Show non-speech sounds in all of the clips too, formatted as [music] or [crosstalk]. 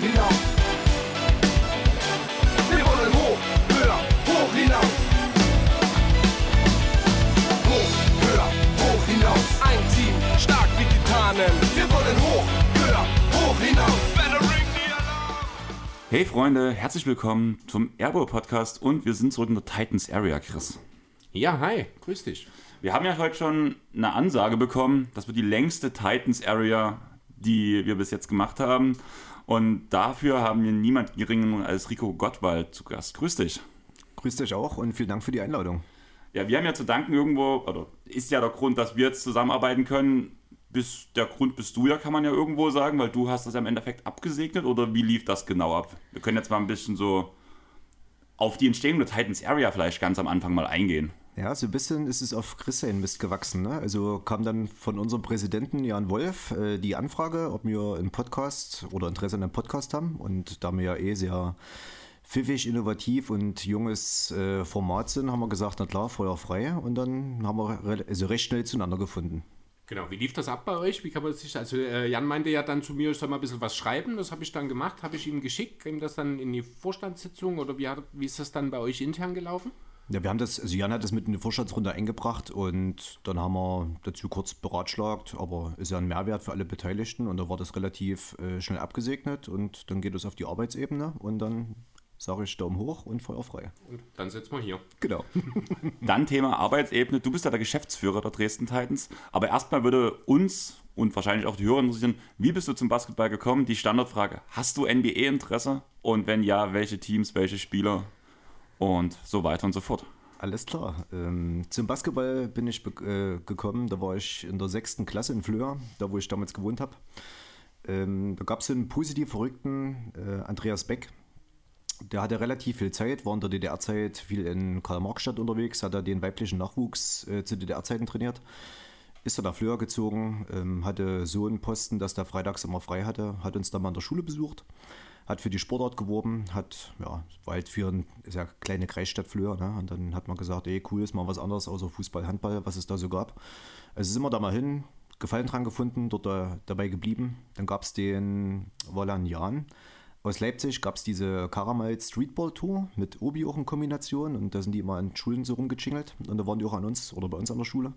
hoch hinaus. Wir wollen hoch, höher, hoch hinaus. Hoch, höher, hoch hinaus. Ein Team, stark wie Titanen. Wir wollen hoch, höher, hoch hinaus. Better ring the alarm. Hey Freunde, herzlich willkommen zum Airbow Podcast und wir sind zurück in der Titans Area, Chris. Ja, hi, grüß dich. Wir haben ja heute schon eine Ansage bekommen, das wird die längste Titans Area, die wir bis jetzt gemacht haben. Und dafür haben wir niemand geringen als Rico Gottwald zu Gast. Grüß dich. Grüß dich auch und vielen Dank für die Einladung. Ja, wir haben ja zu danken irgendwo, oder ist ja der Grund, dass wir jetzt zusammenarbeiten können. Bis, der Grund bist du ja, kann man ja irgendwo sagen, weil du hast das ja im Endeffekt abgesegnet oder wie lief das genau ab? Wir können jetzt mal ein bisschen so auf die Entstehung der Titans Area vielleicht ganz am Anfang mal eingehen. Ja, so ein bisschen ist es auf Chris sein Mist gewachsen. Ne? Also kam dann von unserem Präsidenten Jan Wolf äh, die Anfrage, ob wir einen Podcast oder Interesse an einem Podcast haben. Und da wir ja eh sehr pfiffig, innovativ und junges äh, Format sind, haben wir gesagt, na klar, Feuer frei. Und dann haben wir re also recht schnell zueinander gefunden. Genau, wie lief das ab bei euch? Wie kann man sich, also äh, Jan meinte ja dann zu mir, ich soll mal ein bisschen was schreiben, das habe ich dann gemacht, habe ich ihm geschickt, ihm das dann in die Vorstandssitzung oder wie, hat, wie ist das dann bei euch intern gelaufen? Ja, wir haben das, also Jan hat das mit in die Vorstandsrunde eingebracht und dann haben wir dazu kurz beratschlagt, aber ist ja ein Mehrwert für alle Beteiligten und da war das relativ äh, schnell abgesegnet und dann geht es auf die Arbeitsebene und dann sage ich Daumen hoch und Feuer frei. Und dann sitzen wir hier. Genau. [laughs] Dann Thema Arbeitsebene. Du bist ja der Geschäftsführer der Dresden Titans. Aber erstmal würde uns und wahrscheinlich auch die Hörer interessieren, wie bist du zum Basketball gekommen? Die Standardfrage, hast du NBA-Interesse? Und wenn ja, welche Teams, welche Spieler? Und so weiter und so fort. Alles klar. Ähm, zum Basketball bin ich äh, gekommen, da war ich in der sechsten Klasse in Flöhr, da wo ich damals gewohnt habe. Ähm, da gab es einen positiv verrückten äh, Andreas Beck. Der hatte relativ viel Zeit, war in der DDR-Zeit viel in Karl-Marx-Stadt unterwegs, hat er den weiblichen Nachwuchs äh, zu DDR-Zeiten trainiert. Ist dann nach Flöhr gezogen, ähm, hatte so einen Posten, dass der freitags immer frei hatte, hat uns dann mal in der Schule besucht, hat für die Sportart geworben, hat, ja, halt für eine sehr kleine Kreisstadt Flöhr, ne? und dann hat man gesagt, ey, cool, ist mal was anderes außer Fußball, Handball, was es da so gab. Also sind wir da mal hin, Gefallen dran gefunden, dort da, dabei geblieben. Dann gab es den Wolan Jan. Aus Leipzig gab es diese Karamell Streetball Tour mit Obi auch in Kombination und da sind die immer an Schulen so rumgechingelt und da waren die auch an uns oder bei uns an der Schule.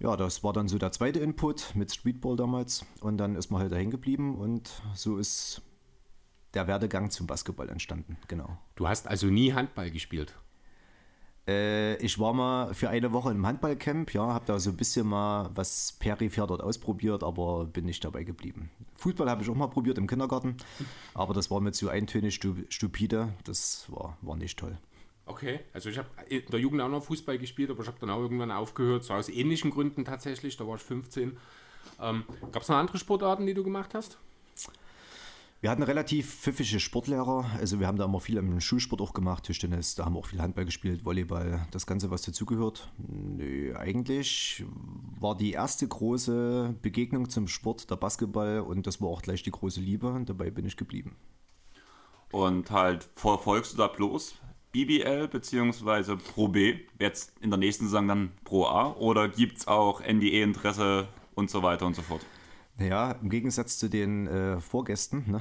Ja, das war dann so der zweite Input mit Streetball damals und dann ist man halt da hängen geblieben und so ist der Werdegang zum Basketball entstanden, genau. Du hast also nie Handball gespielt. Äh, ich war mal für eine Woche im Handballcamp, ja, habe da so ein bisschen mal was peripher dort ausprobiert, aber bin nicht dabei geblieben. Fußball habe ich auch mal probiert im Kindergarten, aber das war mir zu eintönig, stu- stupide, das war, war nicht toll. Okay, also ich habe in der Jugend auch noch Fußball gespielt, aber ich habe dann auch irgendwann aufgehört, so aus ähnlichen Gründen tatsächlich, da war ich 15. Ähm, Gab es noch andere Sportarten, die du gemacht hast? Wir hatten relativ pfiffige Sportlehrer, also wir haben da immer viel im Schulsport auch gemacht, Tischtennis, da haben wir auch viel Handball gespielt, Volleyball, das Ganze, was dazugehört. Nö, eigentlich war die erste große Begegnung zum Sport der Basketball und das war auch gleich die große Liebe und dabei bin ich geblieben. Und halt verfolgst du da bloß BBL bzw. Pro B, jetzt in der nächsten Saison dann Pro A oder gibt es auch NBA-Interesse und so weiter und so fort? Ja, im Gegensatz zu den äh, Vorgästen, ne?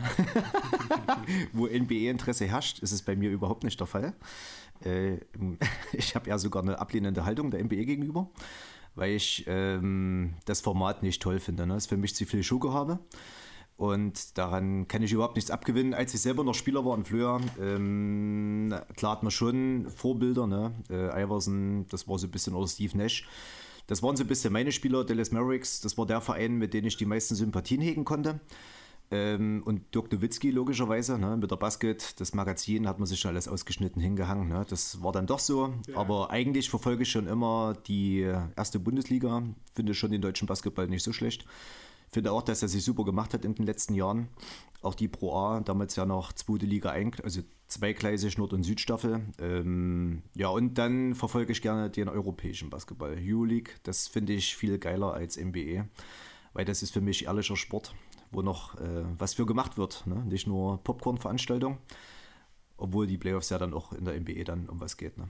[laughs] wo NBA-Interesse herrscht, ist es bei mir überhaupt nicht der Fall. Äh, ich habe ja sogar eine ablehnende Haltung der NBA gegenüber, weil ich ähm, das Format nicht toll finde. Ne? Es ist für mich zu viel Showgehabe. Und daran kann ich überhaupt nichts abgewinnen. Als ich selber noch Spieler war in Flöhr, ähm, klar hat man schon Vorbilder, ne? Äh, Iverson, das war so ein bisschen, oder Steve Nash. Das waren so ein bisschen meine Spieler, Dallas Mavericks. Das war der Verein, mit dem ich die meisten Sympathien hegen konnte. Ähm, und Dirk Nowitzki logischerweise, ne, mit der Basket, das Magazin hat man sich alles ausgeschnitten hingehangen. Ne, das war dann doch so. Aber eigentlich verfolge ich schon immer die erste Bundesliga. Finde schon den deutschen Basketball nicht so schlecht. Finde auch, dass er sich super gemacht hat in den letzten Jahren. Auch die Pro A, damals ja noch zweite Liga, also zweigleisig Nord- und Südstaffel. Ähm, ja, und dann verfolge ich gerne den europäischen Basketball. Euroleague, das finde ich viel geiler als NBA, weil das ist für mich ehrlicher Sport, wo noch äh, was für gemacht wird. Ne? Nicht nur Popcorn-Veranstaltung, obwohl die Playoffs ja dann auch in der NBA dann um was geht. Ne?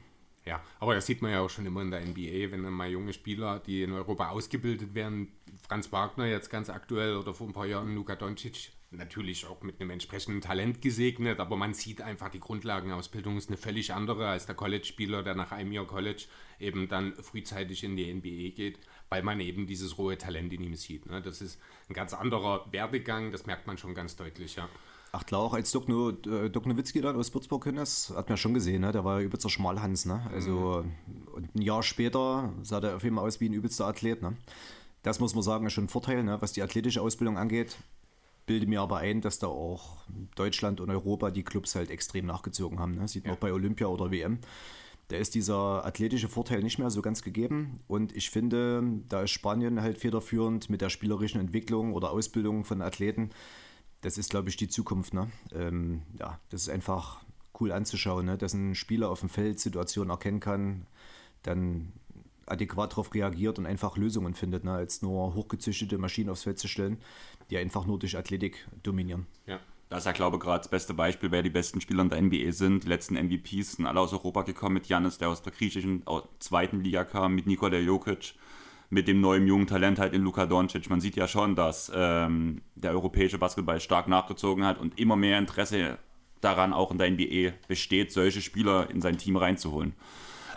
Ja, aber das sieht man ja auch schon immer in der NBA, wenn dann mal junge Spieler, die in Europa ausgebildet werden, Franz Wagner jetzt ganz aktuell oder vor ein paar Jahren Luka Doncic, natürlich auch mit einem entsprechenden Talent gesegnet, aber man sieht einfach, die Grundlagenausbildung ist eine völlig andere als der College-Spieler, der nach einem Jahr College eben dann frühzeitig in die NBA geht, weil man eben dieses rohe Talent in ihm sieht. Ne? Das ist ein ganz anderer Werdegang, das merkt man schon ganz deutlich, ja. Ach klar, auch als Doc, no, äh, Nowitzki dann aus Würzburg hin ist, hat man schon gesehen, ne? der war ja übelster Schmalhans. Ne? Also, mhm. und ein Jahr später sah der auf jeden Fall aus wie ein übelster Athlet. Ne? Das muss man sagen, ist schon ein Vorteil, ne? was die athletische Ausbildung angeht bilde mir aber ein, dass da auch Deutschland und Europa die Clubs halt extrem nachgezogen haben. Ne? Sieht man ja. auch bei Olympia oder WM. Da ist dieser athletische Vorteil nicht mehr so ganz gegeben. Und ich finde, da ist Spanien halt federführend mit der spielerischen Entwicklung oder Ausbildung von Athleten. Das ist, glaube ich, die Zukunft. Ne? Ähm, ja, das ist einfach cool anzuschauen, ne? dass ein Spieler auf dem Feld Situationen erkennen kann, dann adäquat darauf reagiert und einfach Lösungen findet, ne? als nur hochgezüchtete Maschinen aufs Feld zu stellen die einfach nur durch Athletik dominieren. Ja. Das ist ja, glaube ich, gerade das beste Beispiel, wer die besten Spieler in der NBA sind. Die letzten MVPs sind alle aus Europa gekommen, mit Janis, der aus der griechischen zweiten Liga kam, mit Nikola Jokic, mit dem neuen jungen Talent halt in Luka Doncic. Man sieht ja schon, dass ähm, der europäische Basketball stark nachgezogen hat und immer mehr Interesse daran auch in der NBA besteht, solche Spieler in sein Team reinzuholen.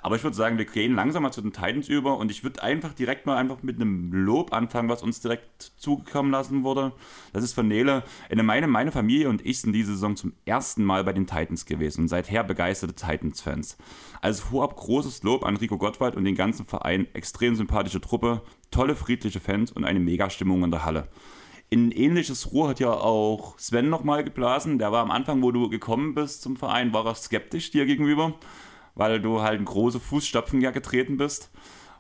Aber ich würde sagen, wir gehen langsam mal zu den Titans über und ich würde einfach direkt mal einfach mit einem Lob anfangen, was uns direkt zugekommen lassen wurde. Das ist von Nele. Meine, meine Familie und ich sind diese Saison zum ersten Mal bei den Titans gewesen und seither begeisterte Titans-Fans. Also vorab großes Lob an Rico Gottwald und den ganzen Verein. Extrem sympathische Truppe, tolle friedliche Fans und eine Mega-Stimmung in der Halle. In ähnliches Rohr hat ja auch Sven nochmal geblasen. Der war am Anfang, wo du gekommen bist zum Verein, war er skeptisch dir gegenüber weil du halt in große Fußstapfen ja getreten bist.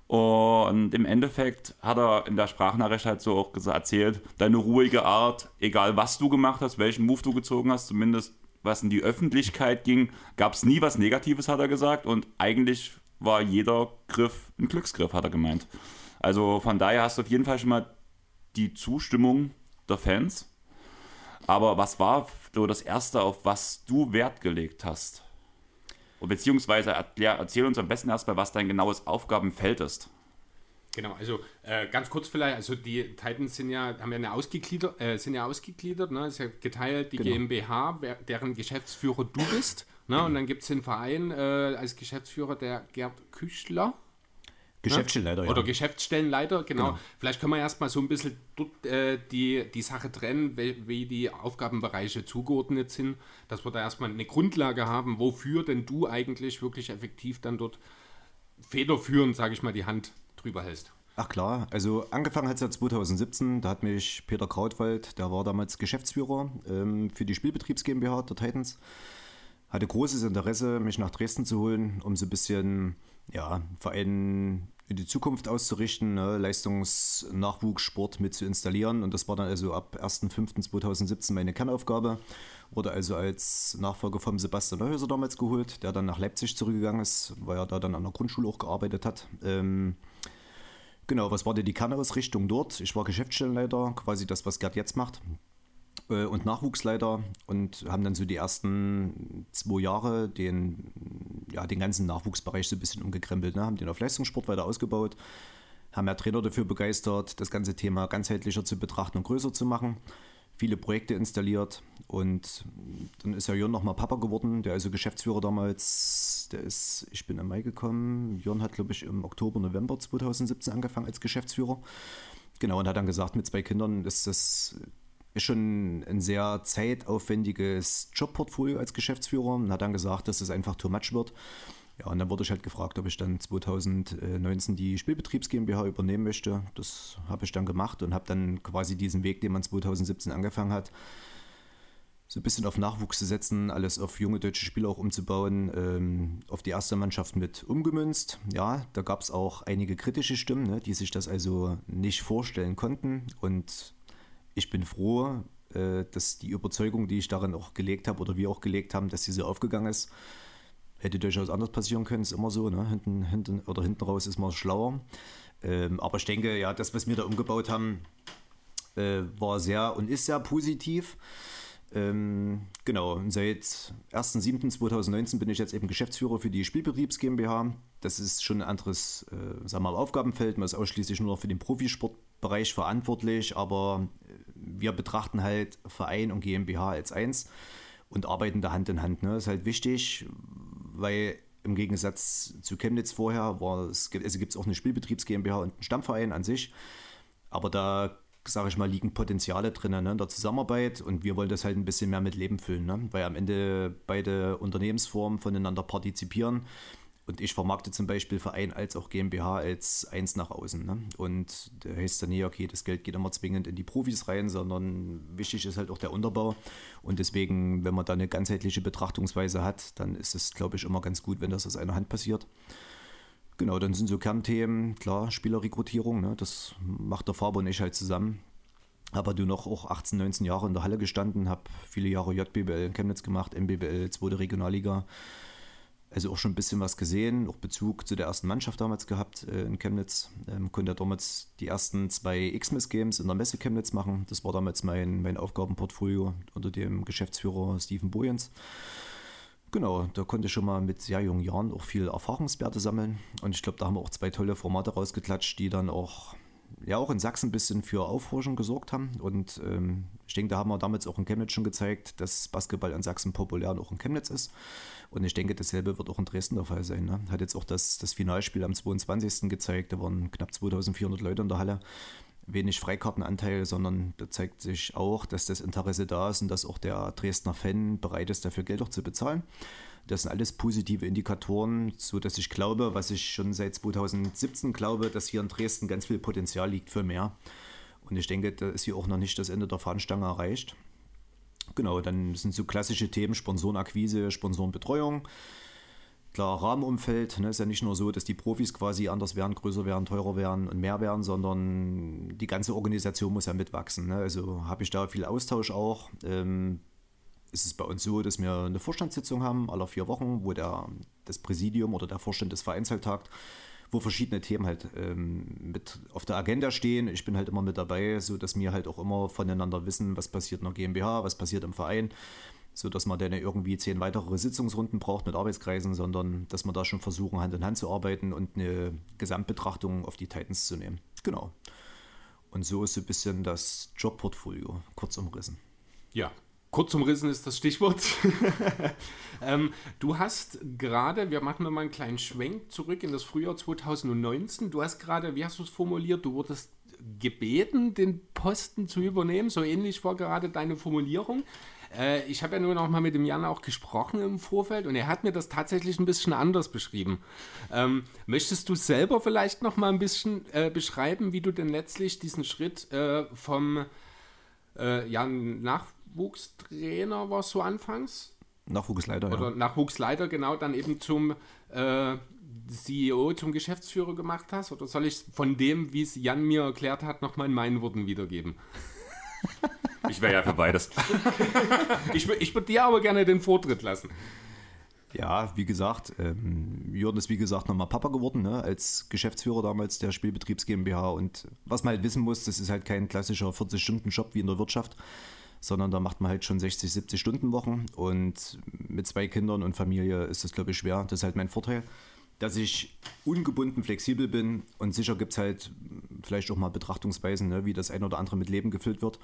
Und im Endeffekt hat er in der Sprachnachricht halt so auch erzählt, deine ruhige Art, egal was du gemacht hast, welchen Move du gezogen hast, zumindest was in die Öffentlichkeit ging, gab es nie was Negatives, hat er gesagt. Und eigentlich war jeder Griff ein Glücksgriff, hat er gemeint. Also von daher hast du auf jeden Fall schon mal die Zustimmung der Fans. Aber was war so das Erste, auf was du Wert gelegt hast? Beziehungsweise erklär, erzähl uns am besten erstmal, was dein genaues Aufgabenfeld ist. Genau, also äh, ganz kurz vielleicht, also die Titans sind ja, haben ja eine ausgegliedert, äh, sind ja ausgegliedert, ne? ist ja geteilt, die genau. GmbH, deren Geschäftsführer du bist, ne? und dann gibt es den Verein äh, als Geschäftsführer der Gerd Küchler, Geschäftsstellenleiter, ja. Oder Geschäftsstellenleiter, genau. genau. Vielleicht können wir erstmal so ein bisschen dort, äh, die, die Sache trennen, wie, wie, die Aufgabenbereiche zugeordnet sind, dass wir da erstmal eine Grundlage haben, wofür denn du eigentlich wirklich effektiv dann dort federführend, sage ich mal, die Hand drüber hältst. Ach klar, also angefangen hat es ja 2017, da hat mich Peter Krautwald, der war damals Geschäftsführer ähm, für die Spielbetriebs GmbH der Titans, hatte großes Interesse, mich nach Dresden zu holen, um so ein bisschen ja, Verein in die Zukunft auszurichten, ne, Leistungsnachwuchssport mit zu installieren. Und das war dann also ab 1.5.2017 meine Kernaufgabe. Wurde also als Nachfolger vom Sebastian Neuhäuser damals geholt, der dann nach Leipzig zurückgegangen ist, weil er da dann an der Grundschule auch gearbeitet hat. Ähm, genau, was war denn die Kernausrichtung dort? Ich war Geschäftsstellenleiter, quasi das, was Gerd jetzt macht. Äh, und Nachwuchsleiter und haben dann so die ersten zwei Jahre den, ja, den ganzen Nachwuchsbereich so ein bisschen umgekrempelt, ne? haben den auf Leistungssport weiter ausgebaut, haben ja Trainer dafür begeistert, das ganze Thema ganzheitlicher zu betrachten und größer zu machen, viele Projekte installiert und dann ist ja Jörn nochmal Papa geworden, der also Geschäftsführer damals, der ist, ich bin im Mai gekommen, Jörn hat glaube ich im Oktober, November 2017 angefangen als Geschäftsführer. Genau, und hat dann gesagt, mit zwei Kindern ist das ist schon ein sehr zeitaufwendiges Jobportfolio als Geschäftsführer und hat dann gesagt, dass es einfach too much wird. Ja, und dann wurde ich halt gefragt, ob ich dann 2019 die Spielbetriebs GmbH übernehmen möchte. Das habe ich dann gemacht und habe dann quasi diesen Weg, den man 2017 angefangen hat, so ein bisschen auf Nachwuchs zu setzen, alles auf junge deutsche Spieler auch umzubauen, ähm, auf die erste Mannschaft mit umgemünzt. Ja, da gab es auch einige kritische Stimmen, ne, die sich das also nicht vorstellen konnten und ich bin froh, äh, dass die Überzeugung, die ich darin auch gelegt habe oder wir auch gelegt haben, dass sie so aufgegangen ist. Hätte durchaus anders passieren können, ist immer so, ne? hinten, hinten oder hinten raus ist man schlauer. Ähm, aber ich denke, ja, das, was wir da umgebaut haben, äh, war sehr und ist sehr positiv. Ähm, genau, seit 1.7.2019 bin ich jetzt eben Geschäftsführer für die Spielbetriebs GmbH. Das ist schon ein anderes äh, sagen wir mal, Aufgabenfeld. Man ist ausschließlich nur noch für den Profisportbereich verantwortlich, aber äh, wir betrachten halt Verein und GmbH als eins und arbeiten da Hand in Hand. Ne? Das ist halt wichtig, weil im Gegensatz zu Chemnitz vorher war es, also gibt es auch eine Spielbetriebs GmbH und einen Stammverein an sich. Aber da sage ich mal, liegen Potenziale drin ne, in der Zusammenarbeit und wir wollen das halt ein bisschen mehr mit Leben füllen, ne? weil am Ende beide Unternehmensformen voneinander partizipieren und ich vermarkte zum Beispiel Verein als auch GmbH als eins nach außen. Ne? Und da heißt dann nie, okay, das Geld geht immer zwingend in die Profis rein, sondern wichtig ist halt auch der Unterbau. Und deswegen, wenn man da eine ganzheitliche Betrachtungsweise hat, dann ist es, glaube ich, immer ganz gut, wenn das aus einer Hand passiert. Genau, dann sind so Kernthemen, klar, Spielerrekrutierung, ne, das macht der Faber und ich halt zusammen. Aber du noch auch 18, 19 Jahre in der Halle gestanden, habe viele Jahre JBL in Chemnitz gemacht, MBBL, zweite Regionalliga. Also auch schon ein bisschen was gesehen, auch Bezug zu der ersten Mannschaft damals gehabt äh, in Chemnitz. Ähm, konnte ja damals die ersten zwei Xmas Games in der Messe Chemnitz machen. Das war damals mein, mein Aufgabenportfolio unter dem Geschäftsführer Steven Bojens. Genau, da konnte ich schon mal mit sehr jungen Jahren auch viel Erfahrungswerte sammeln. Und ich glaube, da haben wir auch zwei tolle Formate rausgeklatscht, die dann auch, ja, auch in Sachsen ein bisschen für Aufforschung gesorgt haben. Und ähm, ich denke, da haben wir damals auch in Chemnitz schon gezeigt, dass Basketball in Sachsen populär und auch in Chemnitz ist. Und ich denke, dasselbe wird auch in Dresden der Fall sein. Ne? Hat jetzt auch das, das Finalspiel am 22. gezeigt. Da waren knapp 2400 Leute in der Halle wenig Freikartenanteil, sondern da zeigt sich auch, dass das Interesse da ist und dass auch der Dresdner Fan bereit ist, dafür Geld auch zu bezahlen. Das sind alles positive Indikatoren, so dass ich glaube, was ich schon seit 2017 glaube, dass hier in Dresden ganz viel Potenzial liegt für mehr. Und ich denke, da ist hier auch noch nicht das Ende der Fahnenstange erreicht. Genau, dann sind so klassische Themen Sponsorenakquise, Sponsorenbetreuung. Klar, Rahmenumfeld, ne, ist ja nicht nur so, dass die Profis quasi anders werden, größer werden, teurer werden und mehr werden, sondern die ganze Organisation muss ja mitwachsen. Ne? Also habe ich da viel Austausch auch. Ähm, ist es bei uns so, dass wir eine Vorstandssitzung haben, alle vier Wochen, wo der, das Präsidium oder der Vorstand des Vereins halt tagt, wo verschiedene Themen halt ähm, mit auf der Agenda stehen. Ich bin halt immer mit dabei, so dass wir halt auch immer voneinander wissen, was passiert in der GmbH, was passiert im Verein so dass man dann irgendwie zehn weitere Sitzungsrunden braucht mit Arbeitskreisen, sondern dass man da schon versuchen, Hand in Hand zu arbeiten und eine Gesamtbetrachtung auf die Titans zu nehmen. Genau. Und so ist so ein bisschen das Jobportfolio kurz umrissen. Ja, kurz umrissen ist das Stichwort. [laughs] ähm, du hast gerade, wir machen mal einen kleinen Schwenk zurück in das Frühjahr 2019. Du hast gerade, wie hast du es formuliert, du wurdest gebeten, den Posten zu übernehmen. So ähnlich war gerade deine Formulierung. Äh, ich habe ja nur noch mal mit dem Jan auch gesprochen im Vorfeld und er hat mir das tatsächlich ein bisschen anders beschrieben. Ähm, möchtest du selber vielleicht noch mal ein bisschen äh, beschreiben, wie du denn letztlich diesen Schritt äh, vom äh, ja, Nachwuchstrainer war so anfangs? Nachwuchsleiter, Oder ja. Nachwuchsleiter, genau, dann eben zum äh, CEO, zum Geschäftsführer gemacht hast? Oder soll ich von dem, wie es Jan mir erklärt hat, nochmal in meinen Worten wiedergeben? Ich wäre ja für beides. [laughs] ich ich würde dir aber gerne den Vortritt lassen. Ja, wie gesagt, ähm, Jürgen ist wie gesagt nochmal Papa geworden, ne, als Geschäftsführer damals der Spielbetriebs GmbH. Und was man halt wissen muss, das ist halt kein klassischer 40-Stunden-Job wie in der Wirtschaft, sondern da macht man halt schon 60, 70 Stunden Wochen. Und mit zwei Kindern und Familie ist das, glaube ich, schwer. Das ist halt mein Vorteil, dass ich ungebunden flexibel bin und sicher gibt es halt vielleicht auch mal Betrachtungsweisen, ne, wie das ein oder andere mit Leben gefüllt wird.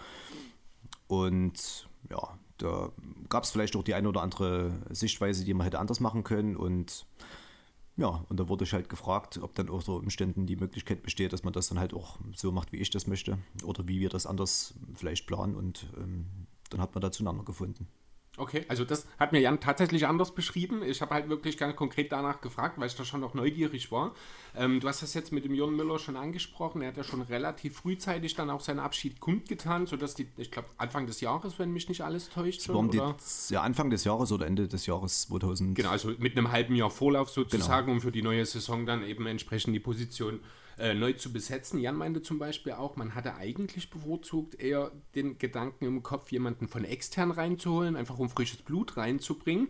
Und ja, da gab es vielleicht auch die eine oder andere Sichtweise, die man hätte anders machen können. Und ja, und da wurde ich halt gefragt, ob dann so Umständen die Möglichkeit besteht, dass man das dann halt auch so macht, wie ich das möchte. Oder wie wir das anders vielleicht planen. Und ähm, dann hat man da zueinander gefunden. Okay, also das hat mir Jan tatsächlich anders beschrieben. Ich habe halt wirklich ganz konkret danach gefragt, weil ich da schon noch neugierig war. Ähm, du hast das jetzt mit dem Jürgen Müller schon angesprochen. Er hat ja schon relativ frühzeitig dann auch seinen Abschied kundgetan, sodass die, ich glaube, Anfang des Jahres, wenn mich nicht alles täuscht. Schon, die, ja, Anfang des Jahres oder Ende des Jahres 2000. Genau, also mit einem halben Jahr Vorlauf sozusagen, genau. um für die neue Saison dann eben entsprechend die Position äh, neu zu besetzen. Jan meinte zum Beispiel auch, man hatte eigentlich bevorzugt eher den Gedanken im Kopf, jemanden von extern reinzuholen, einfach um frisches Blut reinzubringen.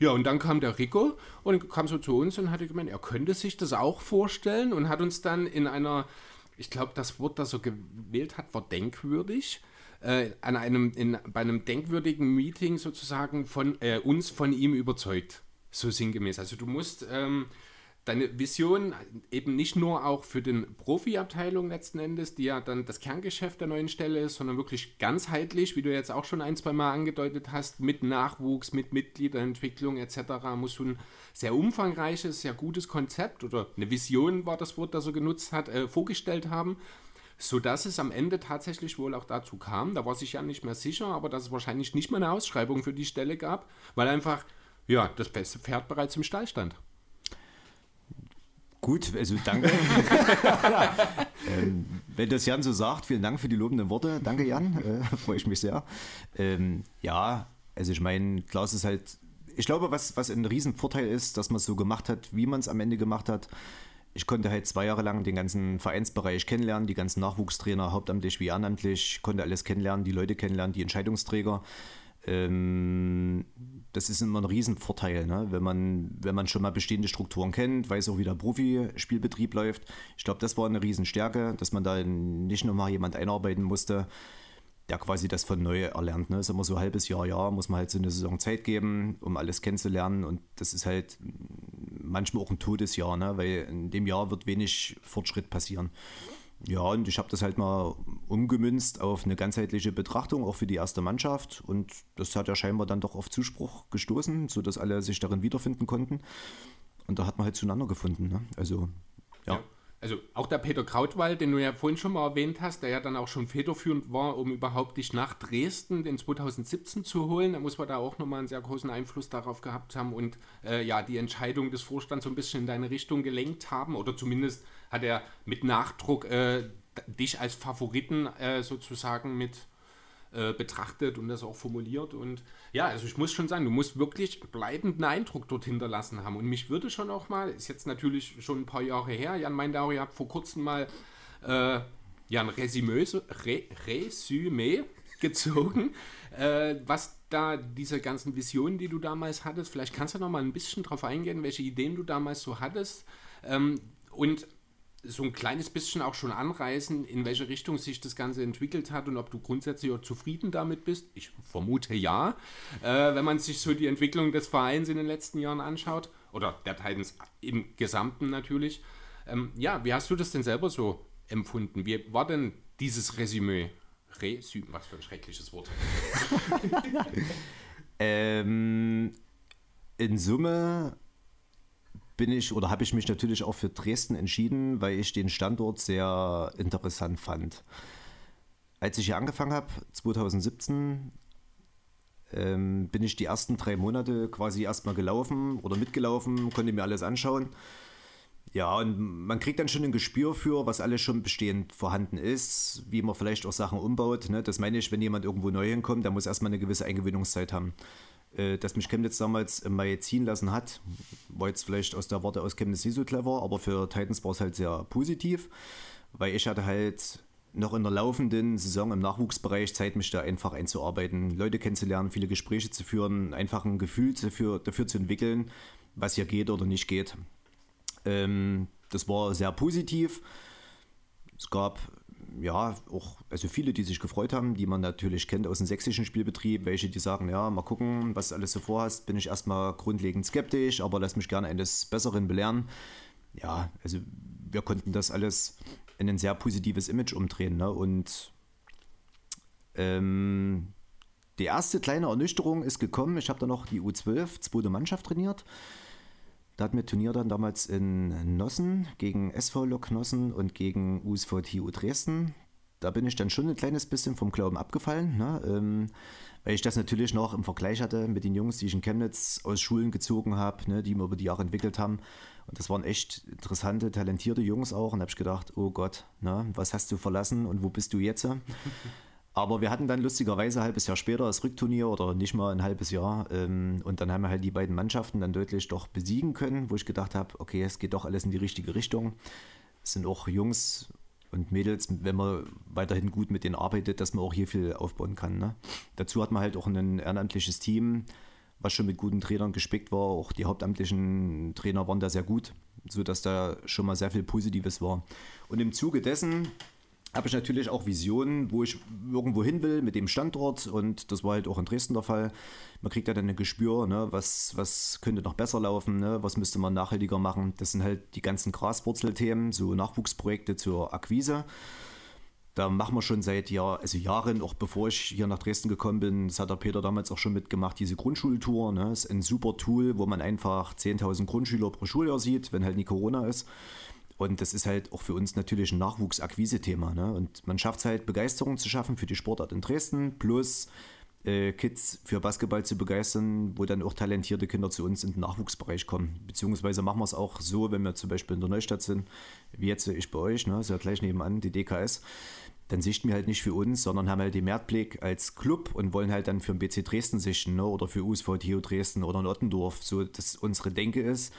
Ja, und dann kam der Rico und kam so zu uns und hatte gemeint, er könnte sich das auch vorstellen und hat uns dann in einer, ich glaube, das Wort, das er gewählt hat, war denkwürdig. äh, an einem, in, bei einem denkwürdigen Meeting sozusagen von äh, uns von ihm überzeugt. So sinngemäß. Also du musst ähm, deine Vision eben nicht nur auch für den Profi-Abteilung letzten Endes, die ja dann das Kerngeschäft der neuen Stelle ist, sondern wirklich ganzheitlich, wie du jetzt auch schon ein, zwei Mal angedeutet hast, mit Nachwuchs, mit Mitgliederentwicklung etc. musst du ein sehr umfangreiches, sehr gutes Konzept oder eine Vision war das Wort, das er genutzt hat, äh, vorgestellt haben sodass es am Ende tatsächlich wohl auch dazu kam, da war sich ja nicht mehr sicher, aber dass es wahrscheinlich nicht mal eine Ausschreibung für die Stelle gab, weil einfach ja, das beste Pferd bereits im Stall stand. Gut, also danke. [laughs] ähm, wenn das Jan so sagt, vielen Dank für die lobenden Worte. Danke, Jan. Äh, [laughs] Freue ich mich sehr. Ähm, ja, also ich meine, klar ist halt, ich glaube, was, was ein Riesenvorteil ist, dass man es so gemacht hat, wie man es am Ende gemacht hat. Ich konnte halt zwei Jahre lang den ganzen Vereinsbereich kennenlernen, die ganzen Nachwuchstrainer, hauptamtlich wie ehrenamtlich, konnte alles kennenlernen, die Leute kennenlernen, die Entscheidungsträger. Ähm, das ist immer ein Riesenvorteil, ne? wenn, man, wenn man schon mal bestehende Strukturen kennt, weiß auch, wie der Profispielbetrieb läuft. Ich glaube, das war eine Riesenstärke, dass man da nicht nochmal jemand einarbeiten musste, der quasi das von neu erlernt. Ne? Ist immer so ein halbes Jahr, Jahr, muss man halt so eine Saison Zeit geben, um alles kennenzulernen. Und das ist halt manchmal auch ein Todesjahr, ne? weil in dem Jahr wird wenig Fortschritt passieren. Ja, und ich habe das halt mal umgemünzt auf eine ganzheitliche Betrachtung, auch für die erste Mannschaft. Und das hat ja scheinbar dann doch auf Zuspruch gestoßen, sodass alle sich darin wiederfinden konnten. Und da hat man halt zueinander gefunden. Ne? Also, ja. ja. Also auch der Peter Krautwald, den du ja vorhin schon mal erwähnt hast, der ja dann auch schon federführend war, um überhaupt dich nach Dresden in 2017 zu holen. Da muss man da auch nochmal einen sehr großen Einfluss darauf gehabt haben und äh, ja, die Entscheidung des Vorstands so ein bisschen in deine Richtung gelenkt haben oder zumindest hat er mit Nachdruck äh, dich als Favoriten äh, sozusagen mit äh, betrachtet und das auch formuliert. Und ja, also ich muss schon sagen, du musst wirklich bleibenden Eindruck dort hinterlassen haben. Und mich würde schon auch mal, ist jetzt natürlich schon ein paar Jahre her, Jan meinte auch, ihr habt vor kurzem mal äh, ja, ein Resümee, Re, Resümee gezogen, äh, was da diese ganzen Visionen, die du damals hattest, vielleicht kannst du noch mal ein bisschen drauf eingehen, welche Ideen du damals so hattest. Ähm, und so ein kleines bisschen auch schon anreißen, in welche Richtung sich das Ganze entwickelt hat und ob du grundsätzlich auch zufrieden damit bist. Ich vermute ja, äh, wenn man sich so die Entwicklung des Vereins in den letzten Jahren anschaut oder der Titans im Gesamten natürlich. Ähm, ja, wie hast du das denn selber so empfunden? Wie war denn dieses Resümee? Resümee, was für ein schreckliches Wort. [laughs] ähm, in Summe bin ich oder habe ich mich natürlich auch für Dresden entschieden, weil ich den Standort sehr interessant fand. Als ich hier angefangen habe, 2017, ähm, bin ich die ersten drei Monate quasi erstmal gelaufen oder mitgelaufen, konnte mir alles anschauen. Ja, und man kriegt dann schon ein Gespür für, was alles schon bestehend vorhanden ist, wie man vielleicht auch Sachen umbaut. Ne? Das meine ich, wenn jemand irgendwo neu hinkommt, der muss erstmal eine gewisse Eingewöhnungszeit haben. Äh, dass mich Chemnitz damals im Mai ziehen lassen hat, war jetzt vielleicht aus der Warte aus Chemnitz nicht so clever, aber für Titans war es halt sehr positiv, weil ich hatte halt noch in der laufenden Saison im Nachwuchsbereich Zeit, mich da einfach einzuarbeiten, Leute kennenzulernen, viele Gespräche zu führen, einfach ein Gefühl dafür, dafür zu entwickeln, was hier geht oder nicht geht. Ähm, das war sehr positiv. Es gab ja, auch also viele, die sich gefreut haben, die man natürlich kennt aus dem sächsischen Spielbetrieb, welche, die sagen, ja, mal gucken, was du alles so vorhast, bin ich erstmal grundlegend skeptisch, aber lass mich gerne eines Besseren belehren. Ja, also wir konnten das alles in ein sehr positives Image umdrehen. Ne? Und ähm, die erste kleine Ernüchterung ist gekommen. Ich habe da noch die U12, zweite Mannschaft trainiert. Da hatten wir Turnier dann damals in Nossen gegen SV Lok Nossen und gegen USV TU Dresden. Da bin ich dann schon ein kleines bisschen vom Glauben abgefallen, ne? ähm, weil ich das natürlich noch im Vergleich hatte mit den Jungs, die ich in Chemnitz aus Schulen gezogen habe, ne? die wir über die Jahre entwickelt haben. Und das waren echt interessante, talentierte Jungs auch. Und da habe ich gedacht, oh Gott, ne? was hast du verlassen und wo bist du jetzt? [laughs] Aber wir hatten dann lustigerweise ein halbes Jahr später das Rückturnier oder nicht mal ein halbes Jahr. Ähm, und dann haben wir halt die beiden Mannschaften dann deutlich doch besiegen können, wo ich gedacht habe, okay, es geht doch alles in die richtige Richtung. Es sind auch Jungs und Mädels, wenn man weiterhin gut mit denen arbeitet, dass man auch hier viel aufbauen kann. Ne? Dazu hat man halt auch ein ehrenamtliches Team, was schon mit guten Trainern gespickt war. Auch die hauptamtlichen Trainer waren da sehr gut, sodass da schon mal sehr viel Positives war. Und im Zuge dessen habe ich natürlich auch Visionen, wo ich irgendwo hin will mit dem Standort und das war halt auch in Dresden der Fall. Man kriegt ja dann ein Gespür, ne, was, was könnte noch besser laufen, ne, was müsste man nachhaltiger machen. Das sind halt die ganzen Graswurzelthemen, so Nachwuchsprojekte zur Akquise. Da machen wir schon seit Jahr, also Jahren, auch bevor ich hier nach Dresden gekommen bin, das hat der Peter damals auch schon mitgemacht, diese Grundschultour. Ne? Ist ein super Tool, wo man einfach 10.000 Grundschüler pro Schuljahr sieht, wenn halt nie Corona ist. Und das ist halt auch für uns natürlich ein Nachwuchsakquise-Thema. Ne? Und man schafft es halt, Begeisterung zu schaffen für die Sportart in Dresden, plus äh, Kids für Basketball zu begeistern, wo dann auch talentierte Kinder zu uns in den Nachwuchsbereich kommen. Beziehungsweise machen wir es auch so, wenn wir zum Beispiel in der Neustadt sind, wie jetzt ich bei euch, ne? ist ja gleich nebenan, die DKS dann sichten wir halt nicht für uns, sondern haben halt den Mehrtblick als Club und wollen halt dann für den BC Dresden sichten ne? oder für USV TU Dresden oder Nottendorf, so dass unsere Denke ist,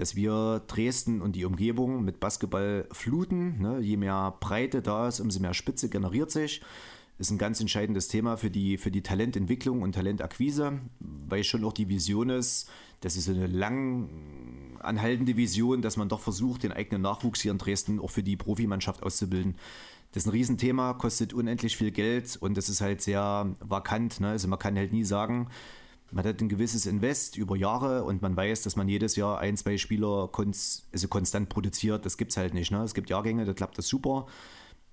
dass wir Dresden und die Umgebung mit Basketball fluten. Ne? Je mehr Breite da ist, umso mehr Spitze generiert sich. Ist ein ganz entscheidendes Thema für die, für die Talententwicklung und Talentakquise, weil schon auch die Vision ist, das ist eine lang anhaltende Vision, dass man doch versucht, den eigenen Nachwuchs hier in Dresden auch für die Profimannschaft auszubilden. Das ist ein Riesenthema, kostet unendlich viel Geld und das ist halt sehr vakant. Ne? Also man kann halt nie sagen, man hat ein gewisses Invest über Jahre und man weiß, dass man jedes Jahr ein, zwei Spieler konst, also konstant produziert. Das gibt es halt nicht. Ne? Es gibt Jahrgänge, da klappt das super.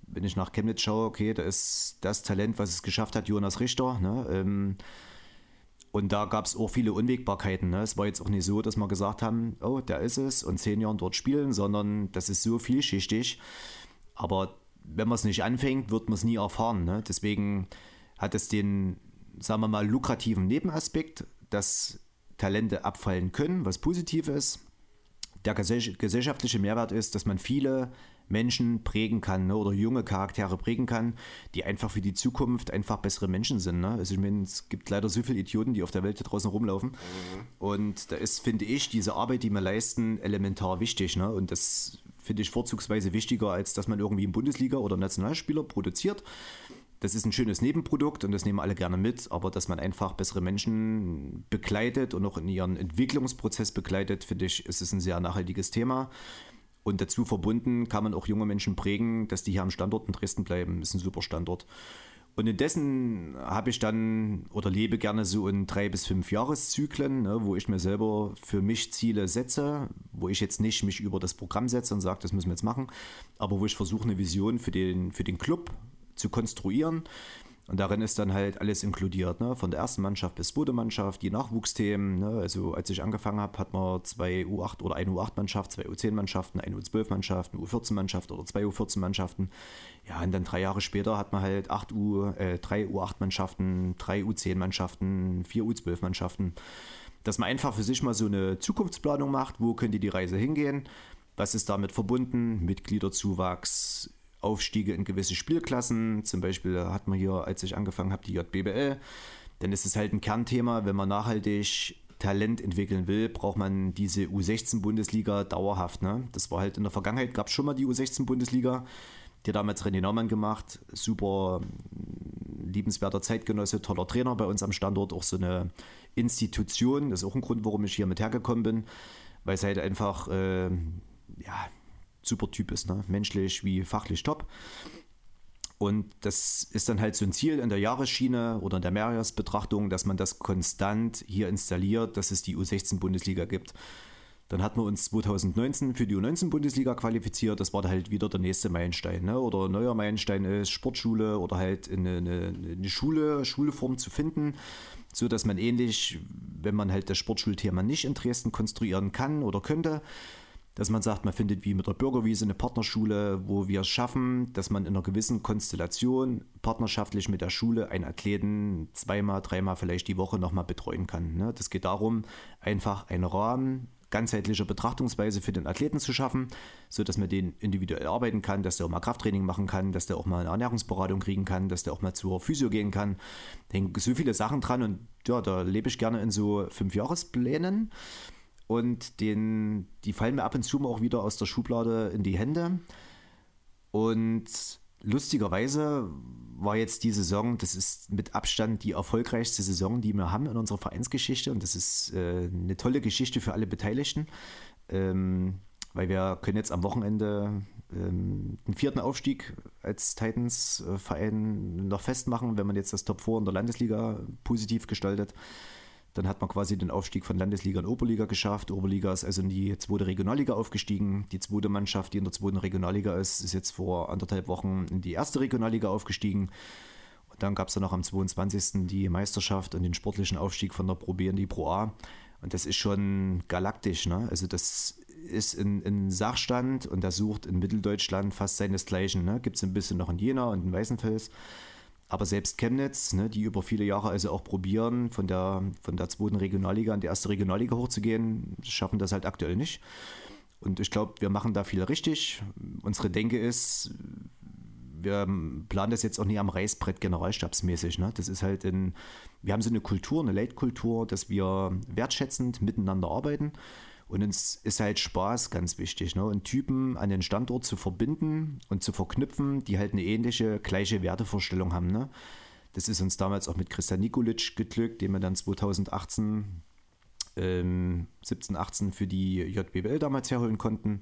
Wenn ich nach Chemnitz schaue, okay, da ist das Talent, was es geschafft hat, Jonas Richter. Ne? Ähm, und da gab es auch viele Unwägbarkeiten. Ne? Es war jetzt auch nicht so, dass wir gesagt haben, oh, der ist es und zehn Jahren dort spielen, sondern das ist so vielschichtig. Aber wenn man es nicht anfängt, wird man es nie erfahren. Ne? Deswegen hat es den, sagen wir mal, lukrativen Nebenaspekt, dass Talente abfallen können, was positiv ist. Der gesellschaftliche Mehrwert ist, dass man viele Menschen prägen kann ne, oder junge Charaktere prägen kann, die einfach für die Zukunft einfach bessere Menschen sind. Ne? Also ich meine, es gibt leider so viele Idioten, die auf der Welt da draußen rumlaufen. Mhm. Und da ist, finde ich, diese Arbeit, die wir leisten, elementar wichtig. Ne? Und das finde ich vorzugsweise wichtiger, als dass man irgendwie einen Bundesliga- oder Nationalspieler produziert. Das ist ein schönes Nebenprodukt und das nehmen alle gerne mit, aber dass man einfach bessere Menschen begleitet und auch in ihren Entwicklungsprozess begleitet, finde ich, ist es ein sehr nachhaltiges Thema. Und dazu verbunden kann man auch junge Menschen prägen, dass die hier am Standort in Dresden bleiben. Ist ein super Standort. Und indessen habe ich dann oder lebe gerne so in drei bis fünf Jahreszyklen, ne, wo ich mir selber für mich Ziele setze, wo ich jetzt nicht mich über das Programm setze und sage, das müssen wir jetzt machen, aber wo ich versuche, eine Vision für den, für den Club zu konstruieren und darin ist dann halt alles inkludiert, ne? von der ersten Mannschaft bis zweite Mannschaft, die Nachwuchsthemen. Ne? Also als ich angefangen habe, hat man zwei U8 oder eine U8-Mannschaft, zwei U10-Mannschaften, eine U12-Mannschaft, eine U14-Mannschaft oder zwei U14-Mannschaften. Ja, und dann drei Jahre später hat man halt acht U, äh, drei U8-Mannschaften, drei U10-Mannschaften, vier U12-Mannschaften. Dass man einfach für sich mal so eine Zukunftsplanung macht, wo könnte die Reise hingehen, was ist damit verbunden, Mitgliederzuwachs, Aufstiege in gewisse Spielklassen. Zum Beispiel hat man hier, als ich angefangen habe, die JBL. Dann ist es halt ein Kernthema, wenn man nachhaltig Talent entwickeln will, braucht man diese U16-Bundesliga dauerhaft. Ne? Das war halt in der Vergangenheit, gab es schon mal die U16-Bundesliga. Die hat damals René Naumann gemacht. Super liebenswerter Zeitgenosse, toller Trainer bei uns am Standort. Auch so eine Institution. Das ist auch ein Grund, warum ich hier mit hergekommen bin. Weil es halt einfach, äh, ja, super Typ ist, ne? menschlich wie fachlich top. Und das ist dann halt so ein Ziel in der Jahresschiene oder in der Mehrjahresbetrachtung, dass man das konstant hier installiert, dass es die U16-Bundesliga gibt. Dann hatten wir uns 2019 für die U19-Bundesliga qualifiziert. Das war dann halt wieder der nächste Meilenstein. Ne? Oder neuer Meilenstein ist Sportschule oder halt eine, eine, eine Schule, Schulform zu finden, so dass man ähnlich, wenn man halt das Sportschulthema nicht in Dresden konstruieren kann oder könnte, dass man sagt, man findet wie mit der Bürgerwiese eine Partnerschule, wo wir es schaffen, dass man in einer gewissen Konstellation partnerschaftlich mit der Schule einen Athleten zweimal, dreimal vielleicht die Woche nochmal betreuen kann. Ne? Das geht darum, einfach einen Rahmen ganzheitlicher Betrachtungsweise für den Athleten zu schaffen, sodass man den individuell arbeiten kann, dass der auch mal Krafttraining machen kann, dass der auch mal eine Ernährungsberatung kriegen kann, dass der auch mal zur Physio gehen kann. Da hängen so viele Sachen dran und ja, da lebe ich gerne in so fünf Jahresplänen und den, die fallen mir ab und zu mal auch wieder aus der Schublade in die Hände. Und lustigerweise war jetzt die Saison, das ist mit Abstand die erfolgreichste Saison, die wir haben in unserer Vereinsgeschichte und das ist äh, eine tolle Geschichte für alle Beteiligten. Ähm, weil wir können jetzt am Wochenende ähm, den vierten Aufstieg als Titans-Verein noch festmachen, wenn man jetzt das Top 4 in der Landesliga positiv gestaltet. Dann hat man quasi den Aufstieg von Landesliga in Oberliga geschafft. Oberliga ist also in die zweite Regionalliga aufgestiegen. Die zweite Mannschaft, die in der zweiten Regionalliga ist, ist jetzt vor anderthalb Wochen in die erste Regionalliga aufgestiegen. Und dann gab es dann noch am 22. die Meisterschaft und den sportlichen Aufstieg von der Pro B in die Pro A. Und das ist schon galaktisch. Ne? Also das ist ein, ein Sachstand und der sucht in Mitteldeutschland fast seinesgleichen. Ne? Gibt es ein bisschen noch in Jena und in Weißenfels. Aber selbst Chemnitz, ne, die über viele Jahre also auch probieren, von der, von der zweiten Regionalliga in die erste Regionalliga hochzugehen, schaffen das halt aktuell nicht. Und ich glaube, wir machen da viel richtig. Unsere Denke ist, wir planen das jetzt auch nie am Reißbrett generalstabsmäßig. Ne? Das ist halt ein, wir haben so eine Kultur, eine Leitkultur, dass wir wertschätzend miteinander arbeiten und uns ist halt Spaß ganz wichtig. Ne? Und Typen an den Standort zu verbinden und zu verknüpfen, die halt eine ähnliche, gleiche Wertevorstellung haben. Ne? Das ist uns damals auch mit Christian Nikolic geglückt, den wir dann 2018, ähm, 17, 18 für die JBL damals herholen konnten.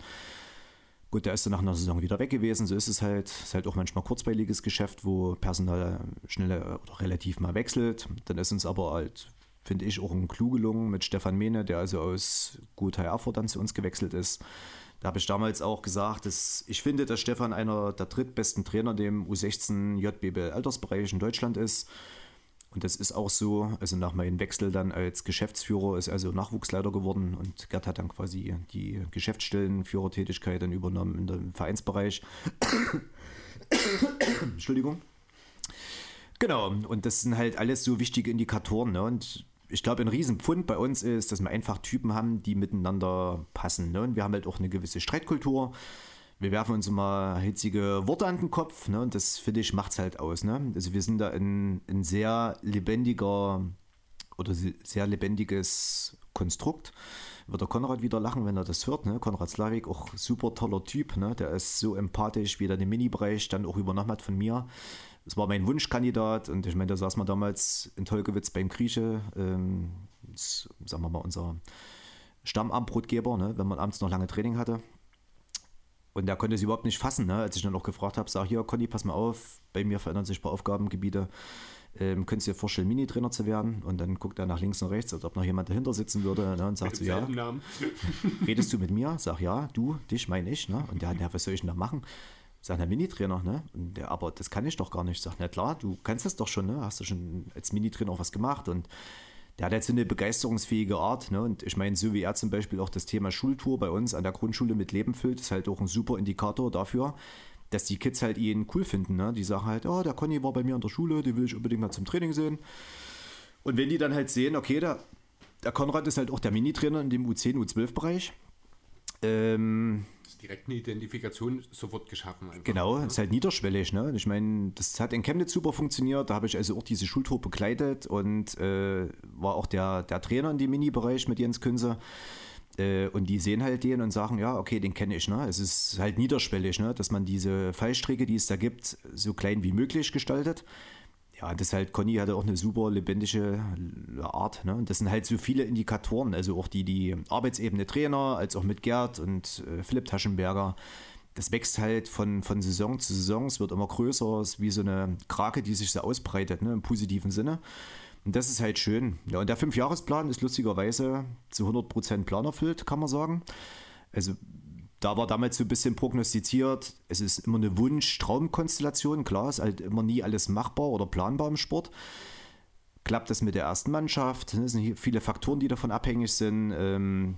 Gut, der ist dann nach einer Saison wieder weg gewesen. So ist es halt. Ist halt auch manchmal kurzweiliges Geschäft, wo Personal schnell oder relativ mal wechselt. Dann ist uns aber halt finde ich, auch ein Clou gelungen mit Stefan Mehne, der also aus Guthei Erfurt dann zu uns gewechselt ist. Da habe ich damals auch gesagt, dass ich finde, dass Stefan einer der drittbesten Trainer dem U16 JBL Altersbereich in Deutschland ist. Und das ist auch so. Also nach meinem Wechsel dann als Geschäftsführer ist also Nachwuchsleiter geworden und Gerd hat dann quasi die Geschäftsstellenführertätigkeit dann übernommen in dem Vereinsbereich. [coughs] Entschuldigung. Genau, und das sind halt alles so wichtige Indikatoren. Ne? Und ich glaube, ein Riesenpfund bei uns ist, dass wir einfach Typen haben, die miteinander passen. Ne? Und wir haben halt auch eine gewisse Streitkultur. Wir werfen uns immer hitzige Worte an den Kopf. Ne? Und das, finde ich, macht es halt aus. Ne? Also wir sind da ein, ein sehr lebendiger oder sehr lebendiges Konstrukt. Wird der Konrad wieder lachen, wenn er das hört. Ne? Konrad Slavik, auch super toller Typ. Ne? Der ist so empathisch, wie er den Mini-Bereich dann auch übernommen hat von mir. Das war mein Wunschkandidat und ich meine, da saß man damals in Tolkewitz beim Grieche, ähm, das, sagen wir mal, unser Stammamtbrotgeber, ne, wenn man abends noch lange Training hatte. Und der konnte es überhaupt nicht fassen, ne, als ich dann noch gefragt habe, sag hier, Conny, pass mal auf, bei mir verändern sich ein paar Aufgabengebiete. Ähm, könntest du dir vorstellen, Mini-Trainer zu werden? Und dann guckt er nach links und rechts, als ob noch jemand dahinter sitzen würde ne, und sagt so, ja, [laughs] redest du mit mir? Sag ja, du, dich meine ich. Ne? Und der hat, ja, was soll ich denn da machen? Sag, der Minitrainer, ne? Und der, aber das kann ich doch gar nicht. Sag, na klar, du kannst das doch schon, ne? Hast du schon als Minitrainer auch was gemacht und der hat jetzt so eine begeisterungsfähige Art, ne? Und ich meine, so wie er zum Beispiel auch das Thema Schultour bei uns an der Grundschule mit Leben füllt, ist halt auch ein super Indikator dafür, dass die Kids halt ihn cool finden, ne? Die sagen halt, oh, der Conny war bei mir in der Schule, die will ich unbedingt mal zum Training sehen. Und wenn die dann halt sehen, okay, der, der Konrad ist halt auch der Minitrainer in dem U10, U12-Bereich, ähm, direkt eine Identifikation sofort geschaffen. Einfach. Genau, ja. ist halt niederschwellig. Ne? Ich meine, das hat in Chemnitz super funktioniert. Da habe ich also auch diese Schultour begleitet und äh, war auch der, der Trainer in dem Mini-Bereich mit Jens Künze. Äh, und die sehen halt den und sagen, ja, okay, den kenne ich. Ne? Es ist halt niederschwellig, ne? dass man diese Fallstricke, die es da gibt, so klein wie möglich gestaltet ja, das halt, Conny hatte auch eine super lebendige Art. Ne? Und das sind halt so viele Indikatoren, also auch die, die Arbeitsebene Trainer, als auch mit Gerd und äh, Philipp Taschenberger. Das wächst halt von, von Saison zu Saison, es wird immer größer, es ist wie so eine Krake, die sich so ausbreitet, ne? im positiven Sinne. Und das ist halt schön. Ja, und der Fünfjahresplan ist lustigerweise zu 100% planerfüllt, kann man sagen. Also da war damals so ein bisschen prognostiziert, es ist immer eine Wunsch-Traumkonstellation. Klar, ist halt immer nie alles machbar oder planbar im Sport. Klappt das mit der ersten Mannschaft? Es sind viele Faktoren, die davon abhängig sind. Ähm,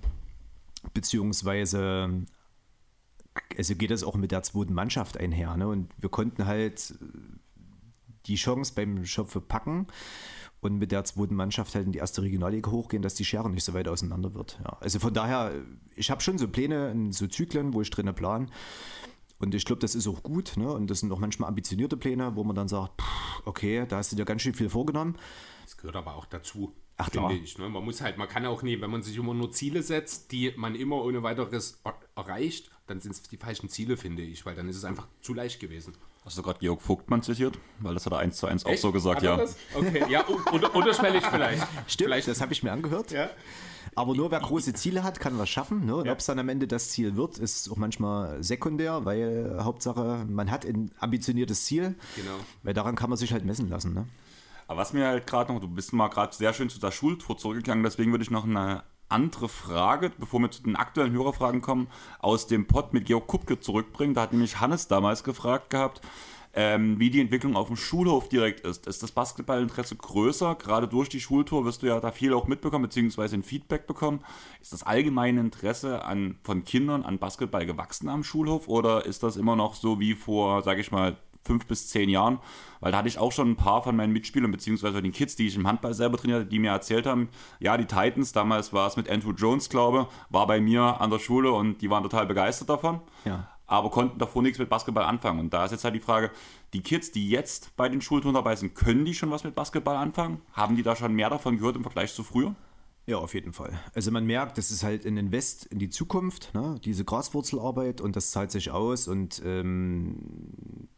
beziehungsweise also geht das auch mit der zweiten Mannschaft einher. Ne? Und wir konnten halt die Chance beim Schopfe packen und mit der zweiten Mannschaft halt in die erste Regionalliga hochgehen, dass die Schere nicht so weit auseinander wird. Ja. Also von daher, ich habe schon so Pläne, so Zyklen, wo ich drinnen plan. Und ich glaube, das ist auch gut. Ne? Und das sind auch manchmal ambitionierte Pläne, wo man dann sagt, pff, okay, da hast du dir ganz schön viel vorgenommen. Das gehört aber auch dazu. Ach, finde ich. Ne? Man muss halt, man kann auch nie, wenn man sich immer nur Ziele setzt, die man immer ohne weiteres erreicht, dann sind es die falschen Ziele, finde ich, weil dann ist es einfach zu leicht gewesen. Hast du gerade Georg Vogtmann zitiert? Weil das hat er eins zu eins auch so gesagt, ja. das? Okay, ja, unter, unterschwellig vielleicht. [laughs] Stimmt, Vielleicht, das habe ich mir angehört. ja. Aber nur wer große Ziele hat, kann was schaffen. Ne? Und Ja. ob es dann am Ende das Ziel wird, ist auch manchmal sekundär, weil Hauptsache, man hat ein ambitioniertes Ziel. Genau. Weil daran kann man sich halt messen lassen. Ne? Aber was mir halt gerade noch, du bist mal gerade sehr schön zu der Schultour zurückgegangen, deswegen würde ich noch eine andere Frage, bevor wir zu den aktuellen Hörerfragen kommen, aus dem Pod mit Georg Kupke zurückbringen. Da hat nämlich Hannes damals gefragt gehabt, ähm, wie die Entwicklung auf dem Schulhof direkt ist. Ist das Basketballinteresse größer? Gerade durch die Schultour wirst du ja da viel auch mitbekommen, beziehungsweise ein Feedback bekommen. Ist das allgemeine Interesse an, von Kindern an Basketball gewachsen am Schulhof oder ist das immer noch so wie vor, sage ich mal, fünf bis zehn Jahren, weil da hatte ich auch schon ein paar von meinen Mitspielern, beziehungsweise den Kids, die ich im Handball selber trainiert hatte, die mir erzählt haben, ja, die Titans, damals war es mit Andrew Jones, glaube war bei mir an der Schule und die waren total begeistert davon, Ja. aber konnten davor nichts mit Basketball anfangen. Und da ist jetzt halt die Frage, die Kids, die jetzt bei den Schultouren dabei sind, können die schon was mit Basketball anfangen? Haben die da schon mehr davon gehört im Vergleich zu früher? Ja, auf jeden Fall. Also man merkt, das ist halt ein Invest in die Zukunft, ne? diese Graswurzelarbeit und das zahlt sich aus und ähm,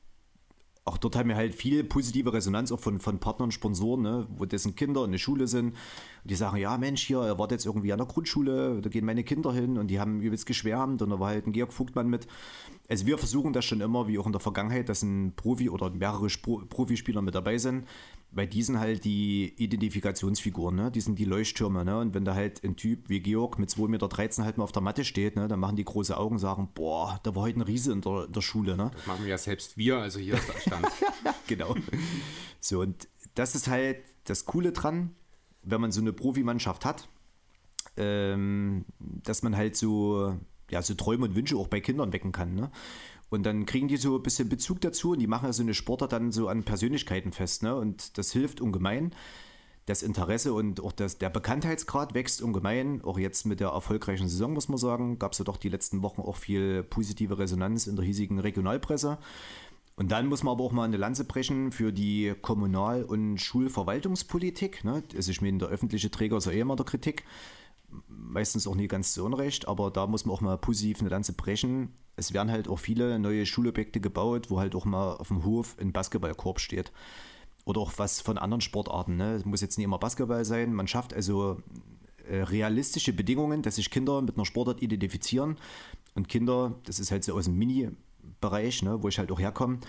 auch dort haben wir halt viel positive Resonanz auch von, von Partnern, Sponsoren, ne? wo dessen Kinder in der Schule sind. Und die sagen, ja Mensch, hier, er war jetzt irgendwie an der Grundschule, da gehen meine Kinder hin und die haben übelst geschwärmt und da war halt ein Georg Vogtmann mit. Also wir versuchen das schon immer, wie auch in der Vergangenheit, dass ein Profi oder mehrere Profispieler mit dabei sind, weil die sind halt die Identifikationsfiguren, ne? die sind die Leuchttürme. Ne? Und wenn da halt ein Typ wie Georg mit 2,13 Meter halt mal auf der Matte steht, ne? dann machen die große Augen und sagen, boah, da war heute ein Riese in der, in der Schule. Ne? Das machen wir ja selbst wir, also hier ist der Stand. [laughs] genau. So, und das ist halt das Coole dran, wenn man so eine Profimannschaft hat, ähm, dass man halt so, ja, so Träume und Wünsche auch bei Kindern wecken kann. Ne? Und dann kriegen die so ein bisschen Bezug dazu und die machen ja so eine Sportart dann so an Persönlichkeiten fest. Ne? Und das hilft ungemein. Das Interesse und auch das, der Bekanntheitsgrad wächst ungemein. Auch jetzt mit der erfolgreichen Saison, muss man sagen, gab es ja doch die letzten Wochen auch viel positive Resonanz in der hiesigen Regionalpresse. Und dann muss man aber auch mal eine Lanze brechen für die Kommunal- und Schulverwaltungspolitik. Ne? Also ich meine, der öffentliche Träger ist ja eh immer der Kritik. Meistens auch nie ganz zu Unrecht, aber da muss man auch mal positiv eine Lanze brechen. Es werden halt auch viele neue Schulobjekte gebaut, wo halt auch mal auf dem Hof ein Basketballkorb steht. Oder auch was von anderen Sportarten. Ne? Es muss jetzt nicht immer Basketball sein. Man schafft also äh, realistische Bedingungen, dass sich Kinder mit einer Sportart identifizieren. Und Kinder, das ist halt so aus dem Mini-Bereich, ne, wo ich halt auch herkomme,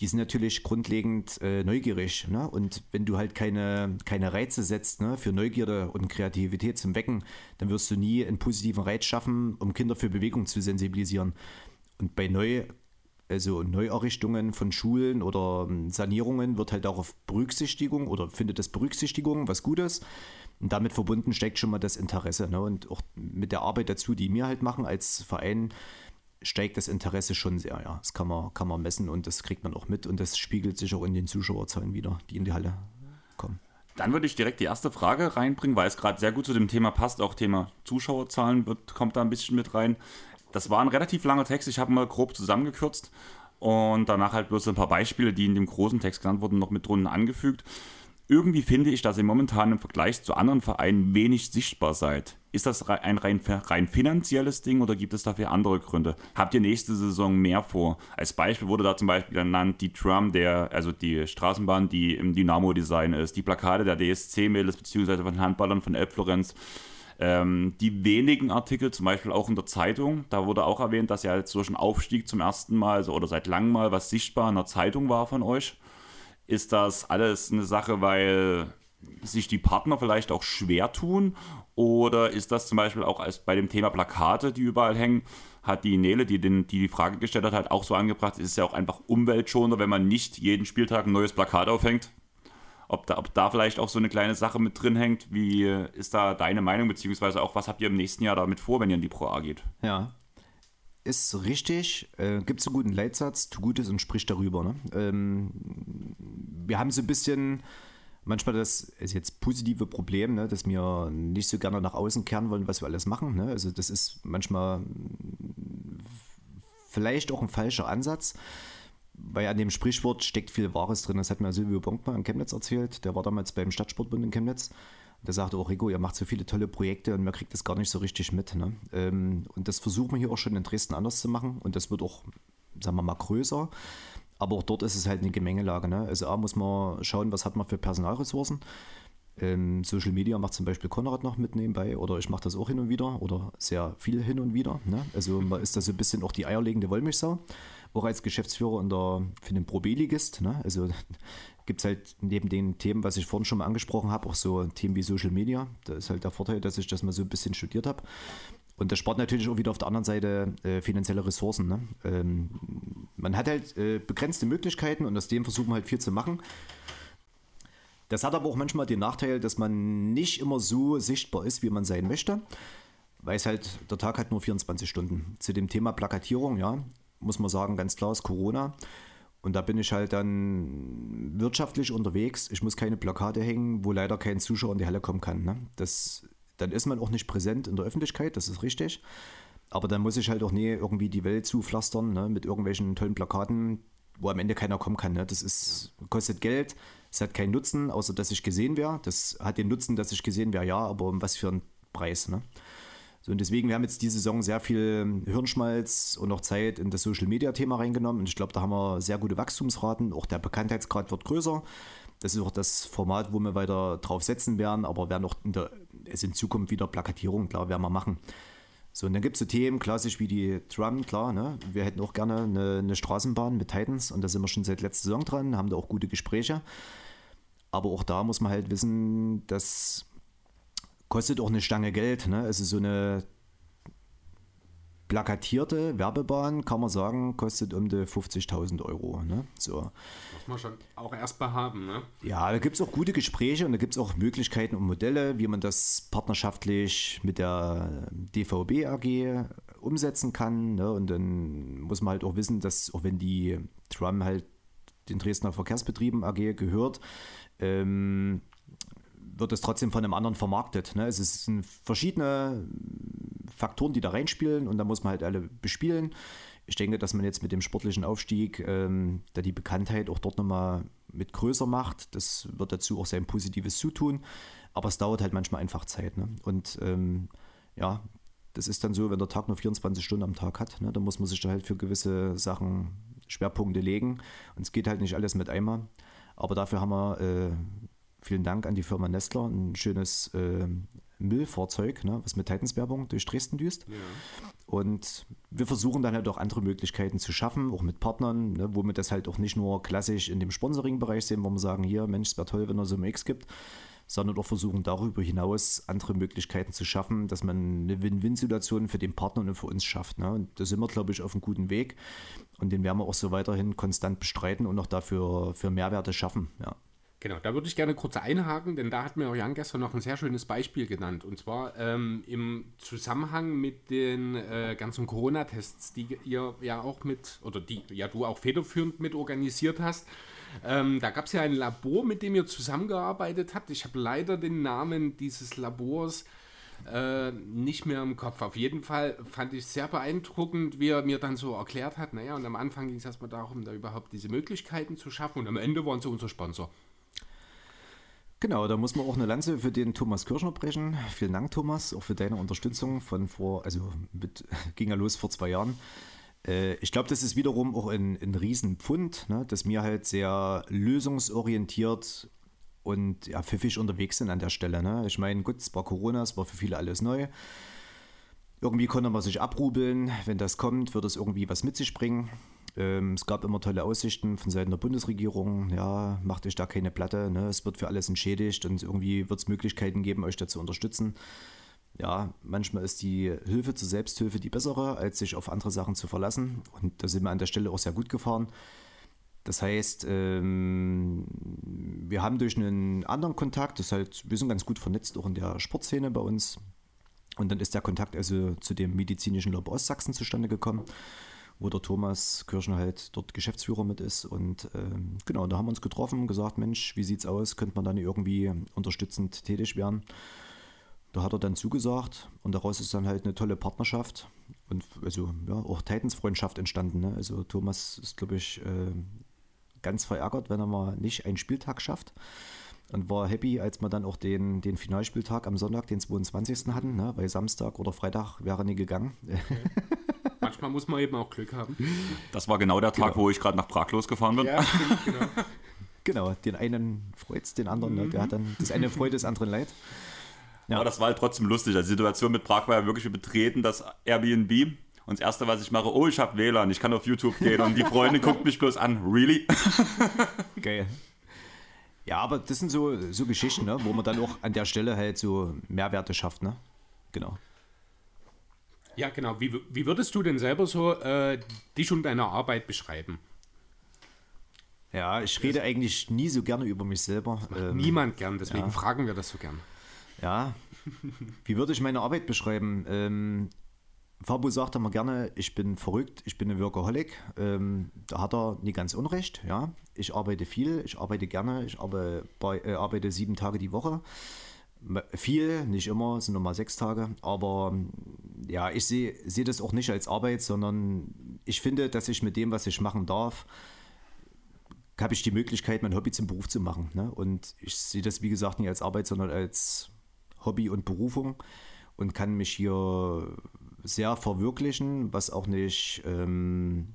die sind natürlich grundlegend äh, neugierig. Ne? Und wenn du halt keine, keine Reize setzt ne, für Neugierde und Kreativität zum Wecken, dann wirst du nie einen positiven Reiz schaffen, um Kinder für Bewegung zu sensibilisieren. Und bei neu, also Neuerrichtungen von Schulen oder ähm, Sanierungen wird halt darauf Berücksichtigung oder findet das Berücksichtigung, was Gutes. Und damit verbunden steckt schon mal das Interesse. Ne? Und auch mit der Arbeit dazu, die wir halt machen als Verein, steigt das Interesse schon sehr. Ja, das kann man, kann man messen und das kriegt man auch mit und das spiegelt sich auch in den Zuschauerzahlen wieder, die in die Halle kommen. Dann würde ich direkt die erste Frage reinbringen, weil es gerade sehr gut zu dem Thema passt. Auch Thema Zuschauerzahlen wird, kommt da ein bisschen mit rein. Das war ein relativ langer Text, ich habe mal grob zusammengekürzt und danach halt bloß ein paar Beispiele, die in dem großen Text genannt wurden, noch mit drunten angefügt. Irgendwie finde ich, dass ihr momentan im Vergleich zu anderen Vereinen wenig sichtbar seid. Ist das ein rein, rein finanzielles Ding oder gibt es dafür andere Gründe? Habt ihr nächste Saison mehr vor? Als Beispiel wurde da zum Beispiel genannt die Tram, der, also die Straßenbahn, die im Dynamo-Design ist, die Plakate der DSC-Mädels beziehungsweise von Handballern von Elbflorenz. Ähm, die wenigen Artikel, zum Beispiel auch in der Zeitung, da wurde auch erwähnt, dass ja jetzt durch einen Aufstieg zum ersten Mal also, oder seit langem mal was sichtbar in der Zeitung war von euch. Ist das alles eine Sache, weil sich die Partner vielleicht auch schwer tun? Oder ist das zum Beispiel auch als bei dem Thema Plakate, die überall hängen, hat die Nele, die, den, die die Frage gestellt hat, halt auch so angebracht, ist es ja auch einfach umweltschonender, wenn man nicht jeden Spieltag ein neues Plakat aufhängt? Ob da, ob da vielleicht auch so eine kleine Sache mit drin hängt, wie ist da deine Meinung, beziehungsweise auch was habt ihr im nächsten Jahr damit vor, wenn ihr in die Pro A geht? Ja. Ist richtig, äh, gibt es einen guten Leitsatz, tu Gutes und sprich darüber. Ne? Ähm, wir haben so ein bisschen manchmal das ist jetzt positive Problem, ne, dass wir nicht so gerne nach außen kehren wollen, was wir alles machen. Ne? Also das ist manchmal vielleicht auch ein falscher Ansatz, weil an dem Sprichwort steckt viel Wahres drin. Das hat mir Silvio Bonkma in Chemnitz erzählt. Der war damals beim Stadtsportbund in Chemnitz. Der sagte auch, Rico, ihr macht so viele tolle Projekte und man kriegt das gar nicht so richtig mit. Ne? Ähm, und das versuchen wir hier auch schon in Dresden anders zu machen. Und das wird auch, sagen wir mal, größer. Aber auch dort ist es halt eine Gemengelage. Ne? Also A muss man schauen, was hat man für Personalressourcen. Ähm, Social Media macht zum Beispiel Konrad noch mit nebenbei oder ich mache das auch hin und wieder oder sehr viel hin und wieder. Ne? Also man ist da so ein bisschen auch die eierlegende Wollmilchsau. Auch als Geschäftsführer in der, für den Pro-B-Ligist. Ne? Also [laughs] gibt es halt neben den Themen, was ich vorhin schon mal angesprochen habe, auch so Themen wie Social Media. Da ist halt der Vorteil, dass ich das mal so ein bisschen studiert habe. Und das spart natürlich auch wieder auf der anderen Seite äh, finanzielle Ressourcen. Ne? Ähm, man hat halt äh, begrenzte Möglichkeiten und aus dem versuchen wir halt viel zu machen. Das hat aber auch manchmal den Nachteil, dass man nicht immer so sichtbar ist, wie man sein möchte, weil es halt, der Tag hat nur 24 Stunden. Zu dem Thema Plakatierung, ja, muss man sagen, ganz klar ist Corona. Und da bin ich halt dann wirtschaftlich unterwegs. Ich muss keine Plakate hängen, wo leider kein Zuschauer in die Halle kommen kann. Ne? Das, dann ist man auch nicht präsent in der Öffentlichkeit, das ist richtig. Aber dann muss ich halt auch nie irgendwie die Welt zupflastern ne? mit irgendwelchen tollen Plakaten, wo am Ende keiner kommen kann. Ne? Das ist, kostet Geld, es hat keinen Nutzen, außer dass ich gesehen wäre. Das hat den Nutzen, dass ich gesehen wäre, ja, aber um was für einen Preis. Ne? So, und deswegen, wir haben jetzt diese Saison sehr viel Hirnschmalz und noch Zeit in das Social Media Thema reingenommen. Und ich glaube, da haben wir sehr gute Wachstumsraten. Auch der Bekanntheitsgrad wird größer. Das ist auch das Format, wo wir weiter drauf setzen werden, aber werden auch in, der, es in Zukunft wieder Plakatierung, klar, werden wir machen. So, und dann gibt es so Themen, klassisch wie die Drum, klar, ne? Wir hätten auch gerne eine, eine Straßenbahn mit Titans und da sind wir schon seit letzter Saison dran, haben da auch gute Gespräche. Aber auch da muss man halt wissen, dass kostet auch eine Stange Geld. Ne? Also so eine plakatierte Werbebahn, kann man sagen, kostet um die 50.000 Euro. Ne? So. Muss man schon auch erstmal haben. Ne? Ja, da gibt es auch gute Gespräche und da gibt es auch Möglichkeiten und Modelle, wie man das partnerschaftlich mit der DVB AG umsetzen kann. Ne? Und dann muss man halt auch wissen, dass auch wenn die Tram halt den Dresdner Verkehrsbetrieben AG gehört, ähm, wird es trotzdem von einem anderen vermarktet. Ne? Es sind verschiedene Faktoren, die da reinspielen und da muss man halt alle bespielen. Ich denke, dass man jetzt mit dem sportlichen Aufstieg ähm, da die Bekanntheit auch dort nochmal mit größer macht. Das wird dazu auch sein Positives zutun. Aber es dauert halt manchmal einfach Zeit. Ne? Und ähm, ja, das ist dann so, wenn der Tag nur 24 Stunden am Tag hat, ne, dann muss man sich da halt für gewisse Sachen Schwerpunkte legen. Und es geht halt nicht alles mit einmal. Aber dafür haben wir äh, vielen Dank an die Firma Nestler, ein schönes äh, Müllfahrzeug, ne, was mit Titans-Werbung durch Dresden düst. Ja. Und wir versuchen dann halt auch andere Möglichkeiten zu schaffen, auch mit Partnern, ne, wo wir das halt auch nicht nur klassisch in dem Sponsoring-Bereich sehen, wo wir sagen, hier, Mensch, es wäre toll, wenn es so ein X gibt, sondern auch versuchen darüber hinaus andere Möglichkeiten zu schaffen, dass man eine Win-Win-Situation für den Partner und für uns schafft. Ne? Und da sind wir, glaube ich, auf einem guten Weg und den werden wir auch so weiterhin konstant bestreiten und auch dafür für Mehrwerte schaffen. Ja. Genau, da würde ich gerne kurz einhaken, denn da hat mir Jan gestern noch ein sehr schönes Beispiel genannt. Und zwar ähm, im Zusammenhang mit den äh, ganzen Corona-Tests, die ihr ja auch mit, oder die ja du auch federführend mit organisiert hast. Ähm, da gab es ja ein Labor, mit dem ihr zusammengearbeitet habt. Ich habe leider den Namen dieses Labors äh, nicht mehr im Kopf. Auf jeden Fall fand ich sehr beeindruckend, wie er mir dann so erklärt hat. Naja, und am Anfang ging es erstmal darum, da überhaupt diese Möglichkeiten zu schaffen. Und am Ende waren sie unser Sponsor. Genau, da muss man auch eine Lanze für den Thomas Kirschner brechen. Vielen Dank, Thomas, auch für deine Unterstützung von vor, also mit, [laughs] ging ja los vor zwei Jahren. Äh, ich glaube, das ist wiederum auch ein, ein Riesenpfund, ne, dass wir halt sehr lösungsorientiert und ja, pfiffig unterwegs sind an der Stelle. Ne? Ich meine, gut, es war Corona, es war für viele alles neu. Irgendwie konnte man sich abrubeln. Wenn das kommt, wird es irgendwie was mit sich bringen. Ähm, es gab immer tolle Aussichten von Seiten der Bundesregierung. Ja, macht euch da keine Platte. Ne? Es wird für alles entschädigt und irgendwie wird es Möglichkeiten geben, euch da zu unterstützen. Ja, manchmal ist die Hilfe zur Selbsthilfe die bessere, als sich auf andere Sachen zu verlassen. Und da sind wir an der Stelle auch sehr gut gefahren. Das heißt, ähm, wir haben durch einen anderen Kontakt, das halt, wir sind ganz gut vernetzt, auch in der Sportszene bei uns. Und dann ist der Kontakt also zu dem medizinischen Lab Ostsachsen zustande gekommen wo der Thomas Kirschner halt dort Geschäftsführer mit ist. Und ähm, genau, da haben wir uns getroffen und gesagt, Mensch, wie sieht's aus? Könnte man dann irgendwie unterstützend tätig werden? Da hat er dann zugesagt und daraus ist dann halt eine tolle Partnerschaft und also ja, auch Titans-Freundschaft entstanden. Ne? Also Thomas ist, glaube ich, äh, ganz verärgert, wenn er mal nicht einen Spieltag schafft und war happy, als wir dann auch den, den Finalspieltag am Sonntag, den 22. hatten, ne? weil Samstag oder Freitag wäre nie gegangen. Okay. Manchmal muss man eben auch Glück haben. Das war genau der Tag, Genau. wo ich gerade nach Prag losgefahren bin. Ja, stimmt, genau. [laughs] Genau, den einen freut den anderen. Ne? Der hat dann das eine freut des anderen leid. Ja. Aber das war halt trotzdem lustig. Also die Situation mit Prag war ja wirklich, wir betreten das Airbnb. Und das Erste, was ich mache, oh, ich habe WLAN, ich kann auf YouTube gehen. Und die Freundin guckt mich bloß an. Really? Geil. Ja, aber das sind so, so Geschichten, ne? wo man dann auch an der Stelle halt so Mehrwerte schafft. Ne? Genau. Ja, genau. Wie, wie würdest du denn selber so äh, dich und deine Arbeit beschreiben? Ja, ich rede eigentlich nie so gerne über mich selber. Ähm, Niemand gern, deswegen fragen wir das so gern. Ja, wie würde ich meine Arbeit beschreiben? Ähm, Fabu sagt immer gerne, ich bin verrückt, ich bin ein Workaholic. Ähm, da hat er nie ganz unrecht. Ja, ich arbeite viel, ich arbeite gerne, ich arbeite, bei, äh, arbeite sieben Tage die Woche. Viel, nicht immer, es sind nochmal sechs Tage. Aber ähm, ja, ich sehe sehe das auch nicht als Arbeit, sondern ich finde, dass ich mit dem, was ich machen darf, habe ich die Möglichkeit, mein Hobby zum Beruf zu machen. Ne? Und ich sehe das, wie gesagt, nicht als Arbeit, sondern als Hobby und Berufung und kann mich hier sehr verwirklichen, was auch nicht ähm,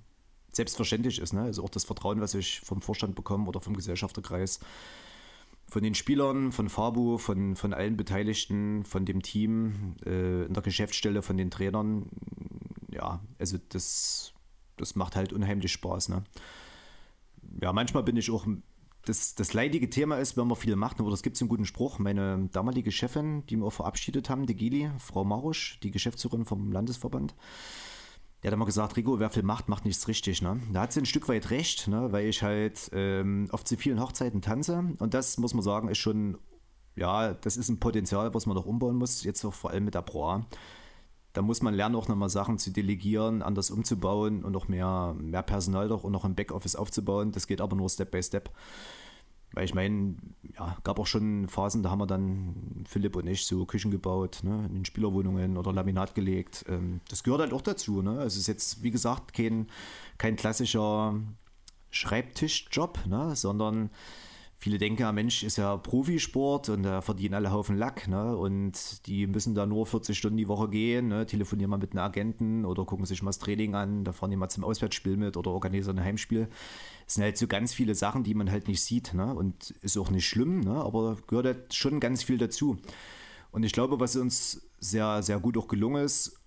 selbstverständlich ist. Ne? Also auch das Vertrauen, was ich vom Vorstand bekomme oder vom Gesellschafterkreis, von den Spielern, von Fabu, von, von allen Beteiligten, von dem Team, äh, in der Geschäftsstelle, von den Trainern. Ja, also das, das macht halt unheimlich Spaß. Ne? ja, manchmal bin ich auch. Das, das leidige Thema ist, wenn man viel macht, oder es gibt einen guten Spruch. Meine damalige Chefin, die wir auch verabschiedet haben, die Gili, Frau Marusch, die Geschäftsführerin vom Landesverband, die hat immer gesagt, Rico, wer viel macht, macht nichts richtig. Ne? Da hat sie ein Stück weit recht, ne? weil ich halt ähm, auf zu vielen Hochzeiten tanze. Und das, muss man sagen, ist schon, ja, das ist ein Potenzial, was man noch umbauen muss, jetzt auch vor allem mit der Pro A da muss man lernen, auch nochmal Sachen zu delegieren, anders umzubauen und auch mehr, mehr Personal doch und noch im Backoffice aufzubauen. Das geht aber nur Step by Step. Weil ich meine, ja, gab auch schon Phasen, da haben wir dann, Philipp und ich, so Küchen gebaut, ne, in den Spielerwohnungen oder Laminat gelegt. Ähm, das gehört halt auch dazu. Ne? Es ist jetzt, wie gesagt, kein, kein klassischer Schreibtischjob, ne? sondern viele denken, ja, Mensch, ist ja Profisport und da verdienen alle Haufen Lack. Ne? Und die müssen da nur 40 Stunden die Woche gehen, ne? telefonieren mal mit einem Agenten oder gucken sich mal das Training an, da fahren die mal zum Auswärtsspiel mit oder organisieren ein Heimspiel. Das sind halt so ganz viele Sachen, die man halt nicht sieht. Ne? Und ist auch nicht schlimm, ne? aber gehört halt schon ganz viel dazu. Und ich glaube, was uns sehr, sehr gut auch gelungen ist,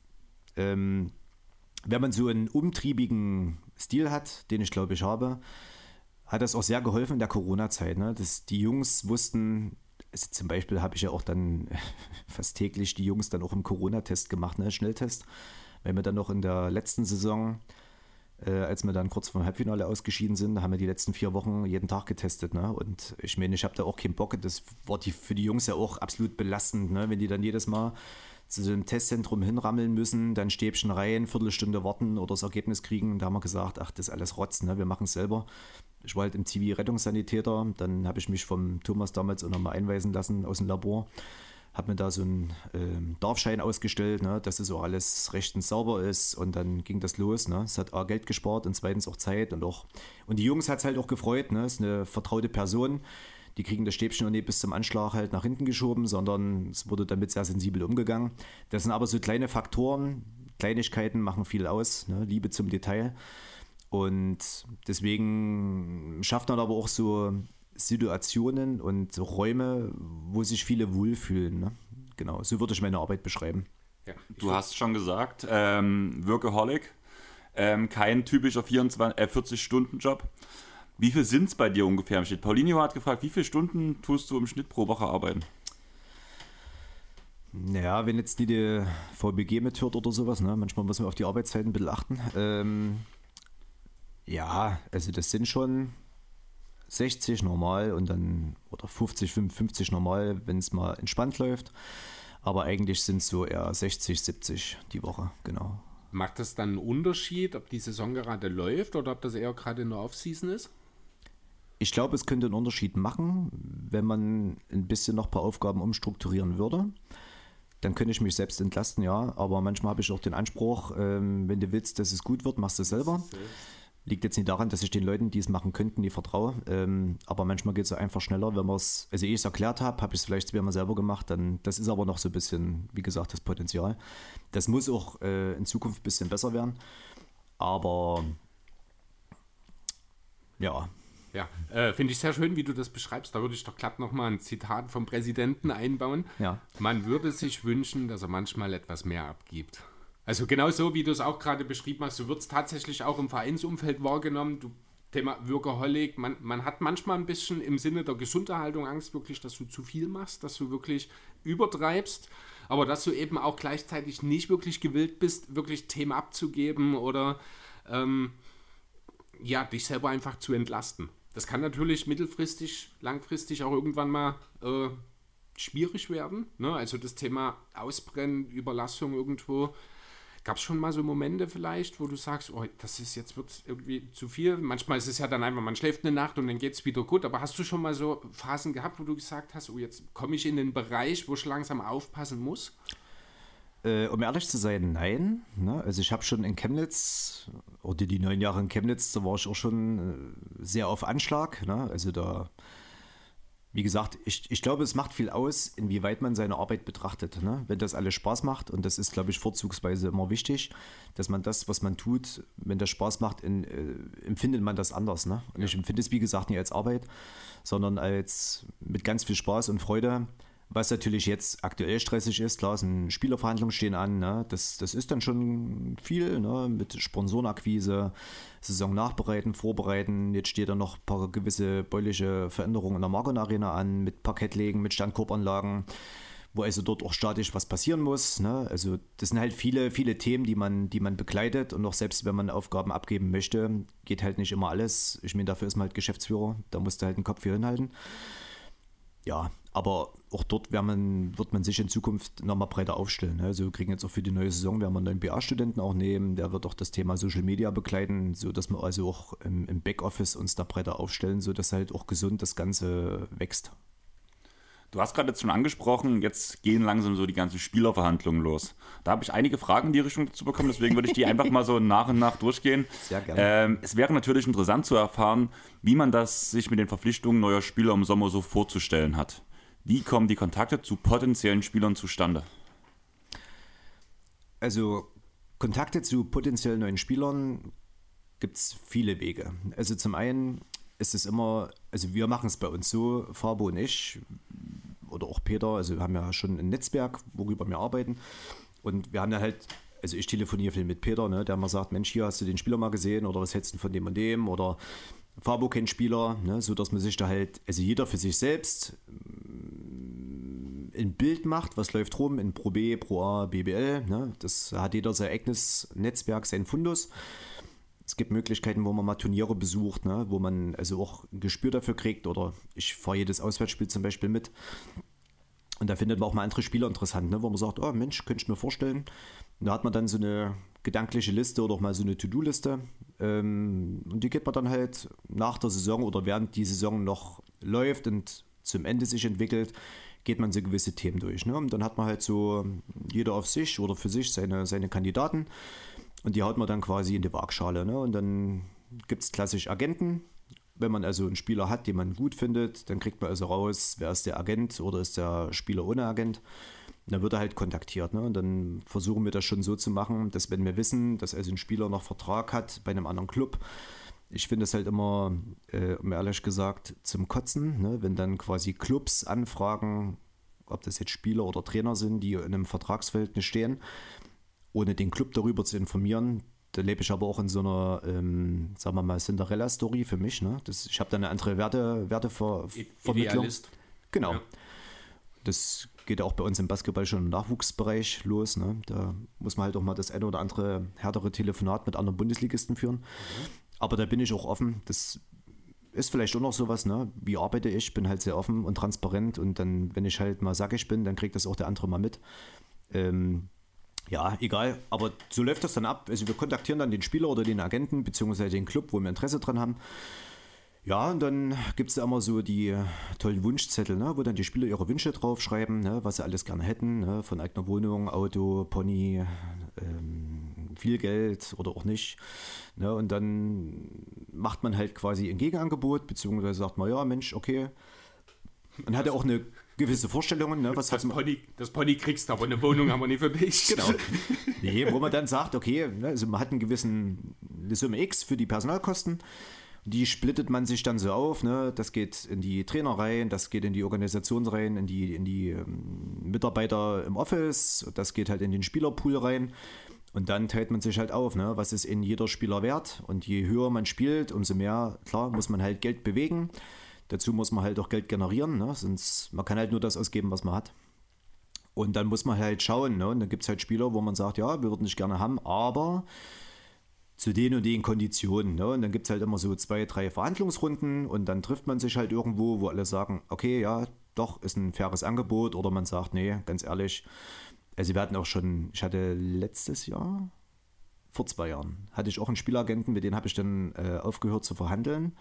ähm, wenn man so einen umtriebigen Stil hat, den ich glaube ich habe, hat das auch sehr geholfen in der Corona-Zeit. Ne? Dass die Jungs wussten, also zum Beispiel habe ich ja auch dann [laughs] fast täglich die Jungs dann auch im Corona-Test gemacht, ne? Schnelltest, weil wir dann noch in der letzten Saison, äh, als wir dann kurz vor dem Halbfinale ausgeschieden sind, haben wir die letzten vier Wochen jeden Tag getestet. Ne? Und ich meine, ich habe da auch keinen Bock. Das war die, für die Jungs ja auch absolut belastend, ne? wenn die dann jedes Mal zu so einem Testzentrum hinrammeln müssen, dann Stäbchen rein, Viertelstunde warten oder das Ergebnis kriegen. Da haben wir gesagt, ach, das ist alles Rotz, ne? wir machen es selber. Ich war halt im Zivi Rettungssanitäter, dann habe ich mich vom Thomas damals auch nochmal einweisen lassen aus dem Labor. Habe mir da so einen ähm, Darfschein ausgestellt, ne, dass es auch alles rechtens sauber ist und dann ging das los. Ne. Es hat A, Geld gespart und zweitens auch Zeit und auch. Und die Jungs hat es halt auch gefreut, ne. Es ist eine vertraute Person. Die kriegen das Stäbchen auch nicht bis zum Anschlag halt nach hinten geschoben, sondern es wurde damit sehr sensibel umgegangen. Das sind aber so kleine Faktoren, Kleinigkeiten machen viel aus, ne? Liebe zum Detail. Und deswegen schafft man aber auch so Situationen und Räume, wo sich viele wohlfühlen. Ne? Genau, so würde ich meine Arbeit beschreiben. Ja. Du hast schon gesagt, ähm, Workaholic, ähm, kein typischer 24, äh, 40-Stunden-Job. Wie viel sind es bei dir ungefähr im Schnitt? Paulinho hat gefragt, wie viele Stunden tust du im Schnitt pro Woche arbeiten? Naja, wenn jetzt nie die VBG mithört oder sowas, ne? manchmal muss man auf die Arbeitszeiten ein bisschen achten. Ähm, ja, also das sind schon 60 normal und dann, oder 50, 55 normal, wenn es mal entspannt läuft. Aber eigentlich sind es so eher 60, 70 die Woche, genau. Macht das dann einen Unterschied, ob die Saison gerade läuft oder ob das eher gerade in der Offseason ist? Ich glaube, es könnte einen Unterschied machen, wenn man ein bisschen noch ein paar Aufgaben umstrukturieren würde. Dann könnte ich mich selbst entlasten, ja. Aber manchmal habe ich auch den Anspruch, ähm, wenn du willst, dass es gut wird, machst du es selber. Liegt jetzt nicht daran, dass ich den Leuten, die es machen könnten, nie vertraue. Ähm, aber manchmal geht es einfach schneller, wenn man es, also ich es erklärt habe, habe ich es vielleicht zweimal selber gemacht, dann das ist aber noch so ein bisschen, wie gesagt, das Potenzial. Das muss auch äh, in Zukunft ein bisschen besser werden. Aber ja, Ja, äh, finde ich sehr schön, wie du das beschreibst. Da würde ich doch glatt nochmal ein Zitat vom Präsidenten einbauen. Ja. Man würde sich wünschen, dass er manchmal etwas mehr abgibt. Also genau so, wie du es auch gerade beschrieben hast, so wird es tatsächlich auch im Vereinsumfeld wahrgenommen. Du, Thema Workaholic, man, man hat manchmal ein bisschen im Sinne der Gesunderhaltung Angst wirklich, dass du zu viel machst, dass du wirklich übertreibst, aber dass du eben auch gleichzeitig nicht wirklich gewillt bist, wirklich Themen abzugeben oder ähm, ja, dich selber einfach zu entlasten. Das kann natürlich mittelfristig, langfristig auch irgendwann mal äh, schwierig werden. Ne? Also das Thema Ausbrennen, Überlassung irgendwo. Gab es schon mal so Momente vielleicht, wo du sagst, oh, das ist jetzt wird irgendwie zu viel? Manchmal ist es ja dann einfach, man schläft eine Nacht und dann geht es wieder gut. Aber hast du schon mal so Phasen gehabt, wo du gesagt hast, oh, jetzt komme ich in den Bereich, wo ich langsam aufpassen muss? Äh, um ehrlich zu sein, nein. Ne? Also ich habe schon in Chemnitz, oder die neun Jahre in Chemnitz, da war ich auch schon äh, sehr auf Anschlag. Ne? Also da, wie gesagt, ich, ich glaube, es macht viel aus, inwieweit man seine Arbeit betrachtet. Ne? Wenn das alles Spaß macht, und das ist, glaube ich, vorzugsweise immer wichtig, dass man das, was man tut, wenn das Spaß macht, in, äh, empfindet man das anders. Ne? Und ich empfinde es, wie gesagt, nicht als Arbeit, sondern als mit ganz viel Spaß und Freude. Was natürlich jetzt aktuell stressig ist, klar, sind Spielerverhandlungen stehen an. Ne? Das, das ist dann schon viel ne? mit Sponsorenakquise, Saison nachbereiten, vorbereiten. Jetzt steht da noch ein paar gewisse bäuliche Veränderungen in der Margon Arena an, mit Parkettlegen, mit Standkorbanlagen, wo also dort auch statisch was passieren muss. Ne? Also das sind halt viele, viele Themen, die man, die man begleitet und auch selbst wenn man Aufgaben abgeben möchte, geht halt nicht immer alles. Ich meine, dafür ist man halt Geschäftsführer, da musst du halt den Kopf für hinhalten. Ja, aber auch dort wird man, wird man sich in Zukunft nochmal breiter aufstellen. ne? Also wir kriegen jetzt auch für die neue Saison, werden wir einen neuen BA-Studenten auch nehmen, der wird auch das Thema Social Media begleiten, sodass wir also auch im, im Backoffice uns da breiter aufstellen, sodass halt auch gesund das Ganze wächst. Du hast gerade jetzt schon angesprochen, jetzt gehen langsam so die ganzen Spielerverhandlungen los. Da habe ich einige Fragen in die Richtung dazu bekommen, deswegen würde ich die einfach mal so nach und nach durchgehen. Sehr gerne. Ähm, es wäre natürlich interessant zu erfahren, wie man das sich mit den Verpflichtungen neuer Spieler im Sommer so vorzustellen hat. Wie kommen die Kontakte zu potenziellen Spielern zustande? Also Kontakte zu potenziell neuen Spielern gibt es viele Wege. Also zum einen ist es immer, also wir machen es bei uns so, Fabo und ich, oder auch Peter, also wir haben ja schon ein Netzwerk, worüber wir arbeiten. Und wir haben ja halt, also ich telefoniere viel mit Peter, ne, der mal sagt, Mensch, hier hast du den Spieler mal gesehen oder was hältst du von dem und dem oder Fabo kennt Spieler, ne, so dass man sich da halt, also jeder für sich selbst ein Bild macht, was läuft rum in Pro B, Pro A, BBL. Ne? Das hat jeder sein eigenes Netzwerk, sein Fundus. Es gibt Möglichkeiten, wo man mal Turniere besucht, ne? wo man also auch ein Gespür dafür kriegt. Oder ich fahre jedes Auswärtsspiel zum Beispiel mit. Und da findet man auch mal andere Spieler interessant, ne? wo man sagt, oh Mensch, könnte ich mir vorstellen. Und da hat man dann so eine gedankliche Liste oder auch mal so eine To-Do-Liste. Ähm, und die geht man dann halt nach der Saison oder während die Saison noch läuft und zum Ende sich entwickelt, geht man so gewisse Themen durch. Ne? Und dann hat man halt so jeder auf sich oder für sich seine, seine Kandidaten und die haut man dann quasi in die Waagschale. Ne? Und dann gibt es klassisch Agenten. Wenn man also einen Spieler hat, den man gut findet, dann kriegt man also raus, wer ist der Agent oder ist der Spieler ohne Agent. Dann wird er halt kontaktiert. Ne? Und dann versuchen wir das schon so zu machen, dass wenn wir wissen, dass also ein Spieler noch Vertrag hat bei einem anderen Club, ich finde es halt immer, äh, um ehrlich gesagt, zum Kotzen, ne? wenn dann quasi Clubs anfragen, ob das jetzt Spieler oder Trainer sind, die in einem Vertragsverhältnis stehen, ohne den Club darüber zu informieren. Da lebe ich aber auch in so einer, ähm, sagen wir mal, Cinderella-Story für mich. Ne? Das, ich habe da eine andere Werte, Wertevermittlung. Genau. Ja. Das geht auch bei uns im Basketball schon im Nachwuchsbereich los. Ne? Da muss man halt auch mal das eine oder andere härtere Telefonat mit anderen Bundesligisten führen. Aber da bin ich auch offen. Das ist vielleicht auch noch sowas, ne? Wie arbeite ich? Bin halt sehr offen und transparent und dann, wenn ich halt mal ich bin, dann kriegt das auch der andere mal mit. Ähm, ja, egal, aber so läuft das dann ab. Also wir kontaktieren dann den Spieler oder den Agenten, beziehungsweise den Club, wo wir Interesse dran haben. Ja, und dann gibt es da immer so die tollen Wunschzettel, ne, wo dann die Spieler ihre Wünsche draufschreiben, ne, was sie alles gerne hätten, ne, von eigener Wohnung, Auto, Pony, ähm, viel Geld oder auch nicht. Ne? Und dann macht man halt quasi ein Gegenangebot, beziehungsweise sagt man, ja, Mensch, okay. Man hat ja auch eine gewisse Vorstellungen, ne? was Das Pony, das Pony kriegst du, aber eine Wohnung haben wir nicht für dich. Genau. Nee, wo man dann sagt, okay, ne, also man hat einen gewissen, eine Summe X für die Personalkosten. Die splittet man sich dann so auf, ne? Das geht in die Trainerreihen, das geht in die Organisationsreihen, in die, in die ähm, Mitarbeiter im Office, das geht halt in den Spielerpool rein. Und dann teilt man sich halt auf, ne? was ist in jeder Spieler wert. Und je höher man spielt, umso mehr, klar, muss man halt Geld bewegen. Dazu muss man halt auch Geld generieren, ne? sonst man kann halt nur das ausgeben, was man hat. Und dann muss man halt schauen. Ne? Und dann gibt es halt Spieler, wo man sagt, ja, wir würden dich gerne haben, aber zu den und den Konditionen. Ne? Und dann gibt es halt immer so zwei, drei Verhandlungsrunden und dann trifft man sich halt irgendwo, wo alle sagen, okay, ja, doch, ist ein faires Angebot. Oder man sagt, nee, ganz ehrlich, also wir hatten auch schon, ich hatte letztes Jahr, vor zwei Jahren, hatte ich auch einen Spielagenten, mit dem habe ich dann äh, aufgehört zu verhandeln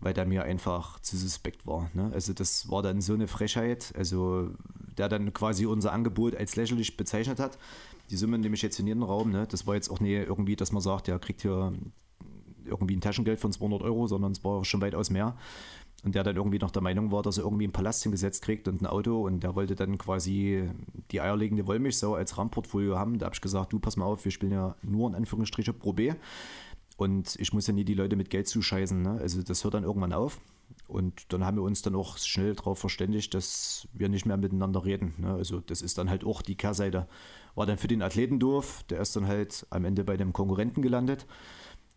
weil der mir einfach zu suspekt war. Ne? Also das war dann so eine Frechheit, also der dann quasi unser Angebot als lächerlich bezeichnet hat. Die Summe nehme ich jetzt in jeden Raum. Ne? Das war jetzt auch nie irgendwie, dass man sagt, der kriegt hier irgendwie ein Taschengeld von 200 Euro, sondern es war schon weitaus mehr. Und der dann irgendwie noch der Meinung war, dass er irgendwie einen Palast hingesetzt kriegt und ein Auto und der wollte dann quasi die eierlegende Wollmilchsau als Rahmenportfolio haben. Da habe ich gesagt, du pass mal auf, wir spielen ja nur in Anführungsstriche Pro B. Und ich muss ja nie die Leute mit Geld zuscheißen. Ne? Also das hört dann irgendwann auf. Und dann haben wir uns dann auch schnell darauf verständigt, dass wir nicht mehr miteinander reden. Ne? Also das ist dann halt auch die Kehrseite. War dann für den Athleten doof. Der ist dann halt am Ende bei dem Konkurrenten gelandet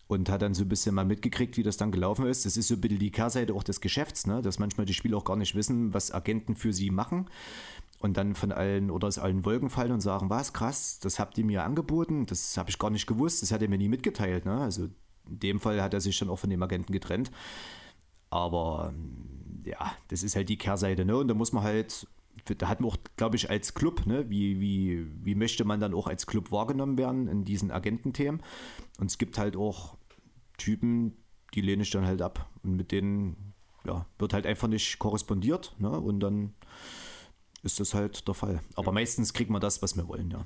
und hat dann so ein bisschen mal mitgekriegt, wie das dann gelaufen ist. Das ist so ein bisschen die Kehrseite auch des Geschäfts, ne? dass manchmal die Spieler auch gar nicht wissen, was Agenten für sie machen und dann von allen oder aus allen Wolken fallen und sagen, was krass, das habt ihr mir angeboten, das habe ich gar nicht gewusst, das hat er mir nie mitgeteilt. Ne? Also in dem Fall hat er sich dann auch von dem Agenten getrennt. Aber ja, das ist halt die Kehrseite. Ne? Und da muss man halt, da hat man auch, glaube ich, als Club, ne? wie, wie, wie möchte man dann auch als Club wahrgenommen werden in diesen Agententhemen. Und es gibt halt auch Typen, die lehne ich dann halt ab. Und mit denen ja, wird halt einfach nicht korrespondiert. Ne? Und dann ist das halt der Fall. Aber meistens kriegt man das, was wir wollen, ja.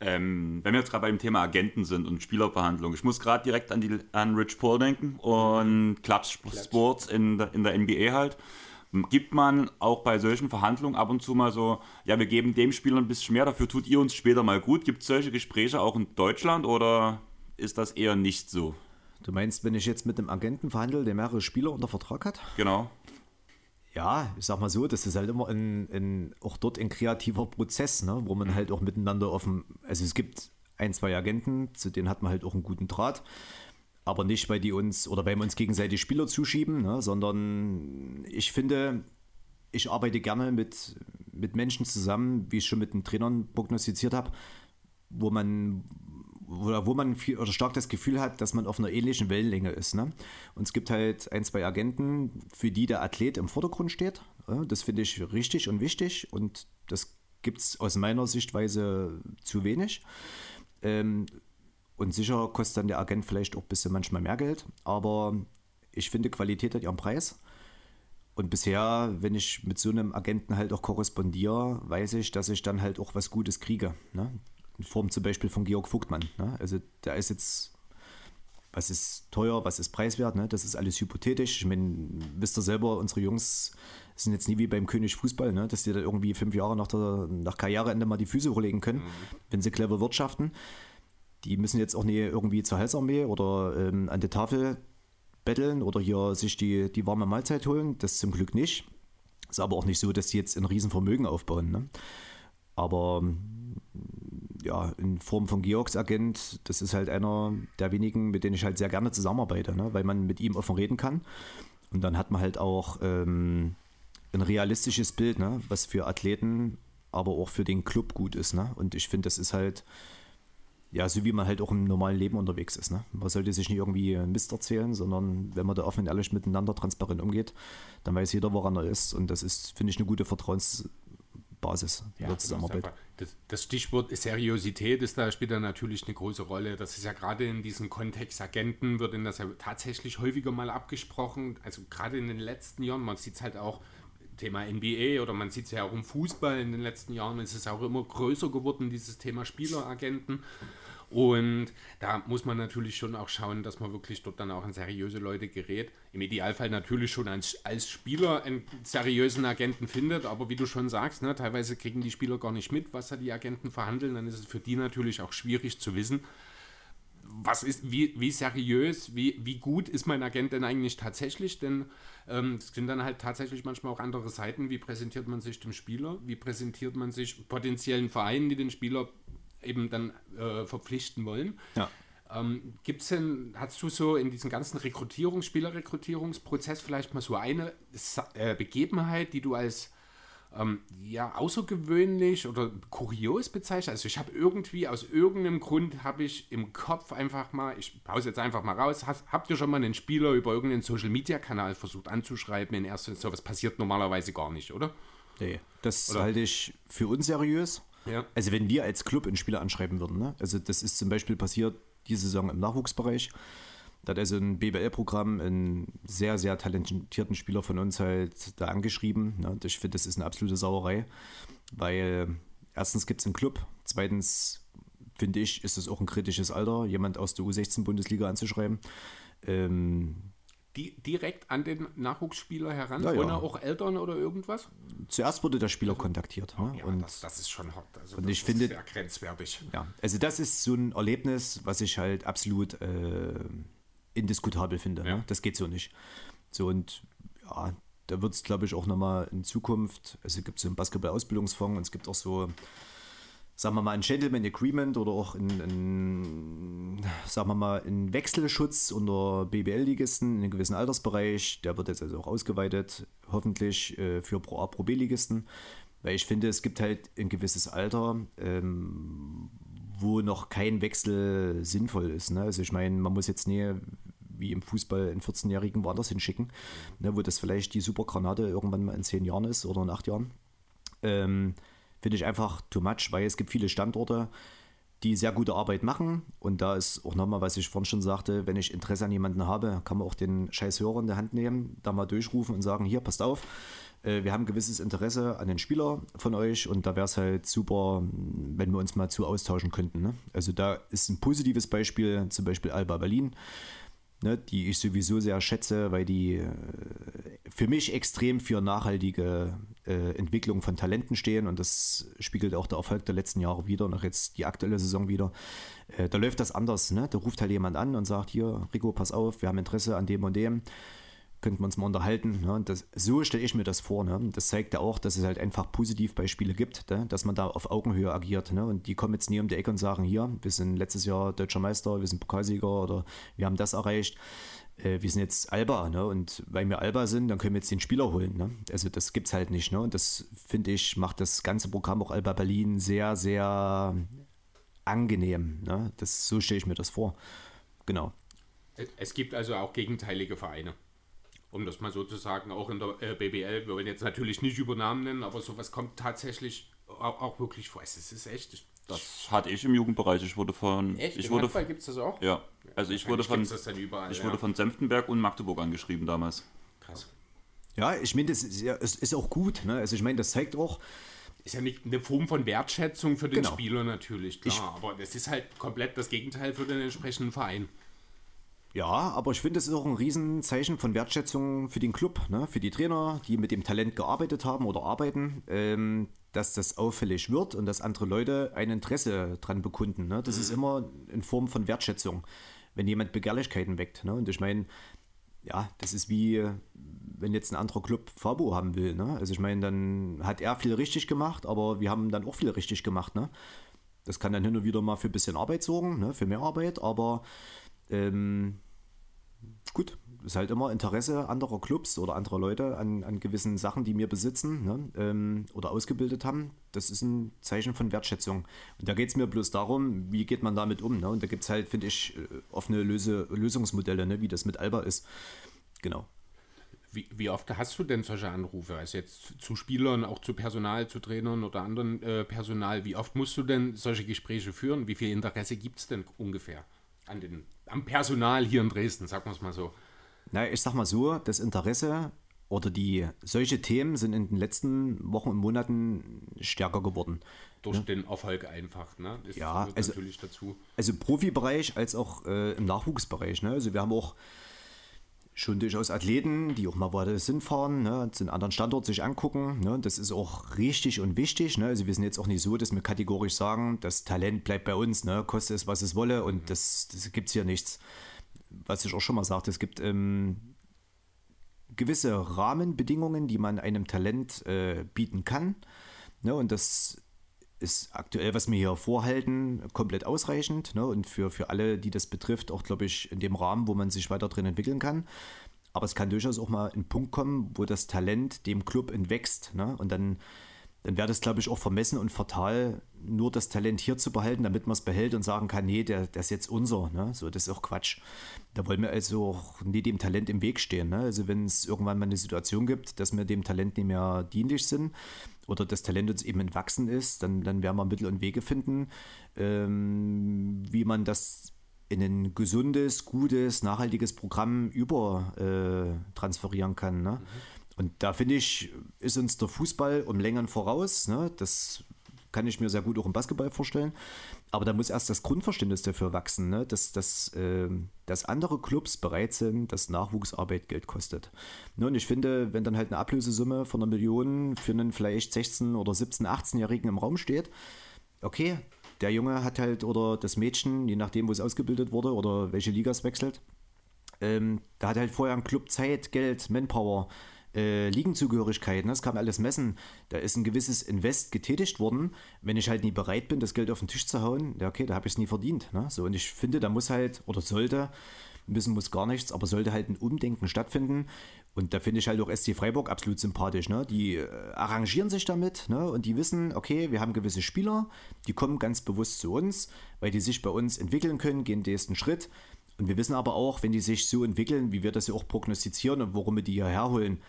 Ähm, wenn wir jetzt gerade beim Thema Agenten sind und Spielerverhandlungen, ich muss gerade direkt an, die, an Rich Paul denken und Clutch Sports in der, in der NBA halt. Gibt man auch bei solchen Verhandlungen ab und zu mal so, ja, wir geben dem Spieler ein bisschen mehr, dafür tut ihr uns später mal gut. Gibt es solche Gespräche auch in Deutschland oder ist das eher nicht so? Du meinst, wenn ich jetzt mit einem Agenten verhandle, der mehrere Spieler unter Vertrag hat? Genau. Ja, ich sag mal so, das ist halt immer ein, ein, auch dort ein kreativer Prozess, ne, wo man halt auch miteinander offen, also es gibt ein, zwei Agenten, zu denen hat man halt auch einen guten Draht, aber nicht, weil die uns oder weil wir uns gegenseitig Spieler zuschieben, ne, sondern ich finde, ich arbeite gerne mit, mit Menschen zusammen, wie ich schon mit den Trainern prognostiziert habe, wo man, wo, wo man viel, oder stark das Gefühl hat, dass man auf einer ähnlichen Wellenlänge ist. Ne? Und es gibt halt ein, zwei Agenten, für die der Athlet im Vordergrund steht. Das finde ich richtig und wichtig und das gibt es aus meiner Sichtweise zu wenig. Ähm, und sicher kostet dann der Agent vielleicht auch ein bisschen manchmal mehr Geld, aber ich finde, Qualität hat ihren Preis. Und bisher, wenn ich mit so einem Agenten halt auch korrespondiere, weiß ich, dass ich dann halt auch was Gutes kriege. Ne? In Form zum Beispiel von Georg Vogtmann. Ne? Also der ist jetzt, was ist teuer, was ist preiswert, ne? das ist alles hypothetisch. Ich meine, wisst ihr selber, unsere Jungs sind jetzt nie wie beim König Fußball, ne? dass die da irgendwie fünf Jahre nach, der, nach Karriereende mal die Füße hochlegen können, wenn sie clever wirtschaften. Die müssen jetzt auch nie irgendwie zur Heilsarmee oder ähm, an die Tafel betteln oder hier sich die, die warme Mahlzeit holen. Das zum Glück nicht. Ist aber auch nicht so, dass die jetzt ein Riesenvermögen aufbauen. Ne? Aber ja, in Form von Georgs Agent, das ist halt einer der wenigen, mit denen ich halt sehr gerne zusammenarbeite, ne? weil man mit ihm offen reden kann. Und dann hat man halt auch ähm, ein realistisches Bild, ne? was für Athleten, aber auch für den Club gut ist. Ne? Und ich finde, das ist halt, ja, so wie man halt auch im normalen Leben unterwegs ist. Ne? Man sollte sich nicht irgendwie Mist erzählen, sondern wenn man da offen und ehrlich miteinander transparent umgeht, dann weiß jeder, woran er ist. Und das ist, finde ich, eine gute Vertrauensbasis Ja, der Zusammenarbeit. das, das Stichwort Seriosität ist da spielt da natürlich eine große Rolle. Das ist ja gerade in diesem Kontext Agenten wird in das ja tatsächlich häufiger mal abgesprochen. Also gerade in den letzten Jahren, man sieht es halt auch Thema NBA oder man sieht es ja auch im Fußball in den letzten Jahren, ist es auch immer größer geworden, dieses Thema Spieleragenten. Und da muss man natürlich schon auch schauen, dass man wirklich dort dann auch an seriöse Leute gerät. Im Idealfall natürlich schon als, als Spieler einen seriösen Agenten findet, aber wie du schon sagst, ne, teilweise kriegen die Spieler gar nicht mit, was da die Agenten verhandeln. Dann ist es für die natürlich auch schwierig zu wissen, was ist, wie, wie seriös, wie, wie gut ist mein Agent denn eigentlich tatsächlich? Denn ähm, es sind dann halt tatsächlich manchmal auch andere Seiten. Wie präsentiert man sich dem Spieler? Wie präsentiert man sich potenziellen Vereinen, die den Spieler eben dann äh, verpflichten wollen? Ja. Ähm, Gibt es denn, hast du so in diesem ganzen Rekrutierungs-, Spielerrekrutierungsprozess vielleicht mal so eine äh, Begebenheit, die du als ähm, ja, außergewöhnlich oder kurios bezeichnet. Also ich habe irgendwie, aus irgendeinem Grund habe ich im Kopf einfach mal, ich pause jetzt einfach mal raus, hast, habt ihr schon mal einen Spieler über irgendeinen Social-Media-Kanal versucht anzuschreiben in erster Instanz? Was passiert normalerweise gar nicht, oder? Nee, das Oder? halte ich für unseriös. Also wenn wir als Club einen Spieler anschreiben würden, ne? also das ist zum Beispiel passiert diese Saison im Nachwuchsbereich. Da hat also ein BBL-Programm einen sehr, sehr talentierten Spieler von uns halt da angeschrieben. Ne? Ich finde, das ist eine absolute Sauerei, weil erstens gibt es einen Club, zweitens finde ich, ist es auch ein kritisches Alter, jemand aus der U16-Bundesliga anzuschreiben. Ähm, Die, direkt an den Nachwuchsspieler heran, Ja, ja. ohne auch Eltern oder irgendwas? zuerst wurde der Spieler kontaktiert. Ne? Ja, und das, das ist schon hot. Also und das ich ist finde- sehr grenzwertig. Ja, also das ist so ein Erlebnis, was ich halt absolut äh, indiskutabel finde. Ne? Das geht so nicht. So und ja, da wird es, glaube ich, auch nochmal in Zukunft, also es gibt so einen Basketball-Ausbildungsfonds und es gibt auch so, sagen wir mal, ein Gentleman Agreement oder auch ein, ein sagen wir mal, ein Wechselschutz unter BBL-Ligisten in einem gewissen Altersbereich. Der wird jetzt also auch ausgeweitet, hoffentlich äh, für Pro A, Pro B-Ligisten. Weil ich finde, es gibt halt ein gewisses Alter, ähm, wo noch kein Wechsel sinnvoll ist. Ne? Also ich meine, man muss jetzt nie wie im Fußball einen 14-Jährigen woanders hinschicken, ne, wo das vielleicht die Supergranate irgendwann mal in 10 Jahren ist oder in 8 Jahren. Ähm, Finde ich einfach too much, weil es gibt viele Standorte, die sehr gute Arbeit machen. Und da ist auch nochmal, was ich vorhin schon sagte, wenn ich Interesse an jemanden habe, kann man auch den scheiß Hörer in der Hand nehmen, da mal durchrufen und sagen, hier, passt auf, äh, wir haben gewisses Interesse an den Spieler von euch und da wäre es halt super, wenn wir uns mal zu austauschen könnten. Ne? Also da ist ein positives Beispiel, zum Beispiel Alba Berlin, ne, die ich sowieso sehr schätze, weil die äh, für mich extrem für nachhaltige äh, Entwicklung von Talenten stehen und das spiegelt auch der Erfolg der letzten Jahre wieder und auch jetzt die aktuelle Saison wieder. Äh, da läuft das anders. Ne? Da ruft halt jemand an und sagt, hier, Rico, pass auf, wir haben Interesse an dem und dem. Könnten wir uns mal unterhalten. Ne? Das, so stelle ich mir das vor. Ne? Das zeigt ja auch, dass es halt einfach positiv Beispiele gibt, ne? dass man da auf Augenhöhe agiert. Ne? Und die kommen jetzt nie um die Ecke und sagen, hier, wir sind letztes Jahr deutscher Meister, wir sind Pokalsieger oder wir haben das erreicht. Äh, wir sind jetzt Alba. Ne? Und weil wir Alba sind, dann können wir jetzt den Spieler holen. Ne? Also das gibt es halt nicht. Ne? Und das, finde ich, macht das ganze Programm auch Alba Berlin sehr, sehr angenehm. Ne? Das, so stelle ich mir das vor. Genau. Es gibt also auch gegenteilige Vereine. Um das mal so zu sagen, auch in der äh, BBL, wir wollen jetzt natürlich nicht über Namen nennen, aber sowas kommt tatsächlich auch, auch wirklich vor. Es ist, echt. Das hatte ich im Jugendbereich. Ich wurde von. Echt? Ich Im wurde gibt es das auch? Ja, also ich wurde von. überall, Ich ja. wurde von Senftenberg und Magdeburg angeschrieben damals. Krass. Ja, ich meine, das ist, ja, es ist auch gut. Ne? Also ich meine, das zeigt auch, Ist ja nicht eine Form von Wertschätzung für den Genau. Spieler natürlich, klar. aber das ist halt komplett das Gegenteil für den entsprechenden Verein. Ja, aber ich finde, es ist auch ein Riesenzeichen von Wertschätzung für den Club, ne? für die Trainer, die mit dem Talent gearbeitet haben oder arbeiten, ähm, dass das auffällig wird und dass andere Leute ein Interesse dran bekunden. Ne? Das ist immer in Form von Wertschätzung, wenn jemand Begehrlichkeiten weckt. Ne? Und ich meine, ja, das ist wie, wenn jetzt ein anderer Club Fabo haben will. Ne? Also ich meine, dann hat er viel richtig gemacht, aber wir haben dann auch viel richtig gemacht. Ne? Das kann dann hin und wieder mal für ein bisschen Arbeit sorgen, ne? für mehr Arbeit, aber ähm, gut, ist halt immer Interesse anderer Clubs oder anderer Leute an, an gewissen Sachen, die wir besitzen ne, ähm, oder ausgebildet haben. Das ist ein Zeichen von Wertschätzung. Und da geht es mir bloß darum, wie geht man damit um. Ne? Und da gibt es halt, finde ich, äh, offene Löse, Lösungsmodelle, ne, wie das mit Alba ist. Genau. Wie, wie oft hast du denn solche Anrufe? Also jetzt zu Spielern, auch zu Personal, zu Trainern oder anderen äh, Personal. Wie oft musst du denn solche Gespräche führen? Wie viel Interesse gibt es denn ungefähr an den, am Personal hier in Dresden, sagen wir es mal so? Na, ich sag mal so, das Interesse oder die solche Themen sind in den letzten Wochen und Monaten stärker geworden. Durch den Erfolg einfach, ne? Das Ja, also- natürlich dazu. Also Profibereich als auch äh, im Nachwuchsbereich. Ne? Also wir haben auch schon durchaus Athleten, die auch mal woanders hinfahren, ne? zu einem anderen Standort sich angucken. Ne? Das ist auch richtig und wichtig. Ne? Also wir sind jetzt auch nicht so, dass wir kategorisch sagen, das Talent bleibt bei uns, ne? koste es, was es wolle und das, das gibt es hier nichts. Was ich auch schon mal sagte, es gibt ähm, gewisse Rahmenbedingungen, die man einem Talent äh, bieten kann. Ne? Und das ist aktuell, was wir hier vorhalten, komplett ausreichend. Ne? Und für, für alle, die das betrifft, auch, glaube ich, in dem Rahmen, wo man sich weiter drin entwickeln kann. Aber es kann durchaus auch mal ein Punkt kommen, wo das Talent dem Club entwächst. Ne? Und dann, dann wäre das, glaube ich, auch vermessen und fatal, nur das Talent hier zu behalten, damit man es behält und sagen kann, nee, der, der ist jetzt unser. Ne? So, das ist auch Quatsch. Da wollen wir also auch nie dem Talent im Weg stehen. Ne? Also wenn es irgendwann mal eine Situation gibt, dass wir dem Talent nicht mehr dienlich sind oder das Talent uns eben entwachsen ist, dann, dann werden wir Mittel und Wege finden, ähm, wie man das in ein gesundes, gutes, nachhaltiges Programm über äh, kann. Ne? Und da finde ich, ist uns der Fußball um Längen voraus. Ne? Das kann ich mir sehr gut auch im Basketball vorstellen. Aber da muss erst das Grundverständnis dafür wachsen, ne? dass, dass, ähm, dass andere Clubs bereit sind, dass Nachwuchsarbeit Geld kostet. Ne? Und ich finde, wenn dann halt eine Ablösesumme von einer Million für einen vielleicht 16- oder 17-, 18-Jährigen im Raum steht, okay, der Junge hat halt oder das Mädchen, je nachdem, wo es ausgebildet wurde oder welche Ligas wechselt, ähm, da hat halt vorher ein Club Zeit, Geld, Manpower, äh, Ligenzugehörigkeit, ne? das kann man alles messen. Da ist ein gewisses Invest getätigt worden. Wenn ich halt nie bereit bin, das Geld auf den Tisch zu hauen, ja okay, da habe ich es nie verdient. Ne? So, und ich finde, da muss halt, oder sollte, müssen muss gar nichts, aber sollte halt ein Umdenken stattfinden. Und da finde ich halt auch SC Freiburg absolut sympathisch. Ne? Die äh, arrangieren sich damit ne? und die wissen, okay, wir haben gewisse Spieler, die kommen ganz bewusst zu uns, weil die sich bei uns entwickeln können, gehen den nächsten Schritt. Und wir wissen aber auch, wenn die sich so entwickeln, wie wir das ja auch prognostizieren und warum wir die hierher holen,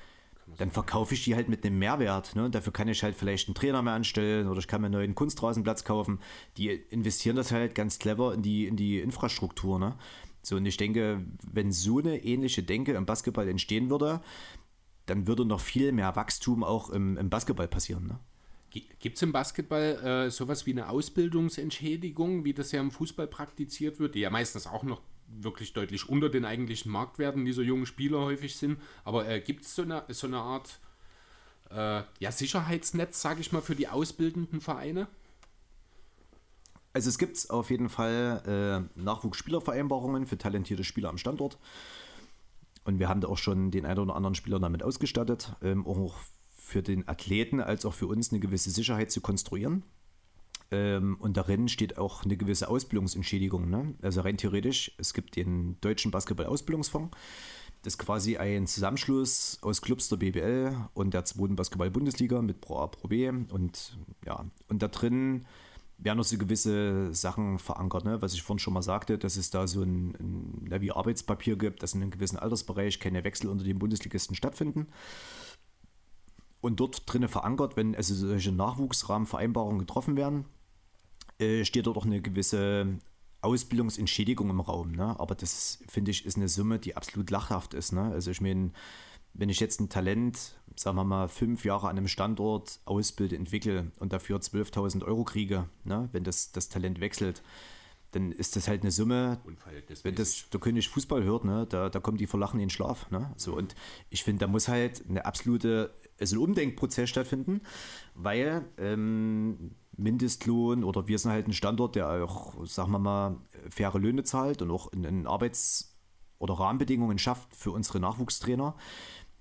dann verkaufe ich die halt mit einem Mehrwert. Ne? Dafür kann ich halt vielleicht einen Trainer mehr anstellen oder ich kann mir einen neuen Kunstrasenplatz kaufen. Die investieren das halt ganz clever in die, in die Infrastruktur. Ne? So, und ich denke, wenn so eine ähnliche Denke im Basketball entstehen würde, dann würde noch viel mehr Wachstum auch im, im Basketball passieren. Ne? Gibt es im Basketball äh, sowas wie eine Ausbildungsentschädigung, wie das ja im Fußball praktiziert wird, die ja meistens auch noch wirklich deutlich unter den eigentlichen Marktwerten dieser jungen Spieler häufig sind. Aber äh, gibt es so eine, so eine Art äh, ja, Sicherheitsnetz, sage ich mal, für die ausbildenden Vereine? Also es gibt auf jeden Fall äh, Nachwuchsspielervereinbarungen für talentierte Spieler am Standort. Und wir haben da auch schon den einen oder anderen Spieler damit ausgestattet, ähm, auch für den Athleten als auch für uns eine gewisse Sicherheit zu konstruieren. Ähm, und darin steht auch eine gewisse Ausbildungsentschädigung. Ne? Also rein theoretisch, es gibt den Deutschen Basketball-Ausbildungsfonds. Das ist quasi ein Zusammenschluss aus Clubs der BBL und der zweiten Basketball-Bundesliga mit Pro A, Pro B. Und ja, und da drin werden noch so gewisse Sachen verankert, ne? was ich vorhin schon mal sagte, dass es da so ein, ein ja, wie Arbeitspapier gibt, dass in einem gewissen Altersbereich keine Wechsel unter den Bundesligisten stattfinden. Und dort drinnen verankert, wenn also solche Nachwuchsrahmenvereinbarungen getroffen werden, äh, steht dort auch eine gewisse Ausbildungsentschädigung im Raum. Ne? Aber das, finde ich, ist eine Summe, die absolut lachhaft ist. Ne? Also ich meine, wenn ich jetzt ein Talent, sagen wir mal, fünf Jahre an einem Standort ausbilde, entwickle und dafür 12.000 Euro kriege, ne? wenn das, das Talent wechselt, dann ist das halt eine Summe, wenn das der König Fußball hört, ne, da, da kommen die vor Lachen in den Schlaf. Ne? So, und ich finde, da muss halt eine absolute, also ein Umdenkprozess stattfinden, weil ähm, Mindestlohn oder wir sind halt ein Standort, der auch, sagen wir mal, faire Löhne zahlt und auch in, in Arbeits- oder Rahmenbedingungen schafft für unsere Nachwuchstrainer,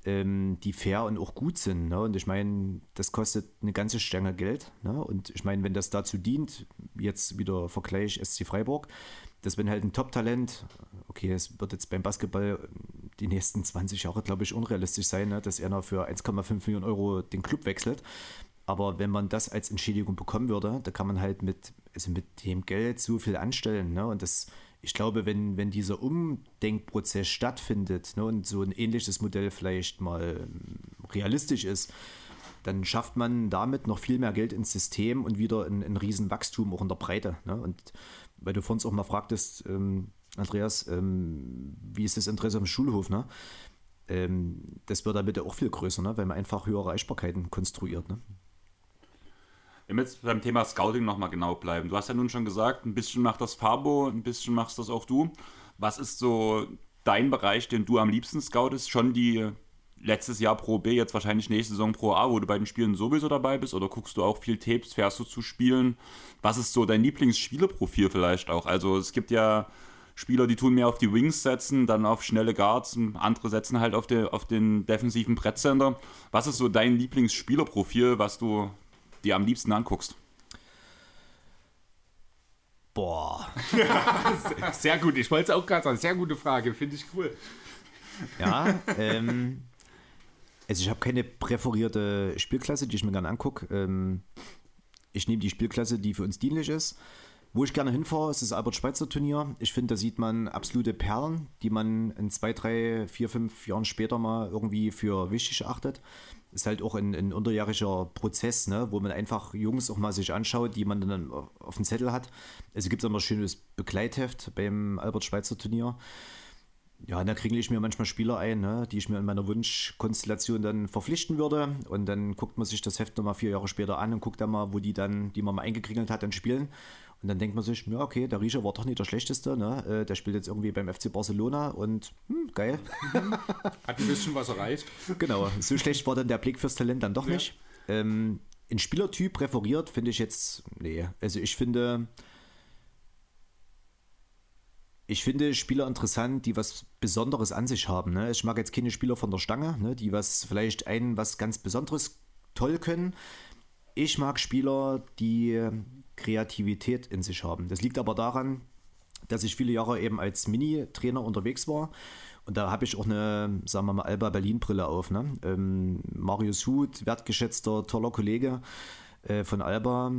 ähm, die fair und auch gut sind. Ne? Und ich meine, das kostet eine ganze Stange Geld. Ne? Und ich meine, wenn das dazu dient, jetzt wieder Vergleich SC Freiburg, dass wenn halt ein Top-Talent, okay, es wird jetzt beim Basketball die nächsten 20 Jahre, glaube ich, unrealistisch sein, ne? dass er noch für 1,5 Millionen Euro den Club wechselt. Aber wenn man das als Entschädigung bekommen würde, da kann man halt mit, also mit dem Geld so viel anstellen. Ne? Und das, ich glaube, wenn, wenn dieser Umdenkprozess stattfindet ne, und so ein ähnliches Modell vielleicht mal realistisch ist, dann schafft man damit noch viel mehr Geld ins System und wieder ein, ein Riesenwachstum auch in der Breite. Ne? Und weil du vorhin auch mal fragtest, ähm, Andreas, ähm, wie ist das Interesse am Schulhof? Ne? ähm, das wird damit auch viel größer, ne? weil man einfach höhere Reichbarkeiten konstruiert. Ne? Wenn wir jetzt beim Thema Scouting nochmal genau bleiben. Du hast ja nun schon gesagt, ein bisschen macht das Fabo, ein bisschen machst das auch du. Was ist so dein Bereich, den du am liebsten scoutest? Schon die letztes Jahr Pro B, jetzt wahrscheinlich nächste Saison Pro A, wo du bei den Spielen sowieso dabei bist? Oder guckst du auch viel Tapes, fährst du zu Spielen? Was ist so dein Lieblingsspielerprofil vielleicht auch? Also es gibt ja Spieler, die tun mehr auf die Wings setzen, dann auf schnelle Guards, andere setzen halt auf, die, auf den defensiven Brettcenter. Was ist so dein Lieblingsspielerprofil, was du dir am liebsten anguckst? Boah. [laughs] sehr gut, ich wollte es auch gerade sagen. Sehr gute Frage, finde ich cool. Ja, ähm, also ich habe keine präferierte Spielklasse, die ich mir gerne angucke. Ähm, ich nehme die Spielklasse, die für uns dienlich ist. Wo ich gerne hinfahre, ist das Albert-Schweitzer-Turnier. Ich finde, da sieht man absolute Perlen, die man in zwei, drei, vier, fünf Jahren später mal irgendwie für wichtig achtet. Ist halt auch ein, ein unterjähriger Prozess, ne, wo man einfach Jungs auch mal sich anschaut, die man dann auf dem Zettel hat. Also gibt es immer ein schönes Begleitheft beim Albert-Schweitzer-Turnier. Ja, da kriege ich mir manchmal Spieler ein, ne, die ich mir in meiner Wunschkonstellation dann verpflichten würde. Und dann guckt man sich das Heft nochmal vier Jahre später an und guckt dann mal, wo die dann, die man mal eingekringelt hat, dann spielen. Und dann denkt man sich, ja, okay, der Riecher war doch nicht der Schlechteste. Ne? Äh, der spielt jetzt irgendwie beim FC Barcelona und hm, geil. Hat ein bisschen was erreicht. Genau, so schlecht war dann der Blick fürs Talent dann doch ja. nicht. Ähm, ein Spielertyp präferiert finde ich jetzt, nee, also ich finde, ich finde Spieler interessant, die was Besonderes an sich haben. Ne? Ich mag jetzt keine Spieler von der Stange, ne? die was vielleicht ein was ganz Besonderes toll können. Ich mag Spieler, die Kreativität in sich haben. Das liegt aber daran, dass ich viele Jahre eben als Mini-Trainer unterwegs war. Und da habe ich auch eine, sagen wir mal, Alba Berlin-Brille auf. Ne? Ähm, Marius Huth, wertgeschätzter, toller Kollege äh, von Alba.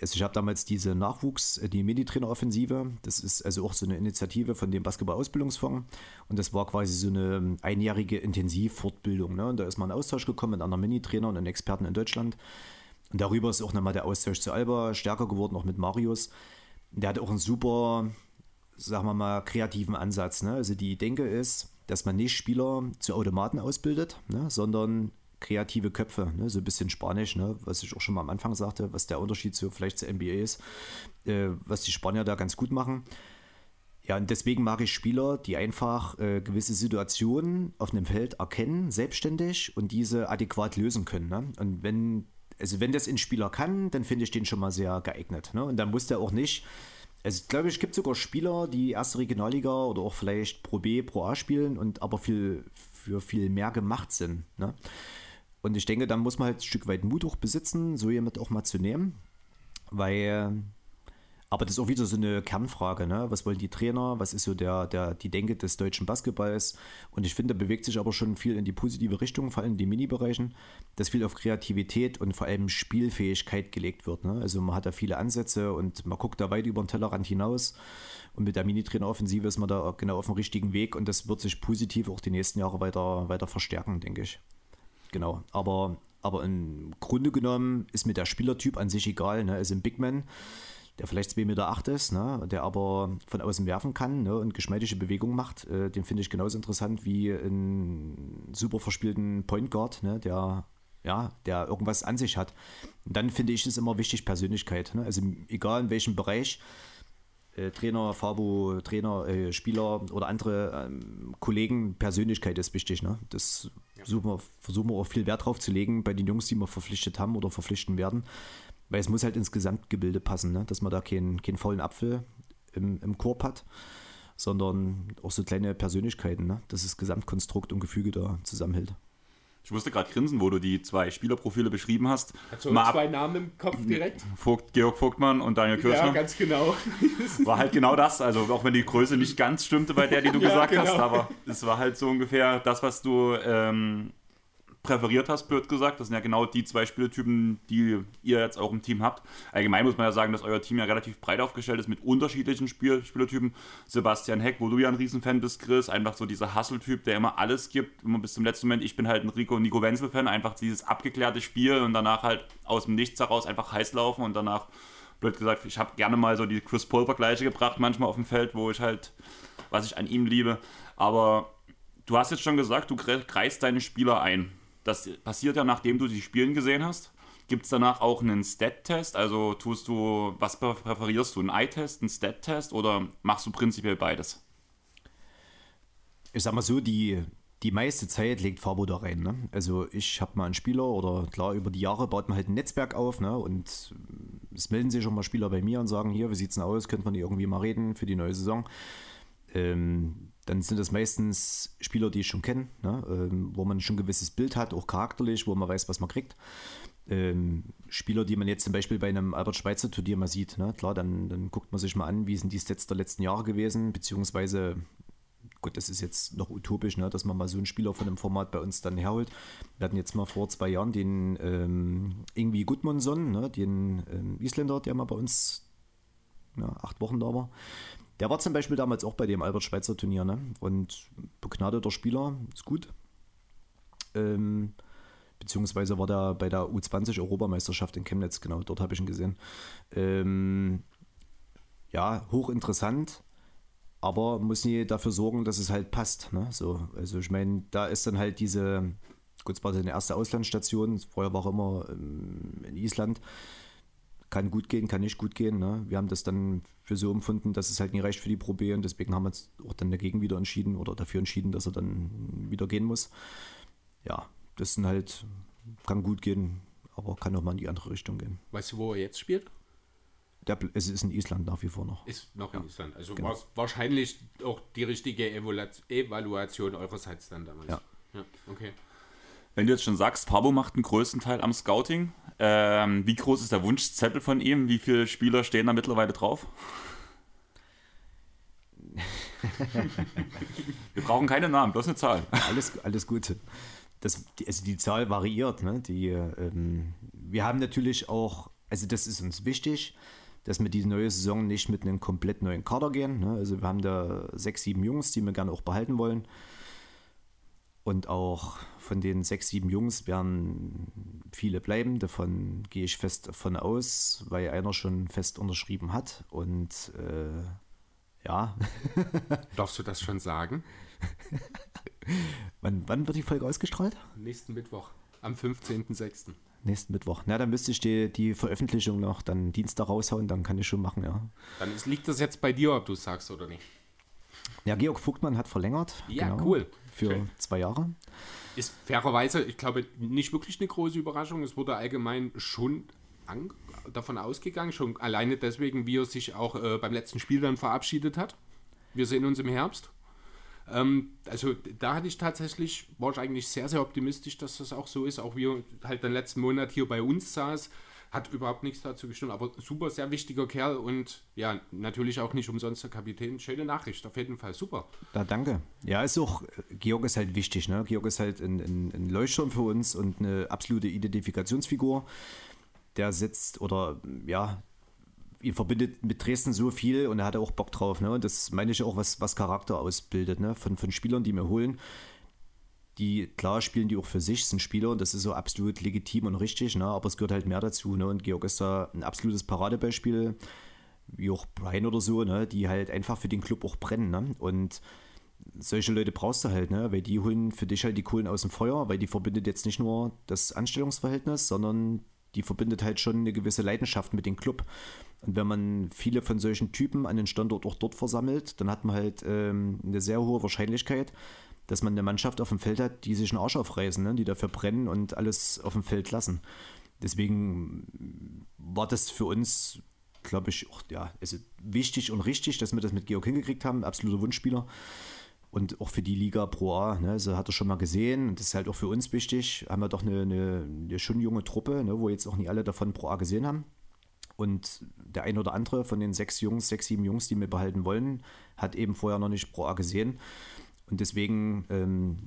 Also ich habe damals diese Nachwuchs, äh, die Mini-Trainer-Offensive. Das ist also auch so eine Initiative von dem Basketball-Ausbildungsfonds. Und das war quasi so eine einjährige Intensivfortbildung. Ne? Und da ist mal ein Austausch gekommen mit anderen Mini-Trainern und Experten in Deutschland. Und darüber ist auch nochmal der Austausch zu Alba stärker geworden, auch mit Marius. Der hat auch einen super, sagen wir mal, kreativen Ansatz. Ne? Also die Denke ist, dass man nicht Spieler zu Automaten ausbildet, ne? sondern kreative Köpfe, ne? so ein bisschen Spanisch, ne? was ich auch schon mal am Anfang sagte, was der Unterschied so vielleicht zur NBA ist, äh, was die Spanier da ganz gut machen. Ja, und deswegen mag ich Spieler, die einfach äh, gewisse Situationen auf einem Feld erkennen, selbstständig und diese adäquat lösen können. Ne? Und wenn also wenn das ein Spieler kann, dann finde ich den schon mal sehr geeignet. Ne? Und dann muss der auch nicht. Also glaube ich, gibt sogar Spieler, die erste Regionalliga oder auch vielleicht Pro B, Pro A spielen und aber viel für viel mehr gemacht sind. Ne? Und ich denke, da muss man halt ein Stück weit Mut auch besitzen, so jemand auch mal zu nehmen. Weil aber das ist auch wieder so eine Kernfrage, ne? Was wollen die Trainer? Was ist so der, der, die Denke des deutschen Basketballs? Und ich finde, da bewegt sich aber schon viel in die positive Richtung, vor allem in den Mini-Bereichen, dass viel auf Kreativität und vor allem Spielfähigkeit gelegt wird. Ne? Also man hat da viele Ansätze und man guckt da weit über den Tellerrand hinaus. Und mit der Mini-Trainer-Offensive ist man da genau auf dem richtigen Weg und das wird sich positiv auch die nächsten Jahre weiter, weiter verstärken, denke ich. Genau. Aber, aber im Grunde genommen ist mir der Spielertyp an sich egal. Ne? Also ein Big Man der vielleicht 2,8 Meter acht ist, ne, der aber von außen werfen kann ne, und geschmeidige Bewegungen macht, äh, den finde ich genauso interessant wie einen super verspielten Point Guard, ne, der ja, der irgendwas an sich hat. Und dann finde ich es immer wichtig, Persönlichkeit. Ne? Also egal in welchem Bereich, äh, Trainer, Fabo, Trainer, äh, Spieler oder andere ähm, Kollegen, Persönlichkeit ist wichtig. Ne? Das ja. versuchen, wir, versuchen wir auch viel Wert drauf zu legen bei den Jungs, die wir verpflichtet haben oder verpflichten werden. Weil es muss halt ins Gesamtgebilde passen, ne? dass man da keinen, keinen faulen Apfel im, im Korb hat, sondern auch so kleine Persönlichkeiten, ne? dass das Gesamtkonstrukt und Gefüge da zusammenhält. Ich musste gerade grinsen, wo du die zwei Spielerprofile beschrieben hast. Hast du zwei Namen im Kopf direkt? Vogt, Georg Vogtmann und Daniel Kirchner. Ja, ganz genau. [laughs] War halt genau das. Also auch wenn die Größe nicht ganz stimmte bei der, die du [laughs] ja, gesagt genau. hast, aber es war halt so ungefähr das, was du ähm, präferiert hast, blöd gesagt. Das sind ja genau die zwei Spieltypen, die ihr jetzt auch im Team habt. Allgemein muss man ja sagen, dass euer Team ja relativ breit aufgestellt ist mit unterschiedlichen Spiel Spielertypen. Sebastian Heck, wo du ja ein Riesenfan bist, Chris, einfach so dieser Hustle-Typ, der immer alles gibt, immer bis zum letzten Moment. Ich bin halt ein Rico Nico Wenzel-Fan, einfach dieses abgeklärte Spiel und danach halt aus dem Nichts heraus einfach heiß laufen und danach, blöd gesagt, ich habe gerne mal so die Chris Paul-Vergleiche gebracht, manchmal auf dem Feld, wo ich halt, was ich an ihm liebe. Aber Du hast jetzt schon gesagt, du kreist deine Spieler ein. Das passiert ja, nachdem du sie spielen gesehen hast. Gibt es danach auch einen Stat-Test? Also tust du, was präferierst du? Einen Eye-Test, einen Stat-Test oder machst du prinzipiell beides? Ich sag mal so, die, die meiste Zeit legt Fabo da rein. Ne? Also ich habe mal einen Spieler oder klar, über die Jahre baut man halt ein Netzwerk auf ne? und es melden sich schon mal Spieler bei mir und sagen, hier, wie sieht's denn aus, könnte man irgendwie mal reden für die neue Saison. Ähm, dann sind das meistens Spieler, die ich schon kenne, ne? ähm, wo man schon ein gewisses Bild hat, auch charakterlich, wo man weiß, was man kriegt. Ähm, Spieler, die man jetzt zum Beispiel bei einem Albert-Schweitzer-Turnier mal sieht, ne? klar, dann, dann guckt man sich mal an, wie sind die Stats der letzten Jahre gewesen, beziehungsweise gut, das ist jetzt noch utopisch, ne, dass man mal so einen Spieler von dem Format bei uns dann herholt. Wir hatten jetzt mal vor zwei Jahren den ähm, Ingvi Gudmundsson, ne, den ähm, Isländer, der mal bei uns ja, acht Wochen da war. Der war zum Beispiel damals auch bei dem Albert-Schweitzer Turnier ne? und begnadeter Spieler, ist gut. Ähm, beziehungsweise war der bei der U20-Europameisterschaft in Chemnitz, genau, dort habe ich ihn gesehen. Ähm, ja, hochinteressant aber muss nie dafür sorgen, dass es halt passt. Ne? So, also ich meine, da ist dann halt diese, gut, es war seine erste Auslandsstation, vorher war er immer ähm, in Island. Kann gut gehen, kann nicht gut gehen. Ne? Wir haben das dann für so empfunden, dass es halt nie reicht für die Probe und deswegen haben wir uns auch dann dagegen wieder entschieden oder dafür entschieden, dass er dann wieder gehen muss. Ja, das sind halt, kann gut gehen, aber kann auch mal in die andere Richtung gehen. Weißt du, wo er jetzt spielt? Der, es ist in Island nach wie vor noch. Ist noch in Island. Also genau. wahrscheinlich auch die richtige Evaluation eurerseits dann damals. Ja. ja. Okay. Wenn du jetzt schon sagst, Pabo macht einen größten Teil am Scouting, ähm, wie groß ist der Wunschzettel von ihm? Wie viele Spieler stehen da mittlerweile drauf? [laughs] Wir brauchen keine Namen, bloß eine Zahl. Alles, alles Gute. Das, also die Zahl variiert. Ne? Die, ähm, wir haben natürlich auch, also das ist uns wichtig, dass wir die neue Saison nicht mit einem komplett neuen Kader gehen. Ne? Also wir haben da sechs, sieben Jungs, die wir gerne auch behalten wollen. Und auch von den sechs, sieben Jungs werden viele bleiben. Davon gehe ich fest davon aus, weil einer schon fest unterschrieben hat. Und äh, ja. [laughs] Darfst du das schon sagen? wann, wann wird die Folge ausgestrahlt? Nächsten Mittwoch, am 15.06 nächsten Mittwoch. Na, dann müsste ich die, die Veröffentlichung noch dann Dienstag raushauen, dann kann ich schon machen, ja. Dann ist, liegt das jetzt bei dir, ob du es sagst oder nicht. Ja, Georg Vogtmann hat verlängert. Ja, genau, cool. Für Schön. zwei Jahre. Ist fairerweise, ich glaube, nicht wirklich eine große Überraschung. Es wurde allgemein schon davon ausgegangen, schon alleine deswegen, wie er sich auch äh, beim letzten Spiel dann verabschiedet hat. Wir sehen uns im Herbst. Ähm, also da hatte ich tatsächlich, war ich eigentlich sehr, sehr optimistisch, dass das auch so ist. Auch wie er halt den letzten Monat hier bei uns saß, hat überhaupt nichts dazu gestimmt. Aber super, sehr wichtiger Kerl und ja, natürlich auch nicht umsonst der Kapitän. Schöne Nachricht, auf jeden Fall, super. Ja, danke. Ja, ist auch, Georg ist halt wichtig. Ne? Georg ist halt ein, ein, ein Leuchtturm für uns und eine absolute Identifikationsfigur der sitzt oder ja, ihn verbindet mit Dresden so viel und er hatte auch Bock drauf. Ne? Und das meine ich auch, was, was Charakter ausbildet, ne? von, von Spielern, die wir holen. Die, klar, spielen die auch für sich, sind Spieler und das ist so absolut legitim und richtig, ne? aber es gehört halt mehr dazu. Ne? Und Georg ist da ein absolutes Paradebeispiel, wie auch Brian oder so, ne? die halt einfach für den Club auch brennen. Ne? Und solche Leute brauchst du halt, ne? weil die holen für dich halt die Kohlen aus dem Feuer, weil die verbindet jetzt nicht nur das Anstellungsverhältnis, sondern die verbindet halt schon eine gewisse Leidenschaft mit dem Club. Und wenn man viele von solchen Typen an den Standort auch dort versammelt, dann hat man halt ähm, eine sehr hohe Wahrscheinlichkeit, dass man eine Mannschaft auf dem Feld hat, die sich einen Arsch aufreißen, ne? die dafür brennen und alles auf dem Feld lassen. Deswegen war das für uns, glaube ich, auch ja, also wichtig und richtig, dass wir das mit Georg hingekriegt haben. Absoluter Wunschspieler. Und auch für die Liga Pro A, ne, so hat er schon mal gesehen. Und das ist halt auch für uns wichtig. Haben wir doch eine, eine, eine schon junge Truppe, ne, wo jetzt auch nicht alle davon Pro A gesehen haben. Und der ein oder andere von den sechs Jungs, sechs, sieben Jungs, die wir behalten wollen, hat eben vorher noch nicht Pro A gesehen. Und deswegen ähm,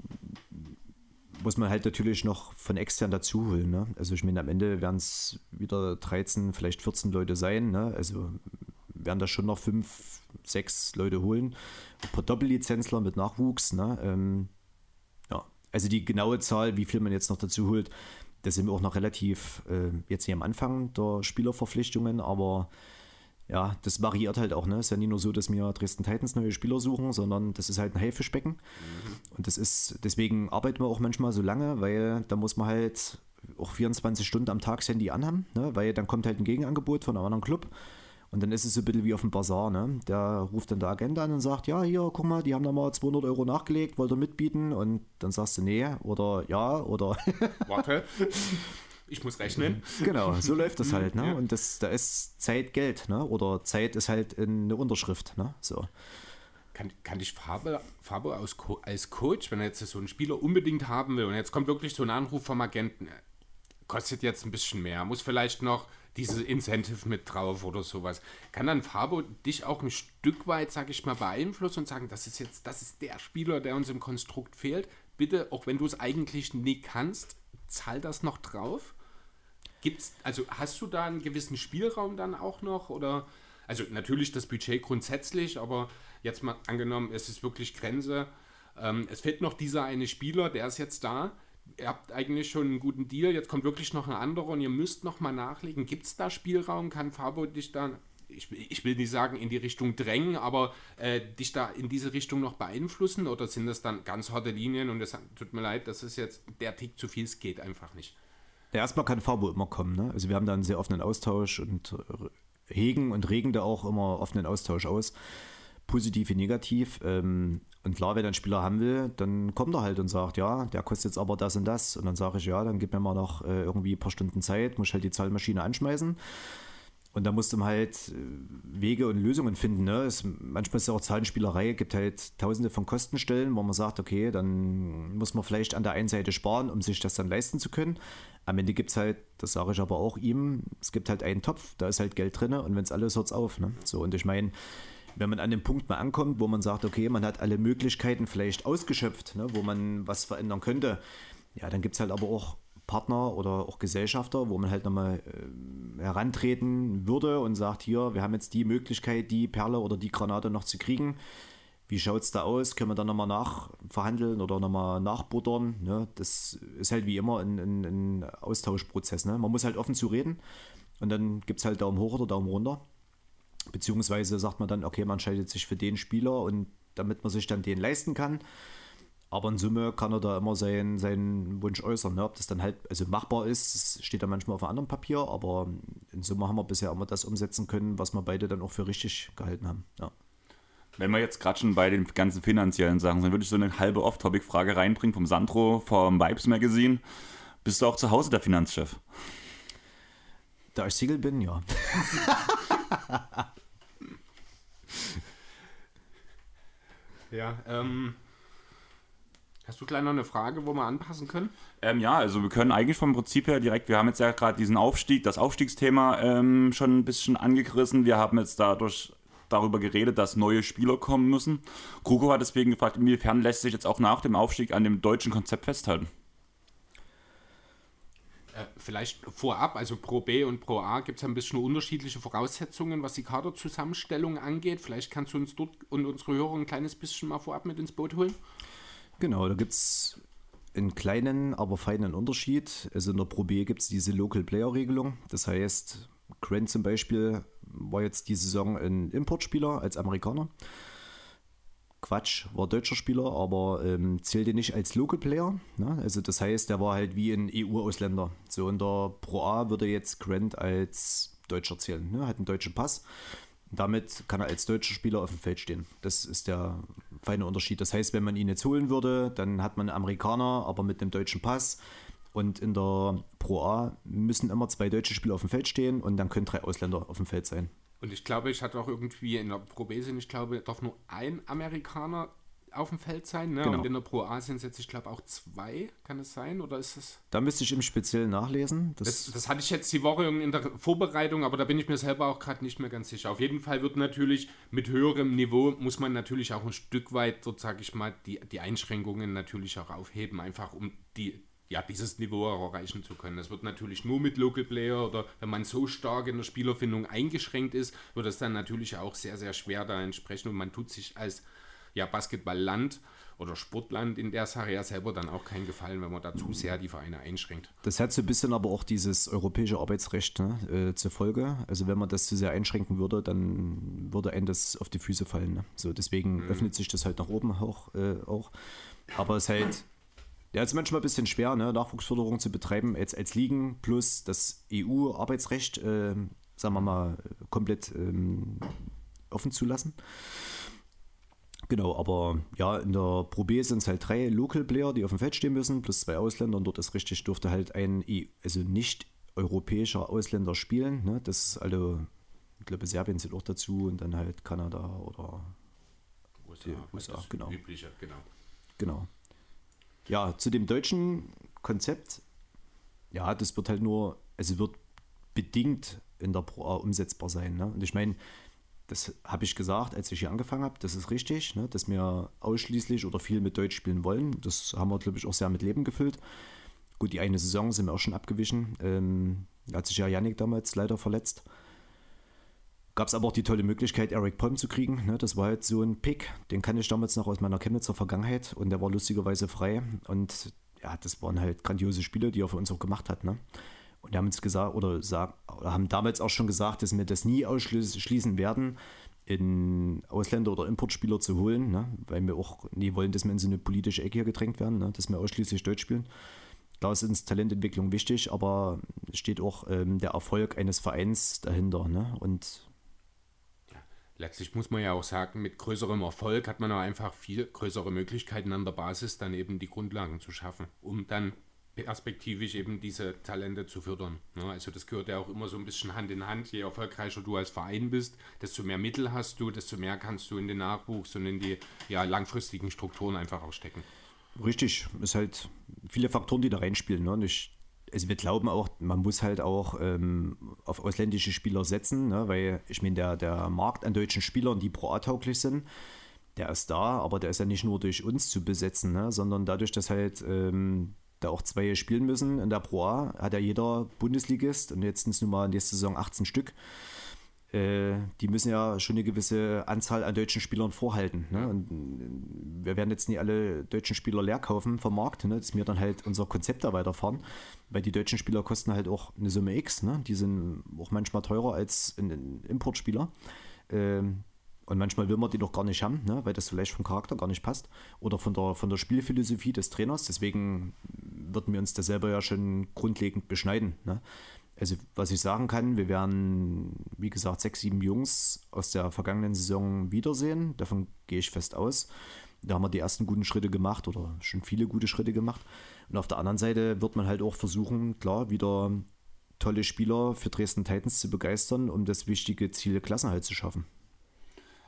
muss man halt natürlich noch von extern dazu holen. Ne? Also ich meine, am Ende werden es wieder 13, vielleicht 14 Leute sein. Ne? Also werden da schon noch fünf, sechs Leute holen. Ein paar Doppellizenzler mit Nachwuchs. Ne? Ähm, ja, also die genaue Zahl, wie viel man jetzt noch dazu holt, da sind wir auch noch relativ äh, jetzt hier am Anfang der Spielerverpflichtungen, aber ja, das variiert halt auch. Ne? Es ist ja nicht nur so, dass wir Dresden Titans neue Spieler suchen, sondern das ist halt ein Haifischbecken. Mhm. Und das ist, deswegen arbeiten wir auch manchmal so lange, weil da muss man halt auch 24 Stunden am Tag das Handy anhaben, ne? weil dann kommt halt ein Gegenangebot von einem anderen Club. Und dann ist es so ein bisschen wie auf dem Bazar. Ne? Der ruft dann der Agent an und sagt, ja, hier, guck mal, die haben da mal 200 Euro nachgelegt, wollt ihr mitbieten? Und dann sagst du, nee, oder ja, oder... Warte, [laughs] ich muss rechnen. [laughs] Genau, so läuft das halt. Ne? Und das, da ist Zeit Geld. Ne? Oder Zeit ist halt eine Unterschrift. Ne? So. Kann, kann ich Farbe, Farbe aus, als Coach, wenn er jetzt so einen Spieler unbedingt haben will und jetzt kommt wirklich so ein Anruf vom Agenten, kostet jetzt ein bisschen mehr, muss vielleicht noch dieses Incentive mit drauf oder sowas. Kann dann Fabo dich auch ein Stück weit, sag ich mal, beeinflussen und sagen, das ist jetzt, das ist der Spieler, der uns im Konstrukt fehlt. Bitte, auch wenn du es eigentlich nie kannst, zahl das noch drauf? Gibt's, also hast du da einen gewissen Spielraum dann auch noch? Oder also natürlich das Budget grundsätzlich, aber jetzt mal angenommen, es ist wirklich Grenze. Ähm, es fehlt noch dieser eine Spieler, der ist jetzt da ihr habt eigentlich schon einen guten Deal, jetzt kommt wirklich noch ein anderer und ihr müsst noch mal nachlegen. Gibt es da Spielraum? Kann Fabo dich da, ich, ich, will nicht sagen in die Richtung drängen, aber äh, dich da in diese Richtung noch beeinflussen? Oder sind das dann ganz harte Linien und es tut mir leid, das ist jetzt der Tick zu viel, es geht einfach nicht? Erstmal kann Fabo immer kommen. Ne? Also wir haben da einen sehr offenen Austausch und äh, hegen und regen da auch immer offenen Austausch aus positiv wie negativ. Ähm, und klar, wenn ein Spieler haben will, dann kommt er halt und sagt, ja, der kostet jetzt aber das und das. Und dann sage ich, ja, dann gib mir mal noch äh, irgendwie ein paar Stunden Zeit, muss halt die Zahlmaschine anschmeißen. Und da musst du halt äh, Wege und Lösungen finden. Ne? Es, manchmal ist es auch Zahlenspielerei, es gibt halt tausende von Kostenstellen, wo man sagt, okay, dann muss man vielleicht an der einen Seite sparen, um sich das dann leisten zu können. Am Ende gibt es halt, das sage ich aber auch ihm, es gibt halt einen Topf, da ist halt Geld drin und wenn es alles hört es auf. Ne? So, und ich meine, wenn man an dem Punkt mal ankommt, wo man sagt, okay, man hat alle Möglichkeiten vielleicht ausgeschöpft, ne, wo man was verändern könnte, ja, dann gibt es halt aber auch Partner oder auch Gesellschafter, wo man halt nochmal äh, herantreten würde und sagt, hier, wir haben jetzt die Möglichkeit, die Perle oder die Granate noch zu kriegen. Wie schaut es da aus? Können wir dann nochmal nachverhandeln oder nochmal nachbuttern? Ne? Das ist halt wie immer ein, ein, ein Austauschprozess. Ne? Man muss halt offen zu reden und dann gibt es halt Daumen hoch oder Daumen runter. Beziehungsweise sagt man dann, okay, man entscheidet sich für den Spieler und damit man sich dann den leisten kann. Aber in Summe kann er da immer seinen, seinen Wunsch äußern. Ne? Ob das dann halt also machbar ist, steht da manchmal auf einem anderen Papier, aber in Summe haben wir bisher immer das umsetzen können, was wir beide dann auch für richtig gehalten haben. Ja. Wenn wir jetzt gerade schon bei den ganzen finanziellen Sachen sind, würde ich so eine halbe Off-Topic-Frage reinbringen vom Sandro vom Vibes Magazine. Bist du auch zu Hause der Finanzchef? Da ich Single bin, ja. [laughs] ja, ähm. Hast du gleich noch eine Frage, wo wir anpassen können? Ähm, ja, also wir können eigentlich vom Prinzip her direkt, wir haben jetzt ja gerade diesen Aufstieg, das Aufstiegsthema ähm, schon ein bisschen angegriffen. Wir haben jetzt dadurch darüber geredet, dass neue Spieler kommen müssen. Kruko hat deswegen gefragt, inwiefern lässt sich jetzt auch nach dem Aufstieg an dem deutschen Konzept festhalten? Äh, vielleicht vorab, also Pro B und Pro A gibt es ein bisschen unterschiedliche Voraussetzungen, was die Kaderzusammenstellung angeht. Vielleicht kannst du uns dort und unsere Hörer ein kleines bisschen mal vorab mit ins Boot holen. Genau, da gibt es einen kleinen, aber feinen Unterschied. Also in der Pro B gibt es diese Local Player Regelung. Das heißt, Grant zum Beispiel war jetzt die Saison ein Importspieler als Amerikaner. Quatsch, war deutscher Spieler, aber ähm, zählte nicht als Local Player. Ne? Also das heißt, der war halt wie ein EU-Ausländer. So in der Pro A würde jetzt Grant als Deutscher zählen, ne? hat einen deutschen Pass. Damit kann er als deutscher Spieler auf dem Feld stehen. Das ist der feine Unterschied. Das heißt, wenn man ihn jetzt holen würde, dann hat man einen Amerikaner, aber mit einem deutschen Pass. Und in der Pro A müssen immer zwei deutsche Spieler auf dem Feld stehen und dann können drei Ausländer auf dem Feld sein. Und ich glaube, ich hatte auch irgendwie in der Pro B sind, ich glaube, darf nur ein Amerikaner auf dem Feld sein. Ne? Genau. Und in der Pro A sind es jetzt, ich glaube, auch zwei. Kann es sein? Oder ist es. Da müsste ich im Speziellen nachlesen. Das, das, das, hatte ich jetzt die Woche in der Vorbereitung, aber da bin ich mir selber auch gerade nicht mehr ganz sicher. Auf jeden Fall wird natürlich mit höherem Niveau, muss man natürlich auch ein Stück weit, dort sage ich mal, die, die Einschränkungen natürlich auch aufheben, einfach um die ja, dieses Niveau erreichen zu können. Das wird natürlich nur mit Local Player oder wenn man so stark in der Spielerfindung eingeschränkt ist, wird es dann natürlich auch sehr, sehr schwer da entsprechen und man tut sich als ja, Basketballland oder Sportland in der Sache ja selber dann auch keinen Gefallen, wenn man da zu sehr die Vereine einschränkt. Das hat so ein bisschen aber auch dieses europäische Arbeitsrecht ne, äh, zur Folge. Also wenn man das zu sehr einschränken würde, dann würde einem das auf die Füße fallen. Ne? So, deswegen mhm. öffnet sich das halt nach oben auch. Äh, auch. Aber es ist halt, ja, es ist manchmal ein bisschen schwer, ne, Nachwuchsförderung zu betreiben, jetzt als Ligen plus das EU-Arbeitsrecht, äh, sagen wir mal, komplett ähm, offen zu lassen. Genau, aber ja, in der Pro B sind es halt drei Local Player, die auf dem Feld stehen müssen, plus zwei Ausländer. Und dort ist richtig, durfte halt ein also nicht europäischer Ausländer spielen. Ne? Das ist also, ich glaube, Serbien zählt auch dazu und dann halt Kanada oder USA, USA genau. Übliche, genau. Genau. Ja, zu dem deutschen Konzept, ja, das wird halt nur, also wird bedingt in der Pro A umsetzbar sein. Ne? Und ich meine, das habe ich gesagt, als ich hier angefangen habe, das ist richtig, ne, dass wir ausschließlich oder viel mit Deutsch spielen wollen. Das haben wir, glaube ich, auch sehr mit Leben gefüllt. Gut, die eine Saison sind wir auch schon abgewichen. Ähm, hat sich ja Yannick damals leider verletzt. Gab es aber auch die tolle Möglichkeit, Eric Palm zu kriegen. Ne? Das war halt so ein Pick, den kann ich damals noch aus meiner Chemnitzer Vergangenheit und der war lustigerweise frei. Und ja, das waren halt grandiose Spiele, die er für uns auch gemacht hat. Ne? Und haben uns gesagt, oder, sag, oder haben damals auch schon gesagt, dass wir das nie ausschließen werden, in Ausländer oder Importspieler zu holen, ne? weil wir auch nie wollen, dass wir in so eine politische Ecke hier gedrängt werden, ne? dass wir ausschließlich Deutsch spielen. Da ist uns Talententwicklung wichtig, aber steht auch ähm, der Erfolg eines Vereins dahinter. Ne? Und letztlich muss man ja auch sagen, mit größerem Erfolg hat man auch einfach viel größere Möglichkeiten an der Basis, dann eben die Grundlagen zu schaffen, um dann perspektivisch eben diese Talente zu fördern. Ja, also das gehört ja auch immer so ein bisschen Hand in Hand. Je erfolgreicher du als Verein bist, desto mehr Mittel hast du, desto mehr kannst du in den Nachwuchs und in die ja, langfristigen Strukturen einfach auch stecken. Richtig, es sind halt viele Faktoren, die da reinspielen. Ne? Ich, also wir glauben auch, man muss halt auch ähm, auf ausländische Spieler setzen, ne? weil ich meine, der, der Markt an deutschen Spielern, die pro tauglich sind, der ist da, aber der ist ja nicht nur durch uns zu besetzen, ne? sondern dadurch, dass halt ähm, da auch zwei spielen müssen. In der Pro A hat ja jeder Bundesligist und jetzt sind es nun mal nächste Saison 18 Stück. Äh, die müssen ja schon eine gewisse Anzahl an deutschen Spielern vorhalten. Ne? Und äh, wir werden jetzt nicht alle deutschen Spieler leer kaufen vom Markt, ne? dass wir dann halt unser Konzept da weiterfahren, weil die deutschen Spieler kosten halt auch eine Summe X. Ne? Die sind auch manchmal teurer als ein, ein Importspieler. Ähm, und manchmal will man die doch gar nicht haben, ne? weil das vielleicht vom Charakter gar nicht passt oder von der, von der Spielphilosophie des Trainers. Deswegen würden wir uns da selber ja schon grundlegend beschneiden. Ne? Also, was ich sagen kann, wir werden, wie gesagt, sechs, sieben Jungs aus der vergangenen Saison wiedersehen. Davon gehe ich fest aus. Da haben wir die ersten guten Schritte gemacht oder schon viele gute Schritte gemacht. Und auf der anderen Seite wird man halt auch versuchen, klar, wieder tolle Spieler für Dresden Titans zu begeistern, um das wichtige Ziel Klassenhalt zu schaffen.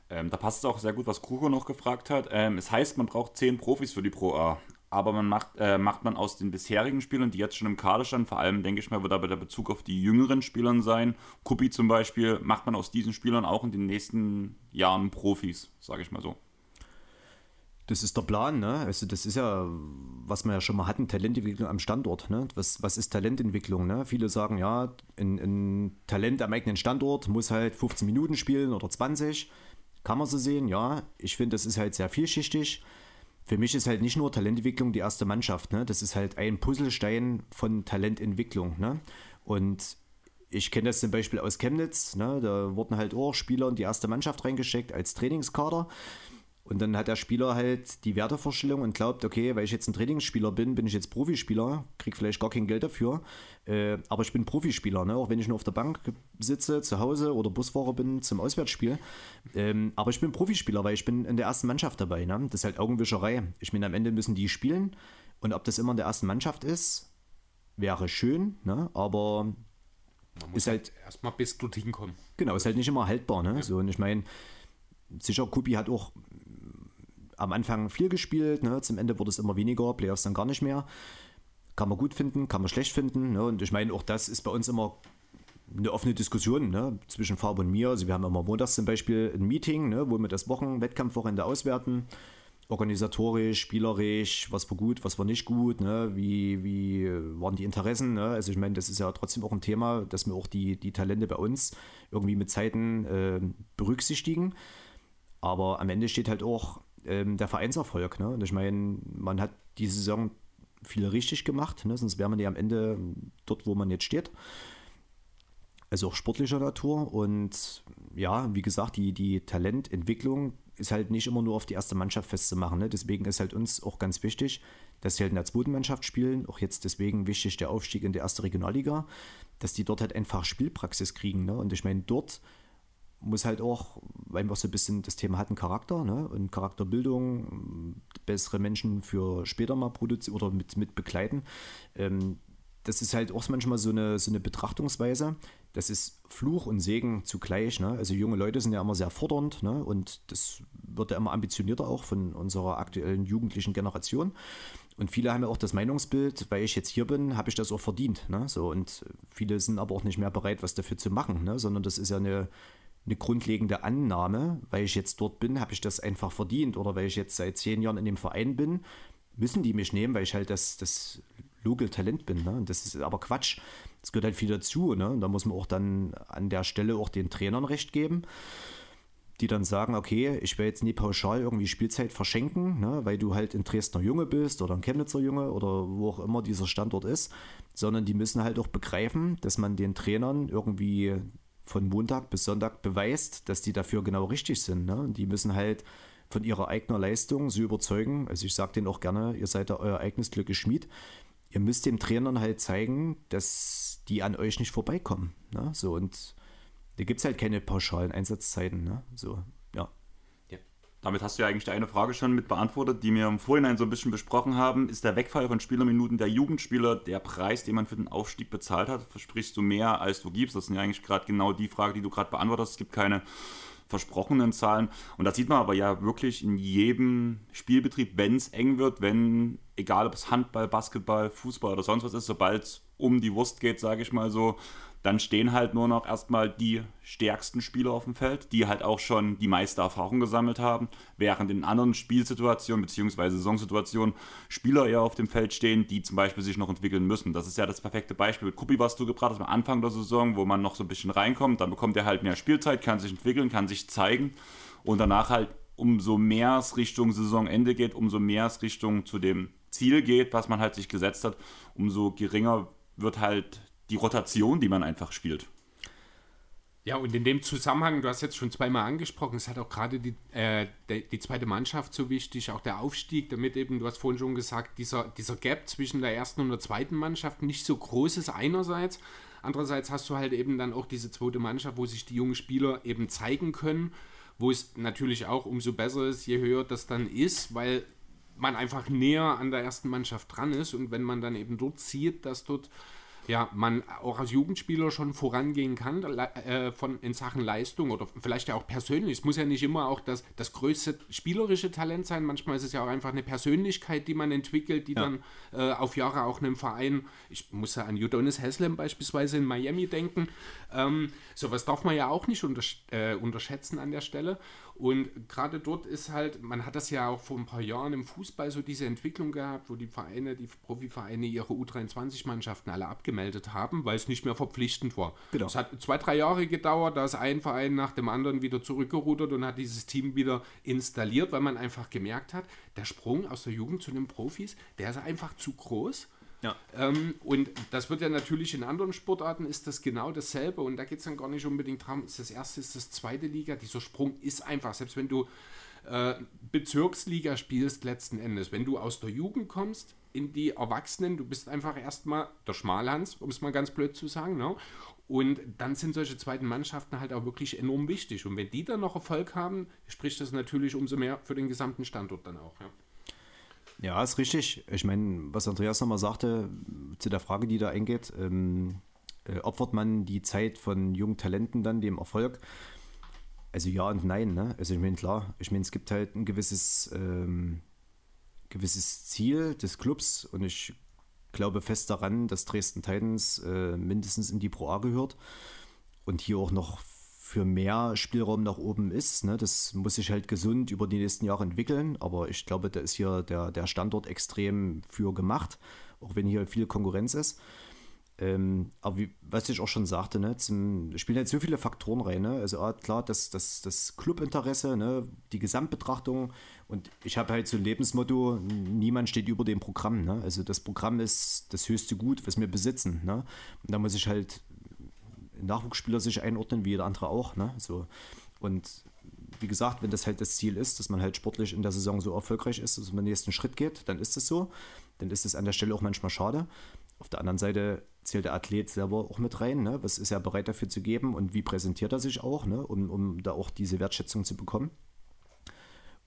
Ähm, da passt es auch sehr gut, was Kruko noch gefragt hat. Ähm, es heißt, man braucht zehn Profis für die Pro A. Aber man macht, äh, macht man aus den bisherigen Spielern, die jetzt schon im Kader standen, vor allem denke ich mal, wird aber der Bezug auf die jüngeren Spielern sein. Kuppi zum Beispiel, macht man aus diesen Spielern auch in den nächsten Jahren Profis, sage ich mal so. Das ist der Plan, ne? Also das ist ja, was wir ja schon mal hatten, Talententwicklung am Standort. Ne? Was, was ist Talententwicklung? Ne? Viele sagen, ja, ein, ein Talent am eigenen Standort muss halt 15 Minuten spielen oder 20. Kann man so sehen, ja. Ich finde, das ist halt sehr vielschichtig. Für mich ist halt nicht nur Talententwicklung die erste Mannschaft. Ne? Das ist halt ein Puzzlestein von Talententwicklung. Ne? Und ich kenne das zum Beispiel aus Chemnitz. Ne? Da wurden halt auch Spieler in die erste Mannschaft reingesteckt als Trainingskader. Und dann hat der Spieler halt die Wertevorstellung und glaubt, okay, weil ich jetzt ein Trainingsspieler bin, bin ich jetzt Profispieler, krieg vielleicht gar kein Geld dafür, äh, aber ich bin Profispieler, ne? auch wenn ich nur auf der Bank sitze, zu Hause oder Busfahrer bin zum Auswärtsspiel. Ähm, aber ich bin Profispieler, weil ich bin in der ersten Mannschaft dabei. Ne? Das ist halt Augenwischerei. Ich meine, am Ende müssen die spielen und ob das immer in der ersten Mannschaft ist, wäre schön, ne? aber Man ist halt erstmal bis dorthin kommen. Genau, ist halt nicht immer haltbar. Ne? Ja. So, und ich meine, sicher, Kupi hat auch am Anfang viel gespielt, ne? zum Ende wurde es immer weniger, Playoffs dann gar nicht mehr. Kann man gut finden, kann man schlecht finden. Ne? Und ich meine, auch das ist bei uns immer eine offene Diskussion ne? zwischen Farbe und mir. Also wir haben immer montags zum Beispiel ein Meeting, ne? wo wir das Wochen Wettkampfwochenende auswerten. Organisatorisch, spielerisch, was war gut, was war nicht gut, ne? wie, wie waren die Interessen. Ne? Also ich meine, das ist ja trotzdem auch ein Thema, dass wir auch die, die Talente bei uns irgendwie mit Zeiten äh, berücksichtigen. Aber am Ende steht halt auch ähm, der Vereinserfolg. Ne? Und ich meine, man hat diese Saison viel richtig gemacht, ne? sonst wäre man ja am Ende dort, wo man jetzt steht. Also auch sportlicher Natur. Und ja, wie gesagt, die, die Talententwicklung ist halt nicht immer nur auf die erste Mannschaft festzumachen. Ne? Deswegen ist halt uns auch ganz wichtig, dass sie halt in der zweiten Mannschaft spielen. Auch jetzt deswegen wichtig der Aufstieg in die erste Regionalliga, dass die dort halt einfach Spielpraxis kriegen. Ne? Und ich meine, dort muss halt auch, weil wir so ein bisschen das Thema hatten, Charakter ne? und Charakterbildung, bessere Menschen für später mal produzieren oder mit, mit begleiten. Ähm, das ist halt auch manchmal so eine, so eine Betrachtungsweise. Das ist Fluch und Segen zugleich. Ne? Also junge Leute sind ja immer sehr fordernd ne? und das wird ja immer ambitionierter auch von unserer aktuellen jugendlichen Generation. Und viele haben ja auch das Meinungsbild, weil ich jetzt hier bin, habe ich das auch verdient. Ne? So, und viele sind aber auch nicht mehr bereit, was dafür zu machen, ne? sondern das ist ja eine, eine grundlegende Annahme, weil ich jetzt dort bin, habe ich das einfach verdient. Oder weil ich jetzt seit zehn Jahren in dem Verein bin, müssen die mich nehmen, weil ich halt das, das Local Talent bin. Ne? Und das ist aber Quatsch. Das gehört halt viel dazu. Ne? Und da muss man auch dann an der Stelle auch den Trainern recht geben, die dann sagen, okay, ich will jetzt nie pauschal irgendwie Spielzeit verschenken, ne? weil du halt ein Dresdner Junge bist oder ein Chemnitzer Junge oder wo auch immer dieser Standort ist, sondern die müssen halt auch begreifen, dass man den Trainern irgendwie von Montag bis Sonntag beweist, dass die dafür genau richtig sind. Ne? Die müssen halt von ihrer eigenen Leistung so überzeugen. Also ich sage denen auch gerne, ihr seid da euer eigenes Glück Schmied. Ihr müsst dem Trainern halt zeigen, dass die an euch nicht vorbeikommen. Ne? So und da gibt es halt keine pauschalen Einsatzzeiten. Ne? So, ja. Damit hast du ja eigentlich eine Frage schon mit beantwortet, die wir im Vorhinein so ein bisschen besprochen haben. Ist der Wegfall von Spielerminuten der Jugendspieler der Preis, den man für den Aufstieg bezahlt hat? Versprichst du mehr, als du gibst? Das sind ja eigentlich gerade genau die Frage, die du gerade beantwortet hast. Es gibt keine versprochenen Zahlen. Und das sieht man aber ja wirklich in jedem Spielbetrieb, wenn es eng wird, wenn, egal ob es Handball, Basketball, Fußball oder sonst was ist, sobald es um die Wurst geht, sage ich mal so, dann stehen halt nur noch erstmal die stärksten Spieler auf dem Feld, die halt auch schon die meiste Erfahrung gesammelt haben, während in anderen Spielsituationen bzw. Saisonsituationen Spieler eher auf dem Feld stehen, die zum Beispiel sich noch entwickeln müssen. Das ist ja das perfekte Beispiel mit Kuppi, was du gebracht hast am Anfang der Saison, wo man noch so ein bisschen reinkommt, dann bekommt er halt mehr Spielzeit, kann sich entwickeln, kann sich zeigen und danach halt umso mehr es Richtung Saisonende geht, umso mehr es Richtung zu dem Ziel geht, was man halt sich gesetzt hat, umso geringer wird halt die Rotation, die man einfach spielt. Ja, und in dem Zusammenhang, du hast jetzt schon zweimal angesprochen, es hat auch gerade die, äh, die, die, zweite Mannschaft so wichtig, auch der Aufstieg, damit eben, du hast vorhin schon gesagt, dieser, dieser Gap zwischen der ersten und der zweiten Mannschaft nicht so groß ist einerseits. Andererseits hast du halt eben dann auch diese zweite Mannschaft, wo sich die jungen Spieler eben zeigen können, wo es natürlich auch umso besser ist, je höher das dann ist, weil man einfach näher an der ersten Mannschaft dran ist und wenn man dann eben dort sieht, dass dort ja, man auch als Jugendspieler schon vorangehen kann äh, von, in Sachen Leistung oder vielleicht ja auch persönlich. Es muss ja nicht immer auch das, das größte spielerische Talent sein. Manchmal ist es ja auch einfach eine Persönlichkeit, die man entwickelt, die ja. dann äh, auf Jahre auch einem Verein, ich muss ja an Udonis Haslem beispielsweise in Miami denken, ähm, sowas darf man ja auch nicht untersch äh, unterschätzen an der Stelle. Und gerade dort ist halt, man hat das ja auch vor ein paar Jahren im Fußball so diese Entwicklung gehabt, wo die Vereine, die Profivereine ihre U23-Mannschaften alle abgemeldet haben, weil es nicht mehr verpflichtend war. Genau. Es hat zwei, drei Jahre gedauert, da ist ein Verein nach dem anderen wieder zurückgerudert und hat dieses Team wieder installiert, weil man einfach gemerkt hat, der Sprung aus der Jugend zu den Profis, der ist einfach zu groß. Ja. Ähm, und das wird ja natürlich in anderen Sportarten ist das genau dasselbe und da geht es dann gar nicht unbedingt darum, ist das erste, ist das zweite Liga. Dieser Sprung ist einfach, selbst wenn du äh, Bezirksliga spielst letzten Endes, wenn du aus der Jugend kommst in die Erwachsenen, du bist einfach erstmal der Schmalhans, um es mal ganz blöd zu sagen, ne? Und dann sind solche zweiten Mannschaften halt auch wirklich enorm wichtig. Und wenn die dann noch Erfolg haben, spricht das natürlich umso mehr für den gesamten Standort dann auch. Ja. Ja, ist richtig. Ich meine, was Andreas nochmal sagte, zu der Frage, die da eingeht, ähm, äh, opfert man die Zeit von jungen Talenten dann dem Erfolg? Also ja und nein. Ne? Also ich meine, klar, ich meine, es gibt halt ein gewisses, ähm, gewisses Ziel des Clubs und ich glaube fest daran, dass Dresden Titans äh, mindestens in die Pro A gehört und hier auch noch für mehr Spielraum nach oben ist. Ne? Das muss sich halt gesund über die nächsten Jahre entwickeln, aber ich glaube, da ist hier der, der Standort extrem für gemacht, auch wenn hier viel Konkurrenz ist. Ähm, aber wie, was ich auch schon sagte, ne, zum, spielen halt so viele Faktoren rein. Ne? Also ah, klar, das, das, das Clubinteresse, ne, die Gesamtbetrachtung und ich habe halt so ein Lebensmotto, niemand steht über dem Programm. Ne? Also das Programm ist das höchste Gut, was wir besitzen. Ne? Und da muss ich halt Nachwuchsspieler sich einordnen, wie jeder andere auch. Ne? So. Und wie gesagt, wenn das halt das Ziel ist, dass man halt sportlich in der Saison so erfolgreich ist, dass man den nächsten Schritt geht, dann ist es so. Dann ist es an der Stelle auch manchmal schade. Auf der anderen Seite zählt der Athlet selber auch mit rein. Ne? Was ist er bereit dafür zu geben und wie präsentiert er sich auch, ne? um, um da auch diese Wertschätzung zu bekommen.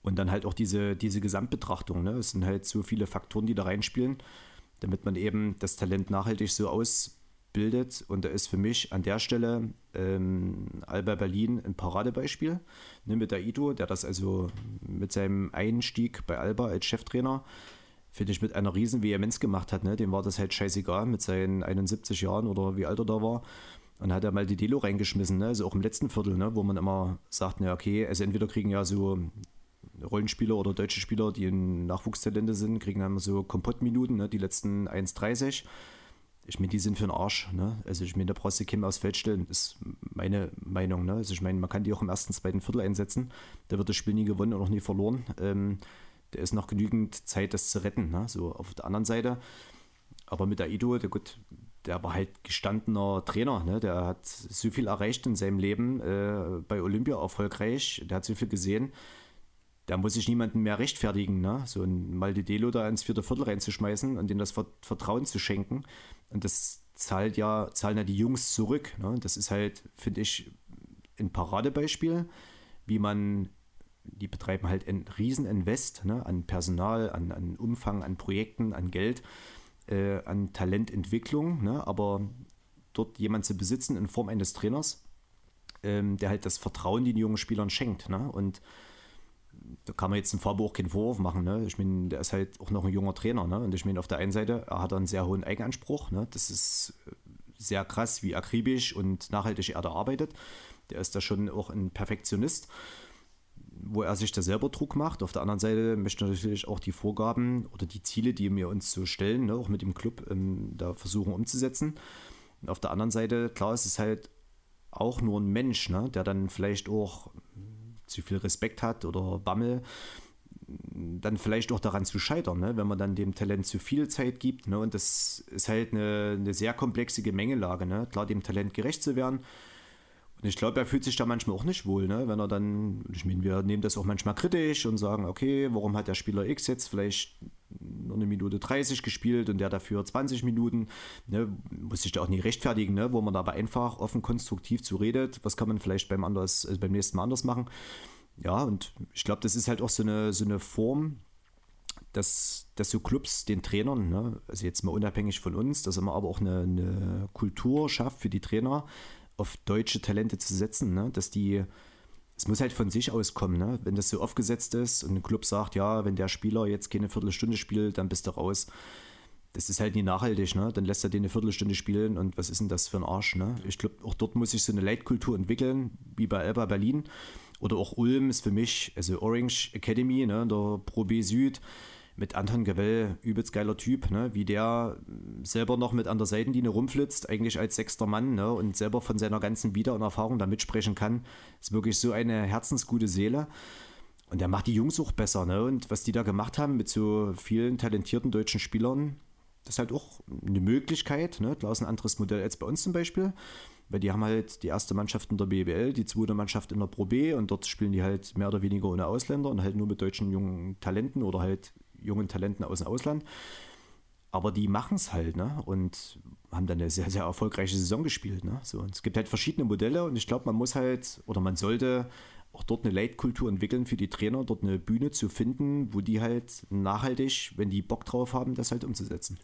Und dann halt auch diese, diese Gesamtbetrachtung. Ne? Es sind halt so viele Faktoren, die da reinspielen, damit man eben das Talent nachhaltig so ausbildet. Und da ist für mich an der Stelle ähm, Alba Berlin ein Paradebeispiel ne, mit Aido, der das also mit seinem Einstieg bei Alba als Cheftrainer finde ich, mit einer riesen Vehemenz gemacht hat. Ne? Dem war das halt scheißegal mit seinen 71 Jahren oder wie alt er da war. Und hat er mal die Delo reingeschmissen, ne? also auch im letzten Viertel, ne? wo man immer sagt, na okay, also entweder kriegen ja so Rollenspieler oder deutsche Spieler, die Nachwuchstalente sind, kriegen dann so Kompottminuten, ne? die letzten 1,30. Ich meine, die sind für den Arsch. Ne? Also ich meine, da brauchst du Kim aufs Feld stellen, ist meine Meinung. Ne? Also ich meine, man kann die auch im ersten, zweiten Viertel einsetzen. Da wird das Spiel nie gewonnen und auch nie verloren. Ähm, der ist noch genügend Zeit, das zu retten. Ne? So auf der anderen Seite. Aber mit der Ido, der gut, der war halt gestandener Trainer. Ne? Der hat so viel erreicht in seinem Leben, äh, bei Olympia erfolgreich. Der hat so viel gesehen. Da muss sich niemanden mehr rechtfertigen, ne? so ein Maldidelo da ins vierte Viertel reinzuschmeißen und dem das Vertrauen zu schenken. Und das zahlt ja, zahlen ja die Jungs zurück. Ne? Das ist halt, finde ich, ein Paradebeispiel, wie man die betreiben halt ein Rieseninvest ne, an Personal, an, an Umfang, an Projekten, an Geld, äh, an Talententwicklung, ne, aber dort jemand zu besitzen in Form eines Trainers, ähm, der halt das Vertrauen den jungen Spielern schenkt. Ne, und da kann man jetzt im Faber auch keinen Vorwurf machen. Ne? Ich meine, der ist halt auch noch ein junger Trainer. Ne? Und ich meine, auf der einen Seite, er hat einen sehr hohen Eigenanspruch. Ne? Das ist sehr krass, wie akribisch und nachhaltig er da arbeitet. Der ist da schon auch ein Perfektionist wo er sich da selber Druck macht. Auf der anderen Seite möchte er natürlich auch die Vorgaben oder die Ziele, die wir uns so stellen, ne, auch mit dem Club, ähm, da versuchen umzusetzen. Und auf der anderen Seite, klar, es ist halt auch nur ein Mensch, ne, der dann vielleicht auch zu viel Respekt hat oder Bammel, dann vielleicht auch daran zu scheitern, ne, wenn man dann dem Talent zu viel Zeit gibt. Ne, und das ist halt eine, eine sehr komplexe Gemengelage. Ne, klar, dem Talent gerecht zu werden und ich glaube, er fühlt sich da manchmal auch nicht wohl, ne? wenn er dann, ich meine, wir nehmen das auch manchmal kritisch und sagen, okay, warum hat der Spieler X jetzt vielleicht nur eine Minute 30 gespielt und der dafür 20 Minuten, ne? muss sich da auch nie rechtfertigen, ne? wo man dabei einfach offen konstruktiv zu redet, was kann man vielleicht beim, anders, also beim nächsten Mal anders machen. Ja, und ich glaube, das ist halt auch so eine, so eine Form, dass, dass so Clubs den Trainern, ne, also jetzt mal unabhängig von uns, dass man aber auch eine, eine Kultur schafft für die Trainer, auf deutsche Talente zu setzen, ne? dass die, es muss halt von sich auskommen, ne? wenn das so aufgesetzt ist und ein Club sagt, ja, wenn der Spieler jetzt keine Viertelstunde spielt, dann bist du raus. Das ist halt nie nachhaltig, ne? Dann lässt er den eine Viertelstunde spielen und was ist denn das für ein Arsch, ne? Ich glaube, auch dort muss sich so eine Leitkultur entwickeln, wie bei Alba Berlin. Oder auch Ulm ist für mich, also Orange Academy, ne, der Pro B Süd, mit Anton Gavell, übelst geiler Typ, ne? wie der selber noch mit an der Seitenlinie rumflitzt, eigentlich als sechster Mann ne? und selber von seiner ganzen Vita und Erfahrung da mitsprechen kann. Ist wirklich so eine herzensgute Seele. Und der macht die Jungs auch besser. Ne? Und was die da gemacht haben mit so vielen talentierten deutschen Spielern, das ist halt auch eine Möglichkeit. Ne? Klar ist ein anderes Modell als bei uns zum Beispiel. Weil die haben halt die erste Mannschaft in der BBL, die zweite Mannschaft in der Pro B und dort spielen die halt mehr oder weniger ohne Ausländer und halt nur mit deutschen jungen Talenten oder halt jungen Talenten aus dem Ausland. Aber die machen es halt, ne? Und haben dann eine sehr, sehr erfolgreiche Saison gespielt. Ne? So, und es gibt halt verschiedene Modelle und ich glaube, man muss halt oder man sollte auch dort eine Leitkultur entwickeln für die Trainer, dort eine Bühne zu finden, wo die halt nachhaltig, wenn die Bock drauf haben, das halt umzusetzen.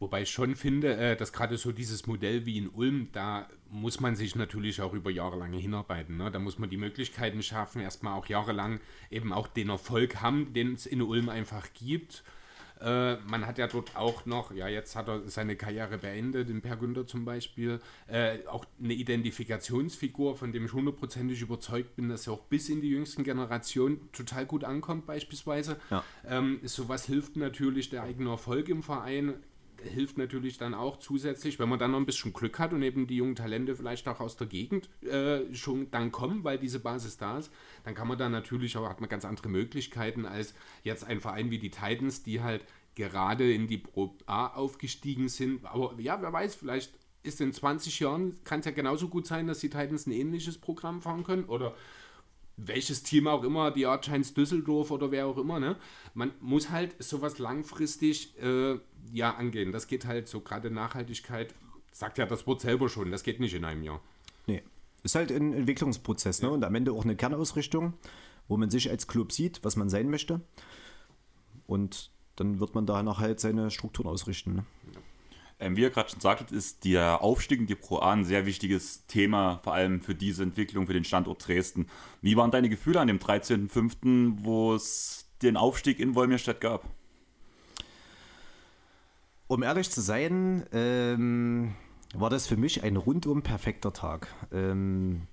Wobei ich schon finde, äh, dass gerade so dieses Modell wie in Ulm, da muss man sich natürlich auch über Jahre lang hinarbeiten. Ne? Da muss man die Möglichkeiten schaffen, erstmal auch jahrelang eben auch den Erfolg haben, den es in Ulm einfach gibt. Äh, man hat ja dort auch noch, ja, jetzt hat er seine Karriere beendet, in Per Günther zum Beispiel, äh, auch eine Identifikationsfigur, von dem ich hundertprozentig überzeugt bin, dass er auch bis in die jüngsten Generationen total gut ankommt, beispielsweise. Ja. Ähm, sowas hilft natürlich der eigene Erfolg im Verein hilft natürlich dann auch zusätzlich, wenn man dann noch ein bisschen Glück hat und eben die jungen Talente vielleicht auch aus der Gegend äh, schon dann kommen, weil diese Basis da ist, dann kann man da natürlich auch, hat man ganz andere Möglichkeiten als jetzt ein Verein wie die Titans, die halt gerade in die Pro A aufgestiegen sind. Aber ja, wer weiß, vielleicht ist in 20 Jahren, kann es ja genauso gut sein, dass die Titans ein ähnliches Programm fahren können oder welches Team auch immer, die Art Giants Düsseldorf oder wer auch immer, ne? Man muss halt sowas langfristig äh, ja angehen. Das geht halt so gerade Nachhaltigkeit, sagt ja das Wort selber schon, das geht nicht in einem Jahr. Nee. Ist halt ein Entwicklungsprozess, ne? Und am Ende auch eine Kernausrichtung, wo man sich als Club sieht, was man sein möchte. Und dann wird man danach halt seine Strukturen ausrichten. Ne? Ähm, wie ihr gerade schon sagtet, ist der Aufstieg in die Pro A ein sehr wichtiges Thema, vor allem für diese Entwicklung, für den Standort Dresden. Wie waren deine Gefühle an dem 13.05., wo es den Aufstieg in Wolmirstedt gab? Um ehrlich zu sein, ähm, war das für mich ein rundum perfekter Tag. Ähm,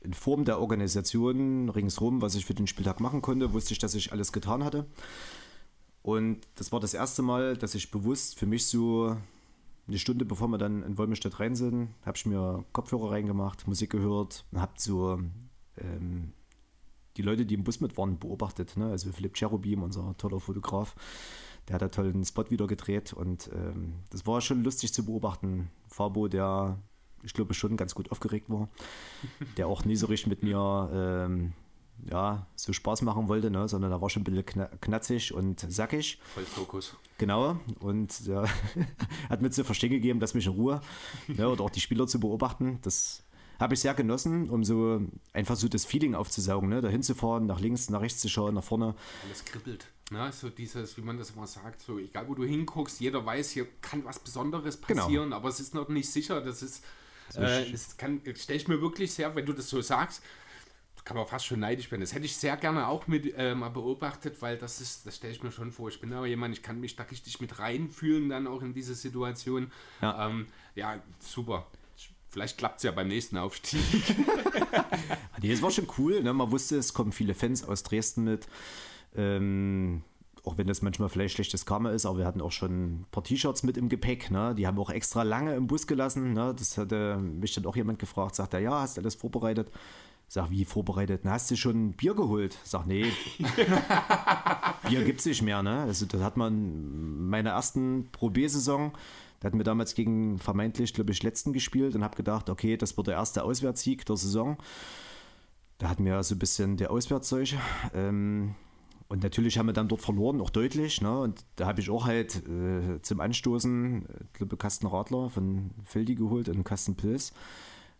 in Form der Organisation ringsherum, was ich für den Spieltag machen konnte, wusste ich, dass ich alles getan hatte. Und das war das erste Mal, dass ich bewusst für mich so eine Stunde bevor wir dann in Wolmirstedt rein sind, habe ich mir Kopfhörer reingemacht, Musik gehört habe so ähm, die Leute, die im Bus mit waren, beobachtet. Ne? Also Philipp Cherubim, unser toller Fotograf, der hat da tollen Spot wieder gedreht und ähm, das war schon lustig zu beobachten. Fabo, der ich glaube schon ganz gut aufgeregt war, der auch nie so richtig mit mir ähm, ja, so Spaß machen wollte, ne? sondern er war schon ein bisschen knatzig und sackig. Voll Fokus. Genau. Und ja, [laughs] hat mir zu verstehen gegeben, dass mich in Ruhe ne? oder auch die Spieler zu beobachten. Das habe ich sehr genossen, um so einfach so das Feeling aufzusaugen, ne? da hinzufahren, nach links, nach rechts zu schauen, nach vorne. Alles kribbelt. Ne? So dieses, wie man das immer sagt, so egal wo du hinguckst, jeder weiß, hier kann was Besonderes genau. passieren, genau. aber es ist noch nicht sicher. Das ist, äh, das stelle ich mir wirklich sehr, wenn du das so sagst, kann man fast schon neidisch werden. Das hätte ich sehr gerne auch mit äh, mal beobachtet, weil das ist, das stelle ich mir schon vor. Ich bin aber jemand, ich kann mich da richtig mit reinfühlen, dann auch in diese Situation. Ja, ähm, ja super. Vielleicht klappt es ja beim nächsten Aufstieg. [laughs] nee, das war schon cool. Ne? Man wusste, es kommen viele Fans aus Dresden mit. Ähm, auch wenn das manchmal vielleicht schlechtes Karma ist, aber wir hatten auch schon ein paar T-Shirts mit im Gepäck. Ne? Die haben wir auch extra lange im Bus gelassen. Ne? Das hatte mich dann auch jemand gefragt, sagt er, ja, hast du alles vorbereitet? Sag, wie vorbereitet? Na, hast du schon Bier geholt? Sag, nee. [laughs] Bier gibt es nicht mehr, ne? Also, das hat man meine ersten Pro B-Saison. Da hatten wir damals gegen vermeintlich, glaube ich, letzten gespielt und habe gedacht, okay, das wird der erste Auswärtssieg der Saison. Da hatten wir so ein bisschen der Auswärtsseuche. Ähm, und natürlich haben wir dann dort verloren, auch deutlich. Ne? Und da habe ich auch halt äh, zum Anstoßen, ich glaube, Kasten Radler von Feldi geholt und einen Kasten Pilz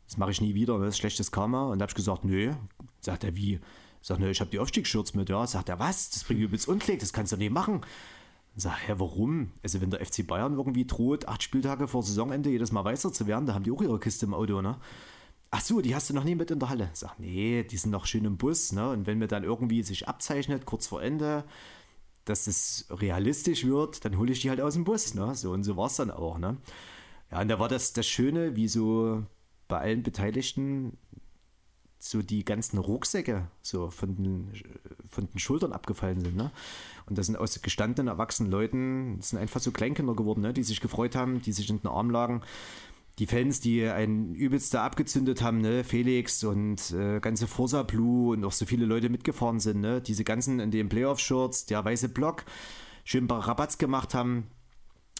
das mache ich nie wieder, das ist schlechtes Karma. Und da habe ich gesagt, nö. Sagt er, wie? Sagt er, ich habe die Aufstiegsschürz mit, ja. Sagt er, was? Das bringt übelst Unklick, das kannst du nicht machen. Sag, hä, warum? Also, wenn der FC Bayern irgendwie droht, acht Spieltage vor Saisonende jedes Mal weißer zu werden, da haben die auch ihre Kiste im Auto, ne? Ach so, die hast du noch nie mit in der Halle. Sag, nee, die sind noch schön im Bus, ne? Und wenn mir dann irgendwie sich abzeichnet, kurz vor Ende, dass es realistisch wird, dann hole ich die halt aus dem Bus, ne? So und so war es dann auch, ne? Ja, und da war das das Schöne, wie so bei allen Beteiligten so die ganzen Rucksäcke so von den, von den Schultern abgefallen sind. Ne? Und das sind aus gestandenen, erwachsenen Leuten, das sind einfach so Kleinkinder geworden, ne? die sich gefreut haben, die sich in den Arm lagen. Die Fans, die einen übelst abgezündet haben, ne? Felix und äh, ganze Forza Blue und auch so viele Leute mitgefahren sind, ne? diese ganzen in den Playoff-Shirts, der weiße Block, schön ein paar Rabatts gemacht haben.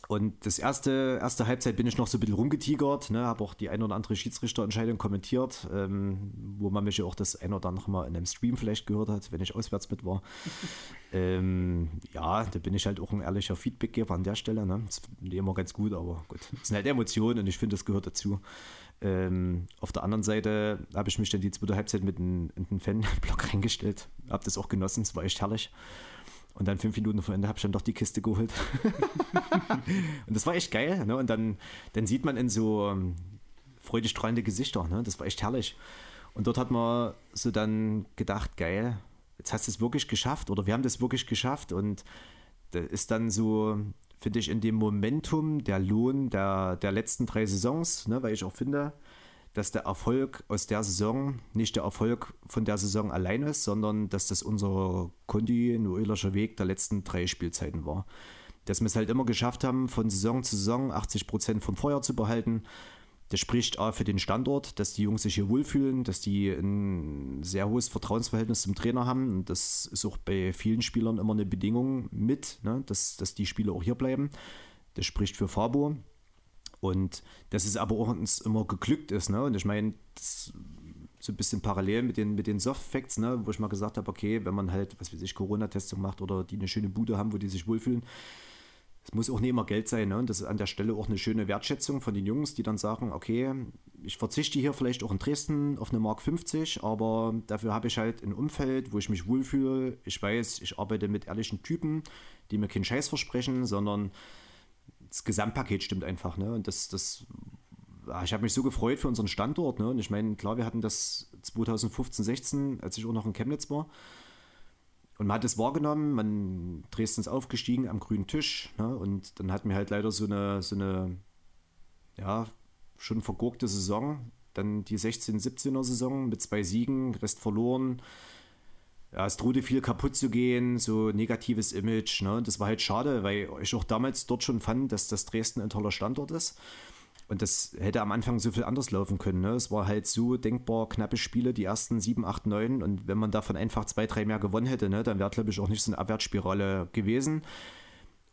Und das erste, erste Halbzeit bin ich noch so ein bisschen rumgetigert, ne, habe auch die ein oder andere Schiedsrichterentscheidung kommentiert, ähm, wo man mich ja auch das ein oder andere Mal in einem Stream vielleicht gehört hat, wenn ich auswärts mit war. [laughs] ähm, ja, da bin ich halt auch ein ehrlicher Feedbackgeber an der Stelle. Ne. Das finde ich immer ganz gut, aber gut. Das sind halt Emotionen und ich finde, das gehört dazu. Ähm, auf der anderen Seite habe ich mich dann die zweite Halbzeit mit in, in den Fanblock [laughs] reingestellt, habe das auch genossen, es war echt herrlich. Und dann fünf Minuten vor Ende habe ich dann doch die Kiste geholt. [laughs] und das war echt geil. Ne? Und dann, dann sieht man in so ähm, freudig strahlende Gesichter. Ne? Das war echt herrlich. Und dort hat man so dann gedacht, geil, jetzt hast du es wirklich geschafft oder wir haben das wirklich geschafft. Und da ist dann so, finde ich, in dem Momentum der Lohn der, der letzten drei Saisons, ne? weil ich auch finde, dass der Erfolg aus der Saison nicht der Erfolg von der Saison allein ist, sondern dass das unser kontinuierlicher Weg der letzten drei Spielzeiten war. dass wir es halt immer geschafft haben, von Saison zu Saison 80 Prozent vom Feuer zu behalten. Das spricht auch für den Standort, dass die Jungs sich hier wohlfühlen, dass die ein sehr hohes Vertrauensverhältnis zum Trainer haben. Und das ist auch bei vielen Spielern immer eine Bedingung mit, ne? dass, dass die Spieler auch hier bleiben. Das spricht für Fabo. Und dass es aber auch uns immer geglückt ist. Ne? Und ich meine, so ein bisschen parallel mit den, mit den Soft-Facts, ne? wo ich mal gesagt habe, okay, wenn man halt, was weiß ich, Corona-Testung macht oder die eine schöne Bude haben, wo die sich wohlfühlen, es muss auch nicht immer Geld sein. Ne? Und das ist an der Stelle auch eine schöne Wertschätzung von den Jungs, die dann sagen, okay, ich verzichte hier vielleicht auch in Dresden auf eine Mark 50, aber dafür habe ich halt ein Umfeld, wo ich mich wohlfühle. Ich weiß, ich arbeite mit ehrlichen Typen, die mir keinen Scheiß versprechen, sondern das Gesamtpaket stimmt einfach. Ne? Und das, das ich habe mich so gefreut für unseren Standort. Ne? Und ich meine, klar, wir hatten das 2015, 16, als ich auch noch in Chemnitz war. Und man hat es wahrgenommen, man Dresden ist aufgestiegen am grünen Tisch. Ne? Und dann hatten wir halt leider so eine, so eine, ja, schon vergurkte Saison. Dann die 16, 17er Saison mit zwei Siegen, Rest verloren. Ja, es drohte viel kaputt zu gehen, so negatives Image. Ne? Das war halt schade, weil ich auch damals dort schon fand, dass das Dresden ein toller Standort ist. Und das hätte am Anfang so viel anders laufen können. Ne? Es war halt so denkbar knappe Spiele, die ersten 7, 8, 9. Und wenn man davon einfach zwei, drei mehr gewonnen hätte, ne, dann wäre, glaube ich, auch nicht so eine Abwärtsspirale gewesen.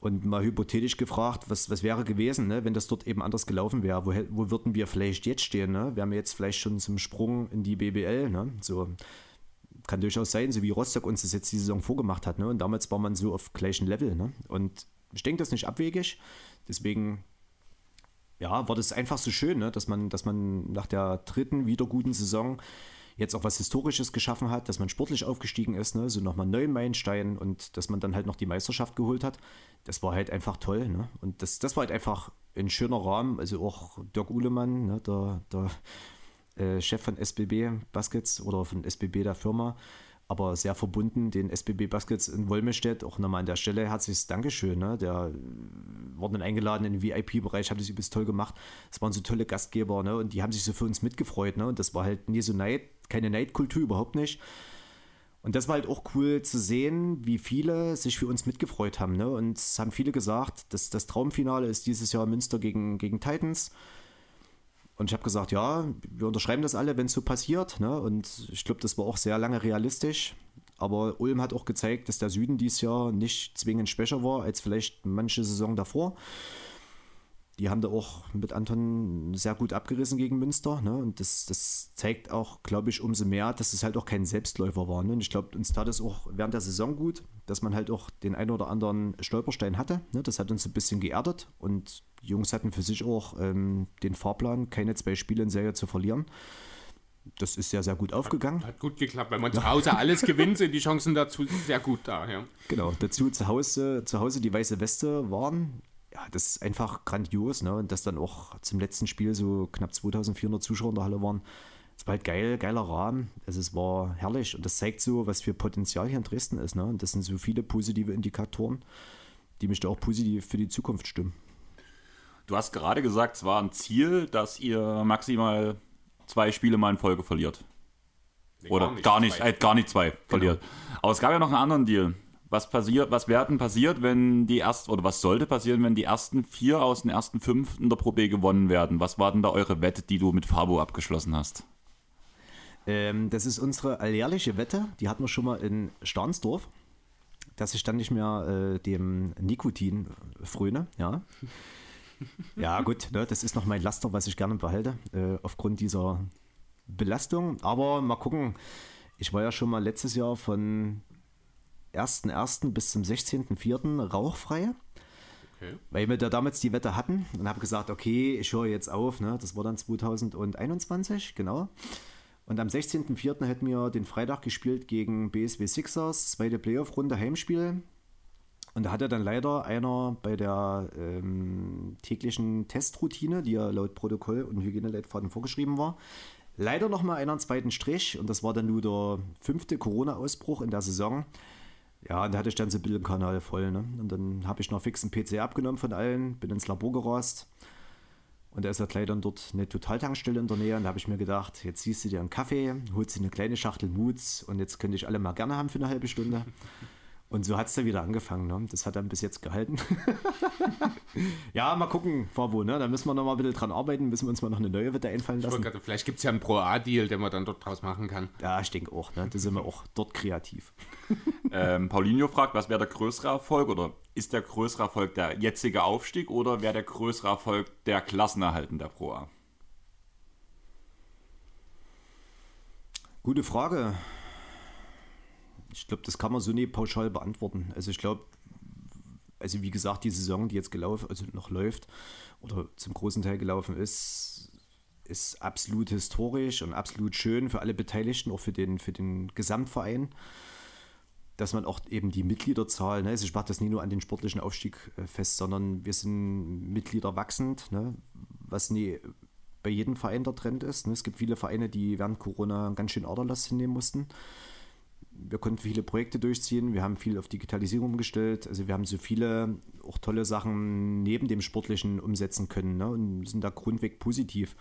Und mal hypothetisch gefragt, was, was wäre gewesen, ne, wenn das dort eben anders gelaufen wäre? Wo, wo würden wir vielleicht jetzt stehen? Ne? Wären wir jetzt vielleicht schon zum Sprung in die BBL? Ne? So kann durchaus sein, so wie Rostock uns das jetzt die Saison vorgemacht hat. Ne? Und damals war man so auf gleichem Level. Ne? Und ich denke, das ist nicht abwegig. Deswegen ja, war das einfach so schön, ne? dass, man, dass man nach der dritten wieder guten Saison jetzt auch was Historisches geschaffen hat, dass man sportlich aufgestiegen ist, ne? so nochmal neuen Meilenstein und dass man dann halt noch die Meisterschaft geholt hat. Das war halt einfach toll. Ne? Und das, das war halt einfach ein schöner Rahmen. Also auch Dirk Uhlemann, ne? der, der äh, Chef von SBB Baskets oder von SBB der Firma, aber sehr verbunden, den SBB Baskets in Wolmestedt. Auch nochmal an der Stelle herzliches Dankeschön. Ne? Der wurden eingeladen in den VIP-Bereich, haben das übelst toll gemacht. Es waren so tolle Gastgeber ne? und die haben sich so für uns mitgefreut. Ne? Und das war halt nie so Neid, keine Neidkultur, überhaupt nicht. Und das war halt auch cool zu sehen, wie viele sich für uns mitgefreut haben. Ne? Und es haben viele gesagt, dass das Traumfinale ist dieses Jahr Münster gegen, gegen Titans. Und ich habe gesagt, ja, wir unterschreiben das alle, wenn es so passiert. Ne? Und ich glaube, das war auch sehr lange realistisch. Aber Ulm hat auch gezeigt, dass der Süden dieses Jahr nicht zwingend schwächer war als vielleicht manche Saison davor die haben da auch mit Anton sehr gut abgerissen gegen Münster. Ne? Und das, das zeigt auch, glaube ich, umso mehr, dass es halt auch kein Selbstläufer war. Ne? Und ich glaube, uns tat es auch während der Saison gut, dass man halt auch den einen oder anderen Stolperstein hatte. Ne? Das hat uns ein bisschen geerdet. Und die Jungs hatten für sich auch ähm, den Fahrplan, keine zwei Spiele in Serie zu verlieren. Das ist sehr, sehr gut aufgegangen. Hat, hat gut geklappt. Wenn man [laughs] zu Hause alles gewinnt, sind die Chancen dazu sehr gut da. Ja. Genau, dazu zu Hause, zu Hause die weiße Weste waren ja, das ist einfach grandios, ne? Und dass dann auch zum letzten Spiel so knapp 2400 Zuschauer in der Halle waren. Es war halt geil, geiler Rahmen. Also es war herrlich und das zeigt so, was für Potenzial hier in Dresden ist. Ne? Und das sind so viele positive Indikatoren, die mich da auch positiv für die Zukunft stimmen. Du hast gerade gesagt, es war ein Ziel, dass ihr maximal zwei Spiele mal in Folge verliert. Nee, Oder gar nicht, gar nicht, äh, gar nicht zwei genau. verliert. Aber es gab ja noch einen anderen Deal was passiert, was werden passiert, wenn die ersten, oder was sollte passieren, wenn die ersten vier aus den ersten fünf in der Pro B gewonnen werden? Was war denn da eure Wette, die du mit Fabo abgeschlossen hast? Ähm, das ist unsere alljährliche Wette, die hatten wir schon mal in Starnsdorf, dass ich dann nicht mehr äh, dem Nikotin fröne, ja. Ja, gut, ne, das ist noch mein Laster, was ich gerne behalte, äh, aufgrund dieser Belastung. Aber mal gucken, ich war ja schon mal letztes Jahr von 1.1. bis zum 16.4. rauchfrei. Okay. Weil wir da damals die Wette hatten und habe gesagt, okay, ich höre jetzt auf. Ne? Das war dann 2021, genau. Und am 16.04. hätten wir den Freitag gespielt gegen BSW Sixers, zweite Playoff-Runde Heimspiel. Und da hatte dann leider einer bei der ähm, täglichen Testroutine, die ja laut Protokoll und Hygieneleitfaden vorgeschrieben war, leider nochmal einen zweiten Strich. Und das war dann nur der fünfte Corona-Ausbruch in der Saison. Ja, und da hatte ich dann so ein bisschen Kanal voll. Ne? Und dann habe ich noch fix einen PC abgenommen von allen, bin ins Labor gerast. Und da ist ja gleich dann dort eine Totaltankstelle in der Nähe. Und da habe ich mir gedacht, jetzt siehst du dir einen Kaffee, holst dir eine kleine Schachtel Moods und jetzt könnte ich alle mal gerne haben für eine halbe Stunde. Und so hat es dann wieder angefangen. Ne? Das hat dann bis jetzt gehalten. [laughs] ja, mal gucken, Fabo. Ne? Da müssen wir noch mal ein bisschen dran arbeiten, müssen wir uns mal noch eine neue Wette einfallen lassen. Grad, vielleicht gibt es ja einen Pro-A-Deal, den man dann dort draus machen kann. Ja, ich denke auch. Ne? Da sind wir auch dort kreativ. [laughs] ähm, Paulinho fragt, was wäre der größere Erfolg oder ist der größere Erfolg der jetzige Aufstieg oder wäre der größere Erfolg der Klassenerhalten der Pro A? Gute Frage. Ich glaube, das kann man so nicht pauschal beantworten. Also ich glaube, also wie gesagt, die Saison, die jetzt gelaufen, also noch läuft oder zum großen Teil gelaufen ist, ist absolut historisch und absolut schön für alle Beteiligten, auch für den, für den Gesamtverein. Dass man auch eben die Mitgliederzahl, ne, also ich mache das nie nur an den sportlichen Aufstieg äh, fest, sondern wir sind Mitglieder wachsend, ne, was nie bei jedem Verein der Trend ist. Ne. Es gibt viele Vereine, die während Corona ganz schön Aderlass hinnehmen mussten wir konnten viele Projekte durchziehen, wir haben viel auf Digitalisierung umgestellt, also wir haben so viele auch tolle Sachen neben dem Sportlichen umsetzen können ne, und sind da grundweg positiv.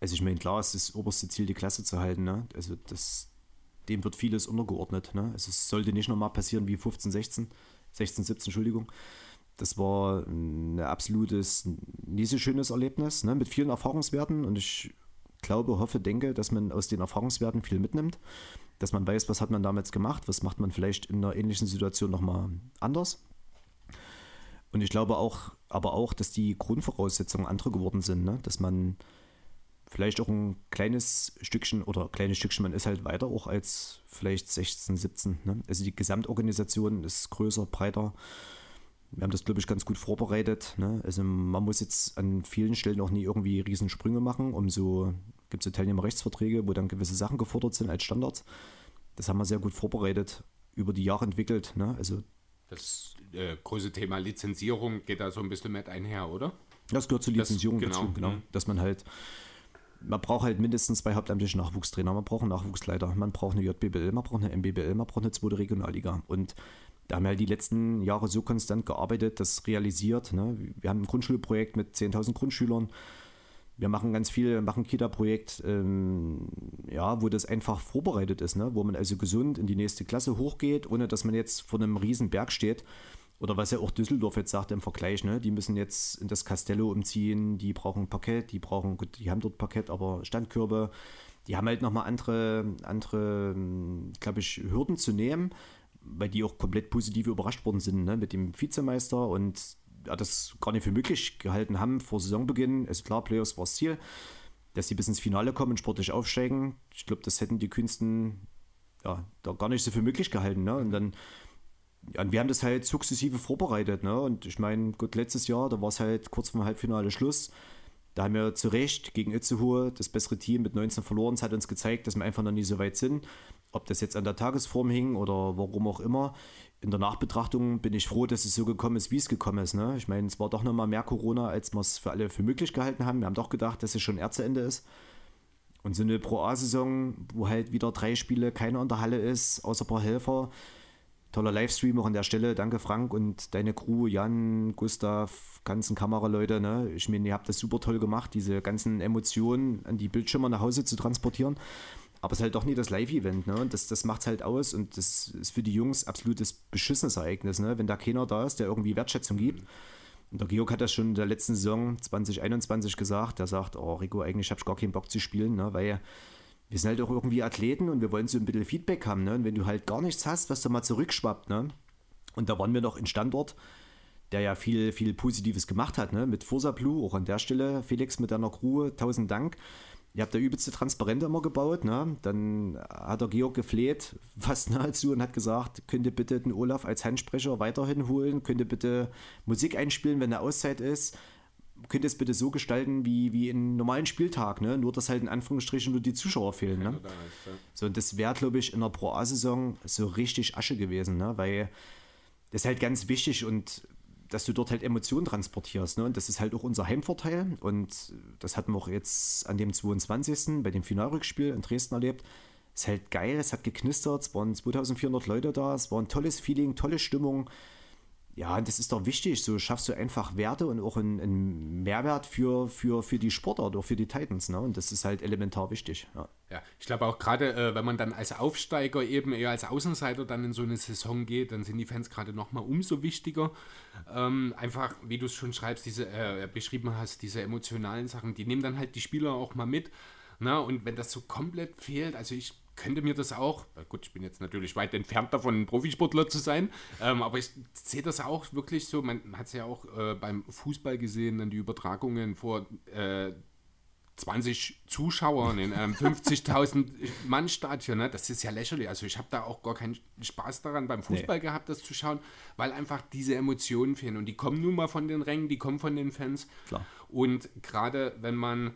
Also ich meine, klar ist das oberste Ziel, die Klasse zu halten. Ne? Also das, dem wird vieles untergeordnet. Ne? Also es sollte nicht nochmal passieren wie 15, 16, 16, 17, Entschuldigung. Das war ein absolutes, nie so schönes Erlebnis, ne? mit vielen Erfahrungswerten und ich glaube, hoffe, denke, dass man aus den Erfahrungswerten viel mitnimmt dass man weiß, was hat man damals gemacht, was macht man vielleicht in einer ähnlichen Situation nochmal anders. Und ich glaube auch, aber auch, dass die Grundvoraussetzungen andere geworden sind, ne? dass man vielleicht auch ein kleines Stückchen oder kleines Stückchen, man ist halt weiter auch als vielleicht 16, 17. Ne? Also die Gesamtorganisation ist größer, breiter. Wir haben das, glaube ich, ganz gut vorbereitet. Ne? Also man muss jetzt an vielen Stellen auch nie irgendwie Riesensprünge machen, um so gibt es so Teilnehmerrechtsverträge, wo dann gewisse Sachen gefordert sind als Standards. Das haben wir sehr gut vorbereitet, über die Jahre entwickelt. Ne? Also das äh, große Thema Lizenzierung geht da so ein bisschen mit einher, oder? Das gehört zur Lizenzierung das, genau. dazu, genau. Mhm. Dass man halt, man braucht halt mindestens zwei hauptamtliche Nachwuchstrainer, man braucht einen Nachwuchsleiter, man braucht eine JBBL, man braucht eine MBBL, man braucht eine zweite Regionalliga. Und da haben wir halt die letzten Jahre so konstant gearbeitet, das realisiert. Ne? Wir haben ein Grundschulprojekt mit 10.000 Grundschülern wir machen ganz viel, wir machen Kita-Projekt, ähm, ja, wo das einfach vorbereitet ist, ne? wo man also gesund in die nächste Klasse hochgeht, ohne dass man jetzt vor einem riesen Berg steht. Oder was ja auch Düsseldorf jetzt sagt im Vergleich, ne? die müssen jetzt in das Castello umziehen, die brauchen Parkett, die brauchen, gut, die haben dort Parkett, aber Standkörbe, die haben halt nochmal andere, andere, glaube ich, Hürden zu nehmen, weil die auch komplett positiv überrascht worden sind ne? mit dem Vizemeister und das gar nicht für möglich gehalten haben vor Saisonbeginn. Also klar, Playoffs war das Ziel, dass sie bis ins Finale kommen und sportlich aufsteigen. Ich glaube, das hätten die Künsten ja, da gar nicht so für möglich gehalten. Ne? Und dann, ja, und wir haben das halt sukzessive vorbereitet. Ne? Und ich meine, gut, letztes Jahr, da war es halt kurz vor dem Halbfinale Schluss. Da haben wir zu Recht gegen Itzehoe das bessere Team mit 19 verloren. Es hat uns gezeigt, dass wir einfach noch nie so weit sind. Ob das jetzt an der Tagesform hing oder warum auch immer in der Nachbetrachtung bin ich froh, dass es so gekommen ist, wie es gekommen ist. Ne? Ich meine, es war doch noch mal mehr Corona, als wir es für alle für möglich gehalten haben. Wir haben doch gedacht, dass es schon eher zu Ende ist. Und so eine Pro-A-Saison, wo halt wieder drei Spiele keiner in der Halle ist, außer ein paar Helfer. Toller Livestream auch an der Stelle. Danke, Frank und deine Crew, Jan, Gustav, ganzen Kameraleute. Ne? Ich meine, ihr habt das super toll gemacht, diese ganzen Emotionen an die Bildschirme nach Hause zu transportieren. Aber es ist halt doch nie das Live-Event, ne? Und das, das macht es halt aus und das ist für die Jungs absolutes beschissenes Ereignis, ne? Wenn da keiner da ist, der irgendwie Wertschätzung gibt. Und der Georg hat das schon in der letzten Saison 2021 gesagt. Der sagt, oh Rico, eigentlich habe ich gar keinen Bock zu spielen, ne? Weil wir sind halt auch irgendwie Athleten und wir wollen so ein bisschen Feedback haben, ne? Und wenn du halt gar nichts hast, was da mal zurückschwappt, ne? Und da waren wir noch in Standort, der ja viel, viel Positives gemacht hat, ne? Mit Forsa Blue, auch an der Stelle, Felix mit deiner Crew, tausend Dank ihr habt da übelste Transparente immer gebaut, ne? Dann hat der Georg gefleht, [laughs] fast nahezu, und hat gesagt, könnt ihr bitte den Olaf als Handsprecher weiterhin holen, könnt ihr bitte Musik einspielen, wenn eine Auszeit ist, könnt ihr es bitte so gestalten wie, wie einen normalen Spieltag, ne? Nur dass halt in Anführungsstrichen nur die Zuschauer fehlen, ne? So, und das wäre, glaube ich, in der Pro A-Saison so richtig Asche gewesen, ne? Weil das ist halt ganz wichtig und dass du dort halt Emotionen transportierst. Ne? Und das ist halt auch unser Heimvorteil. Und das hatten wir auch jetzt an dem 22. bei dem Finalrückspiel in Dresden erlebt. Ist halt geil, es hat geknistert, es waren 2400 Leute da, es war ein tolles Feeling, tolle Stimmung. Ja, das ist doch wichtig. So schaffst du einfach Werte und auch einen, einen Mehrwert für, für, für die Sportler, auch für die Titans. Ne? Und das ist halt elementar wichtig. Ja, ja ich glaube auch gerade, äh, wenn man dann als Aufsteiger eben eher als Außenseiter dann in so eine Saison geht, dann sind die Fans gerade nochmal umso wichtiger. Ähm, einfach, wie du es schon schreibst, diese äh, beschrieben hast, diese emotionalen Sachen, die nehmen dann halt die Spieler auch mal mit. Na, ne? und wenn das so komplett fehlt, also ich könnte mir das auch, gut, ich bin jetzt natürlich weit entfernt davon, ein Profisportler zu sein, ähm, aber ich sehe das auch wirklich so, man hat es ja auch äh, beim Fußball gesehen, dann die Übertragungen vor äh, 20 Zuschauern in einem 50.000 Mann Stadion, ne? das ist ja lächerlich. Also ich habe da auch gar keinen Spaß daran beim Fußball nee. gehabt, das zu schauen, weil einfach diese Emotionen fehlen und die kommen nun mal von den Rängen, die kommen von den Fans. Klar. Und gerade wenn man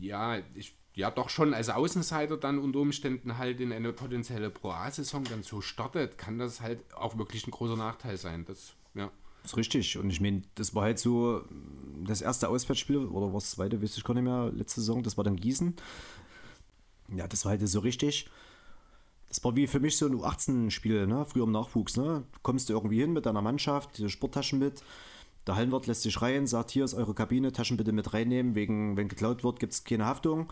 ja, ich ja doch schon als Außenseiter dann unter Umständen halt in eine potenzielle Pro A-Saison dann so startet, kann das halt auch wirklich ein großer Nachteil sein. Das, ja. Das ist richtig. Und ich meine, das war halt so das erste Auswärtsspiel, oder was das zweite, weiß ich gar nicht mehr, letzte Saison, das war dann Gießen. Ja, das war halt so richtig. Das war wie für mich so ein U18-Spiel, ne? früher im Nachwuchs. Ne? Kommst du irgendwie hin mit deiner Mannschaft, die Sporttaschen mit. Der Hallenwart lässt sich rein, sagt, hier ist eure Kabine, Taschen bitte mit reinnehmen, wegen, wenn geklaut wird, gibt es keine Haftung.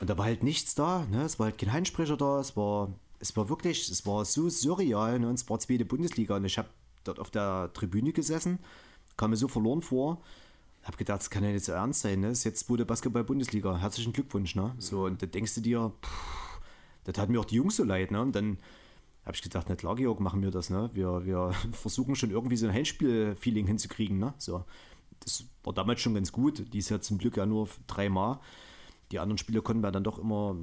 Und da war halt nichts da, ne? es war halt kein Heinsprecher da, es war, es war wirklich, es war so surreal, ne? und es war zweite Bundesliga und ich habe dort auf der Tribüne gesessen, kam mir so verloren vor, habe gedacht, das kann ja nicht so ernst sein, ne? das ist jetzt zweite Basketball-Bundesliga, herzlichen Glückwunsch, ne? So, und da denkst du dir, das hat mir auch die Jungs so leid, ne? Und dann habe ich gedacht, nicht klar, Georg, machen wir das, ne? Wir, wir [laughs] versuchen schon irgendwie so ein Heimspiel-Feeling hinzukriegen, ne? So. Das war damals schon ganz gut. Die ist ja zum Glück ja nur dreimal. Die anderen Spiele konnten wir dann doch immer,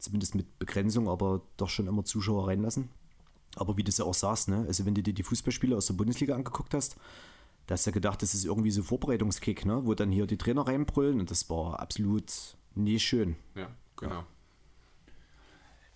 zumindest mit Begrenzung, aber doch schon immer Zuschauer reinlassen. Aber wie du es ja auch sagst, ne? also wenn du dir die Fußballspiele aus der Bundesliga angeguckt hast, da hast du ja gedacht, das ist irgendwie so Vorbereitungskick, ne? wo dann hier die Trainer reinbrüllen und das war absolut nie schön. Ja, genau.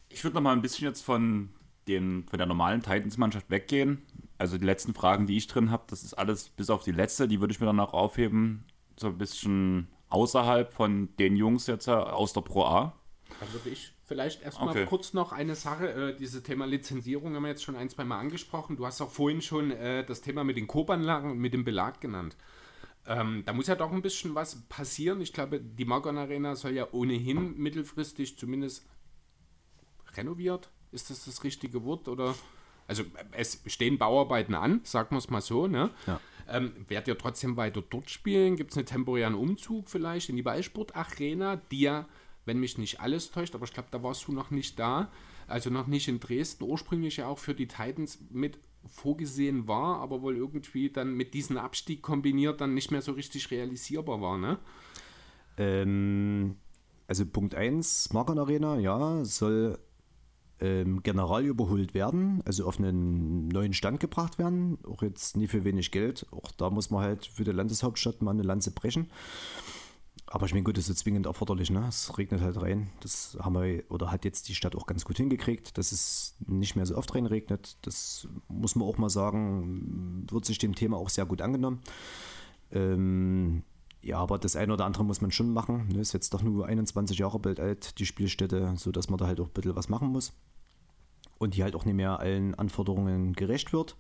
Ich würde noch mal ein bisschen jetzt von, den, von der normalen Titans-Mannschaft weggehen. Also die letzten Fragen, die ich drin habe, das ist alles bis auf die letzte, die würde ich mir dann auch aufheben, so ein bisschen außerhalb von den Jungs jetzt äh, aus der Pro A? Dann würde ich vielleicht erstmal okay. kurz noch eine Sache, äh, dieses Thema Lizenzierung haben wir jetzt schon ein, zwei Mal angesprochen. Du hast auch vorhin schon äh, das Thema mit den Kobanlagen und mit dem Belag genannt. Ähm, da muss ja doch ein bisschen was passieren. Ich glaube, die Margon Arena soll ja ohnehin mittelfristig zumindest renoviert. Ist das das richtige Wort? Oder? Also es stehen Bauarbeiten an, sagen wir es mal so. Ne? Ja. Ähm, werdet ihr trotzdem weiter dort spielen? Gibt es einen temporären Umzug vielleicht in die Ballsport-Arena, die ja, wenn mich nicht alles täuscht, aber ich glaube, da warst du noch nicht da, also noch nicht in Dresden, ursprünglich ja auch für die Titans mit vorgesehen war, aber wohl irgendwie dann mit diesem Abstieg kombiniert dann nicht mehr so richtig realisierbar war, ne? Ähm, also Punkt 1, Marken Arena, ja, soll ähm, general überholt werden, also auf einen neuen Stand gebracht werden. Auch jetzt nie für wenig Geld. Auch da muss man halt für die Landeshauptstadt mal eine Lanze brechen. Aber ich meine, gut, das ist zwingend erforderlich. Ne? Es regnet halt rein. Das haben wir oder hat jetzt die Stadt auch ganz gut hingekriegt, dass es nicht mehr so oft reinregnet. Das muss man auch mal sagen, wird sich dem Thema auch sehr gut angenommen. Ähm, ja, aber das eine oder andere muss man schon machen. Ne? Ist jetzt doch nur 21 Jahre alt, die Spielstätte, sodass man da halt auch ein bisschen was machen muss und die halt auch nicht mehr allen Anforderungen gerecht wird.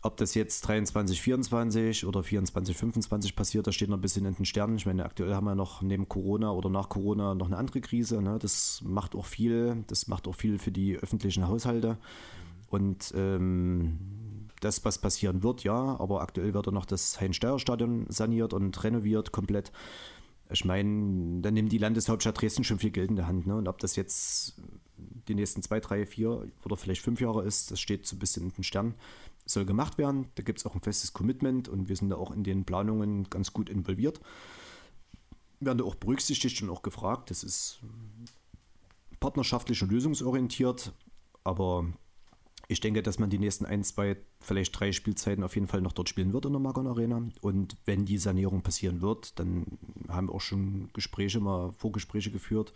Ob das jetzt 23, 24 oder 24, 25 passiert, da steht noch ein bisschen in den Sternen. Ich meine, aktuell haben wir noch neben Corona oder nach Corona noch eine andere Krise. Ne? Das macht auch viel. Das macht auch viel für die öffentlichen Haushalte. Und ähm, das, was passieren wird, ja, aber aktuell wird noch das Heinz-Steier-Stadion saniert und renoviert komplett. Ich meine, dann nimmt die Landeshauptstadt Dresden schon viel Geld in der Hand. Ne? Und ob das jetzt die nächsten zwei, drei, vier oder vielleicht fünf Jahre ist, das steht so ein bisschen in den Sternen, soll gemacht werden. Da gibt es auch ein festes Commitment und wir sind da auch in den Planungen ganz gut involviert. Werden da auch berücksichtigt und auch gefragt. Das ist partnerschaftlich und lösungsorientiert, aber ich denke, dass man die nächsten ein, zwei, vielleicht drei Spielzeiten auf jeden Fall noch dort spielen wird in der Magon Arena. Und wenn die Sanierung passieren wird, dann haben wir auch schon Gespräche, mal Vorgespräche geführt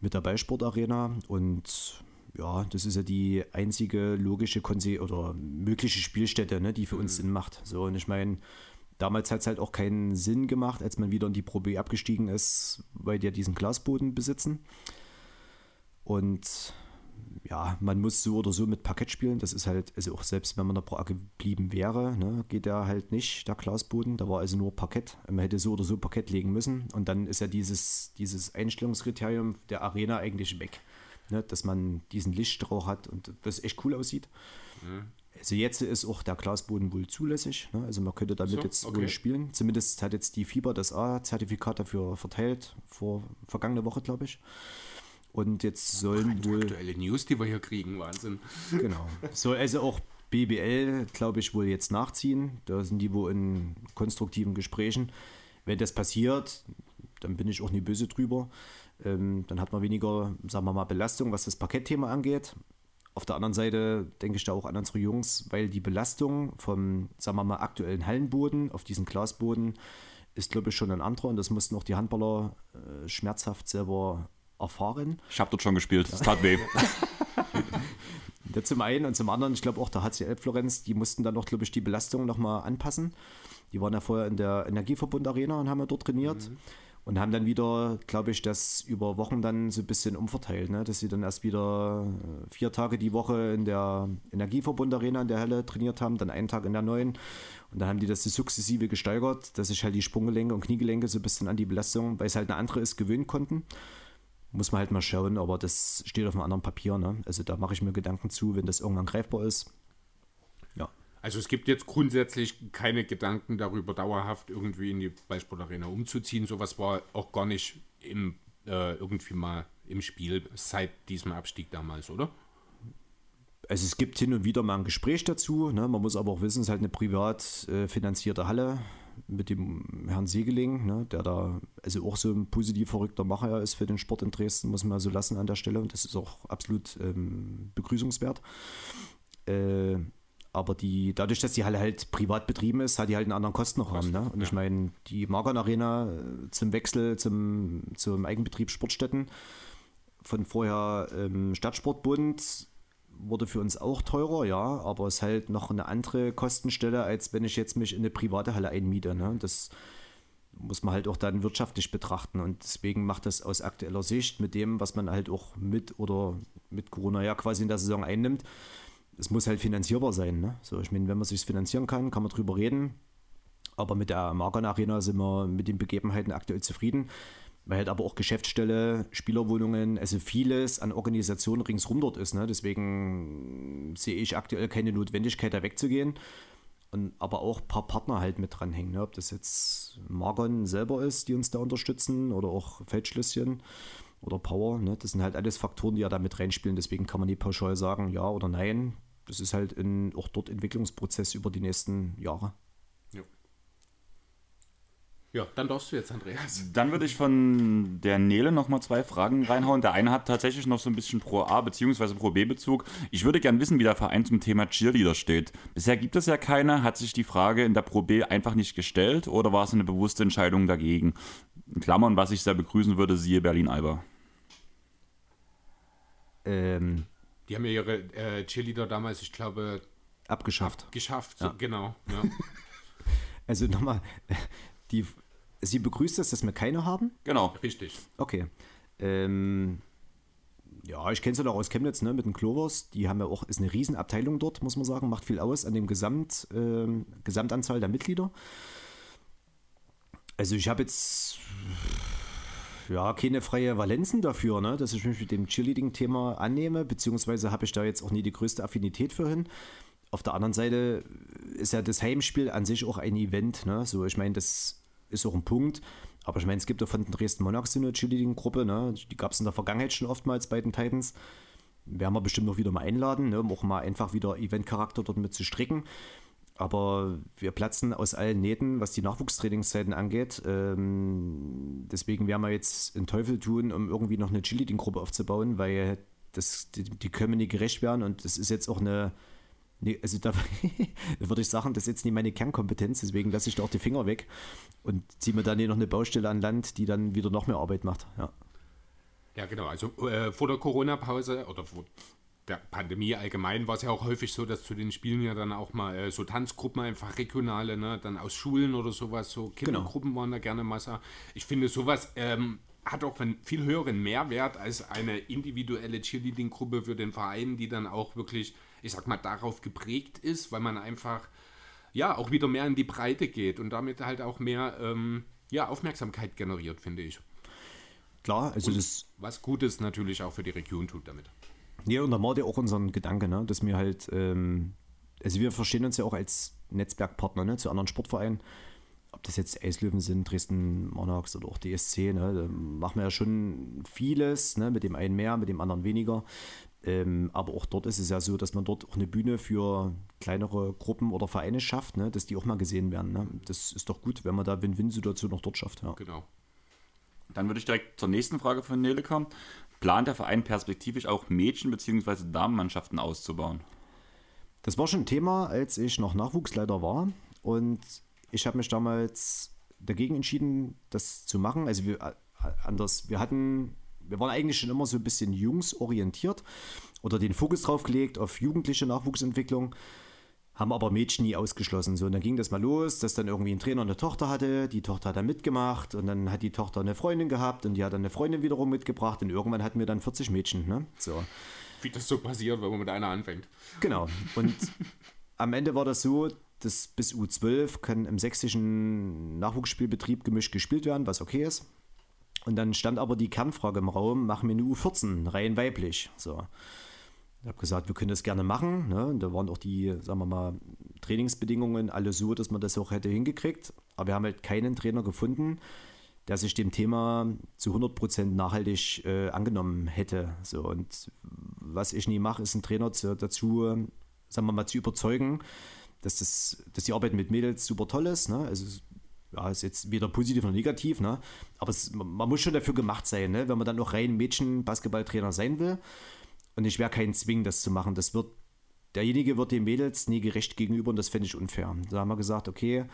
mit der Ballsportarena und ja, das ist ja die einzige logische Konse oder mögliche Spielstätte, ne, die für uns mhm. Sinn macht. So, und ich meine, damals hat es halt auch keinen Sinn gemacht, als man wieder in die Pro B abgestiegen ist, weil die ja diesen Glasboden besitzen. Und ja, man muss so oder so mit Parkett spielen. Das ist halt, also auch selbst wenn man da Pro geblieben wäre, ne, geht der halt nicht, der Glasboden. Da war also nur Parkett. Man hätte so oder so Parkett legen müssen. Und dann ist ja dieses, dieses Einstellungskriterium der Arena eigentlich weg. Ne, dass man diesen Lichtstrauch hat und das echt cool aussieht. Mhm. Also jetzt ist auch der Glasboden wohl zulässig. Ne? Also man könnte damit so, jetzt okay. wohl spielen. Zumindest hat jetzt die FIBA das A-Zertifikat dafür verteilt, vor vergangene Woche, glaube ich. Und jetzt sollen wohl. Aktuelle News, die wir hier kriegen, Wahnsinn. Genau. Soll also auch BBL, glaube ich, wohl jetzt nachziehen. Da sind die wohl in konstruktiven Gesprächen. Wenn das passiert, dann bin ich auch nie böse drüber. Ähm, dann hat man weniger, sagen wir mal, Belastung, was das Parkettthema angeht. Auf der anderen Seite denke ich da auch an unsere Jungs, weil die Belastung vom, sagen wir mal, aktuellen Hallenboden auf diesen Glasboden ist, glaube ich, schon ein anderer und das mussten auch die Handballer äh, schmerzhaft selber erfahren. Ich habe dort schon gespielt, es tat weh. [laughs] zum einen und zum anderen, ich glaube auch der HCL Florenz, die mussten dann noch, glaube ich, die Belastung nochmal anpassen. Die waren ja vorher in der Energieverbund Arena und haben ja dort trainiert. Mhm. Und haben dann wieder, glaube ich, das über Wochen dann so ein bisschen umverteilt, ne? dass sie dann erst wieder äh, vier Tage die Woche in der Energieverbund Arena in der Halle trainiert haben, dann einen Tag in der neuen. Und dann haben die das sukzessive gesteigert, dass sich halt die Sprunggelenke und Kniegelenke so ein bisschen an die Belastung, weil es halt eine andere ist, gewöhnen konnten. Muss man halt mal schauen, aber das steht auf einem anderen Papier. Ne? Also da mache ich mir Gedanken zu, wenn das irgendwann greifbar ist. Ja. Also es gibt jetzt grundsätzlich keine Gedanken darüber, dauerhaft irgendwie in die Ballsportarena umzuziehen. Sowas war auch gar nicht im, äh, irgendwie mal im Spiel seit diesem Abstieg damals, oder? Also es gibt hin und wieder mal ein Gespräch dazu. Ne? Man muss aber auch wissen, es ist halt eine privat äh, finanzierte Halle mit dem Herrn Siegeling, ne, der da also auch so ein positiv verrückter Macher ist für den Sport in Dresden, muss man so lassen an der Stelle und das ist auch absolut ähm, begrüßungswert. Äh, aber die, dadurch, dass die Halle halt privat betrieben ist, hat die halt einen anderen Kostenrahmen. Ne? Und ja. ich meine, die Margon Arena äh, zum Wechsel zum, zum Eigenbetrieb Sportstätten von vorher ähm, Stadtsportbund wurde für uns auch teurer, ja, aber es ist halt noch eine andere Kostenstelle, als wenn ich jetzt mich in eine private Halle einmiete. Ne? Das muss man halt auch dann wirtschaftlich betrachten und deswegen macht das aus aktueller Sicht mit dem, was man halt auch mit oder mit Corona ja quasi in der Saison einnimmt, es muss halt finanzierbar sein. Ne? So, ich meine, wenn man sich finanzieren kann, kann man drüber reden. Aber mit der Margon Arena sind wir mit den Begebenheiten aktuell zufrieden weil halt aber auch Geschäftsstelle, Spielerwohnungen, also vieles an Organisationen ringsrum dort ist. Ne? Deswegen sehe ich aktuell keine Notwendigkeit, da wegzugehen. Und aber auch ein paar Partner halt mit dranhängen. Ne? Ob das jetzt Margon selber ist, die uns da unterstützen, oder auch Feldschlösschen oder Power. Ne? Das sind halt alles Faktoren, die ja da mit reinspielen. Deswegen kann man nicht pauschal sagen, ja oder nein. Das ist halt ein, auch dort Entwicklungsprozess über die nächsten Jahre. Ja, dann darfst du jetzt, Andreas. Dann würde ich von der Nele nochmal zwei Fragen reinhauen. Der eine hat tatsächlich noch so ein bisschen Pro A bzw. Pro B Bezug. Ich würde gern wissen, wie der Verein zum Thema Cheerleader steht. Bisher gibt es ja keine. Hat sich die Frage in der Pro B einfach nicht gestellt oder war es eine bewusste Entscheidung dagegen? In Klammern, was ich sehr begrüßen würde, siehe Berlin-Alba. Ähm, die haben ja ihre äh, Cheerleader damals, ich glaube, abgeschafft. Abgeschafft, ja. genau. Ja. [laughs] also nochmal, die, sie begrüßt es, dass wir keine haben? Genau, richtig. Okay. Ähm, ja, ich kenne sie doch aus Chemnitz, ne, mit den Clovers. Die haben ja auch, ist eine Riesenabteilung dort, muss man sagen, macht viel aus an dem Gesamt, äh, Gesamtanzahl der Mitglieder. Also ich habe jetzt ja keine freie Valenzen dafür, ne, dass ich mich mit dem Cheerleading-Thema annehme, beziehungsweise habe ich da jetzt auch nie die größte Affinität für hin. Auf der anderen Seite ist ja das Heimspiel an sich auch ein Event. Ne? So, ich meine, das ist auch ein Punkt. Aber ich meine, es gibt ja von den Dresden Monarchs eine Cheerleading-Gruppe, ne? die gab es in der Vergangenheit schon oftmals bei den Titans. Werden wir bestimmt noch wieder mal einladen, ne? um auch mal einfach wieder Event-Charakter dort mit zu stricken. Aber wir platzen aus allen Nähten, was die Nachwuchstrainingszeiten angeht. Ähm, deswegen werden wir jetzt einen Teufel tun, um irgendwie noch eine Cheerleading-Gruppe aufzubauen, weil das, die, die können nicht gerecht werden und das ist jetzt auch eine, Nee, also [laughs] da würde ich sagen, das ist jetzt nicht meine Kernkompetenz, deswegen lasse ich da auch die Finger weg und ziehe mir dann hier noch eine Baustelle an Land, die dann wieder noch mehr Arbeit macht. Ja, ja genau. Also äh, vor der Corona-Pause oder vor der Pandemie allgemein war es ja auch häufig so, dass zu den Spielen ja dann auch mal äh, so Tanzgruppen, einfach regionale, ne, dann aus Schulen oder sowas, so. Kindergruppen genau. waren da gerne Masse. Ich finde sowas ähm, hat auch einen viel höheren Mehrwert als eine individuelle Cheerleading-Gruppe für den Verein, die dann auch wirklich, ich sag mal, darauf geprägt ist, weil man einfach ja auch wieder mehr in die Breite geht und damit halt auch mehr ähm, ja, Aufmerksamkeit generiert, finde ich. Klar, also das. Was Gutes natürlich auch für die Region tut damit. Ja, und da war ja auch unseren Gedanke, ne, dass wir halt, ähm, also wir verstehen uns ja auch als Netzwerkpartner ne, zu anderen Sportvereinen. Ob das jetzt Eislöwen sind, Dresden Monarchs oder auch DSC, ne, da machen wir ja schon vieles, ne, mit dem einen mehr, mit dem anderen weniger. Ähm, aber auch dort ist es ja so, dass man dort auch eine Bühne für kleinere Gruppen oder Vereine schafft, ne, dass die auch mal gesehen werden. Ne. Das ist doch gut, wenn man da Win-Win-Situation noch dort schafft. Ja. Genau. Dann würde ich direkt zur nächsten Frage von Nele kommen. Plant der Verein perspektivisch auch Mädchen- bzw. Damenmannschaften auszubauen? Das war schon ein Thema, als ich noch Nachwuchsleiter war. Und ich habe mich damals dagegen entschieden, das zu machen. Also wir äh, anders, wir hatten, wir waren eigentlich schon immer so ein bisschen jungsorientiert oder den Fokus drauf gelegt auf jugendliche Nachwuchsentwicklung, haben aber Mädchen nie ausgeschlossen. So, und dann ging das mal los, dass dann irgendwie ein Trainer eine Tochter hatte, die Tochter hat dann mitgemacht und dann hat die Tochter eine Freundin gehabt und die hat dann eine Freundin wiederum mitgebracht und irgendwann hatten wir dann 40 Mädchen. Ne? So. Wie das so passiert, wenn man mit einer anfängt. Genau. Und am Ende war das so, dass bis U12 kann im sächsischen Nachwuchsspielbetrieb gemischt gespielt werden, was okay ist. Und dann stand aber die Kernfrage im Raum, machen wir eine U14, rein weiblich. So. Ich habe gesagt, wir können das gerne machen. Ne? Und da waren auch die, sagen wir mal, Trainingsbedingungen alle so, dass man das auch hätte hingekriegt. Aber wir haben halt keinen Trainer gefunden, der sich dem Thema zu 100% nachhaltig äh, angenommen hätte. So, und was ich nie mache, ist einen Trainer zu, dazu, sagen wir mal, zu überzeugen, dass, das, dass die Arbeit mit Mädels super toll ist. Ne? Also ja, ist jetzt weder positiv noch negativ, ne? aber es, man muss schon dafür gemacht sein, ne? wenn man dann noch rein Mädchen-Basketballtrainer sein will. Und ich werde keinen zwingen, das zu machen. Das wird, derjenige wird den Mädels nie gerecht gegenüber und das fände ich unfair. Da haben wir gesagt, okay,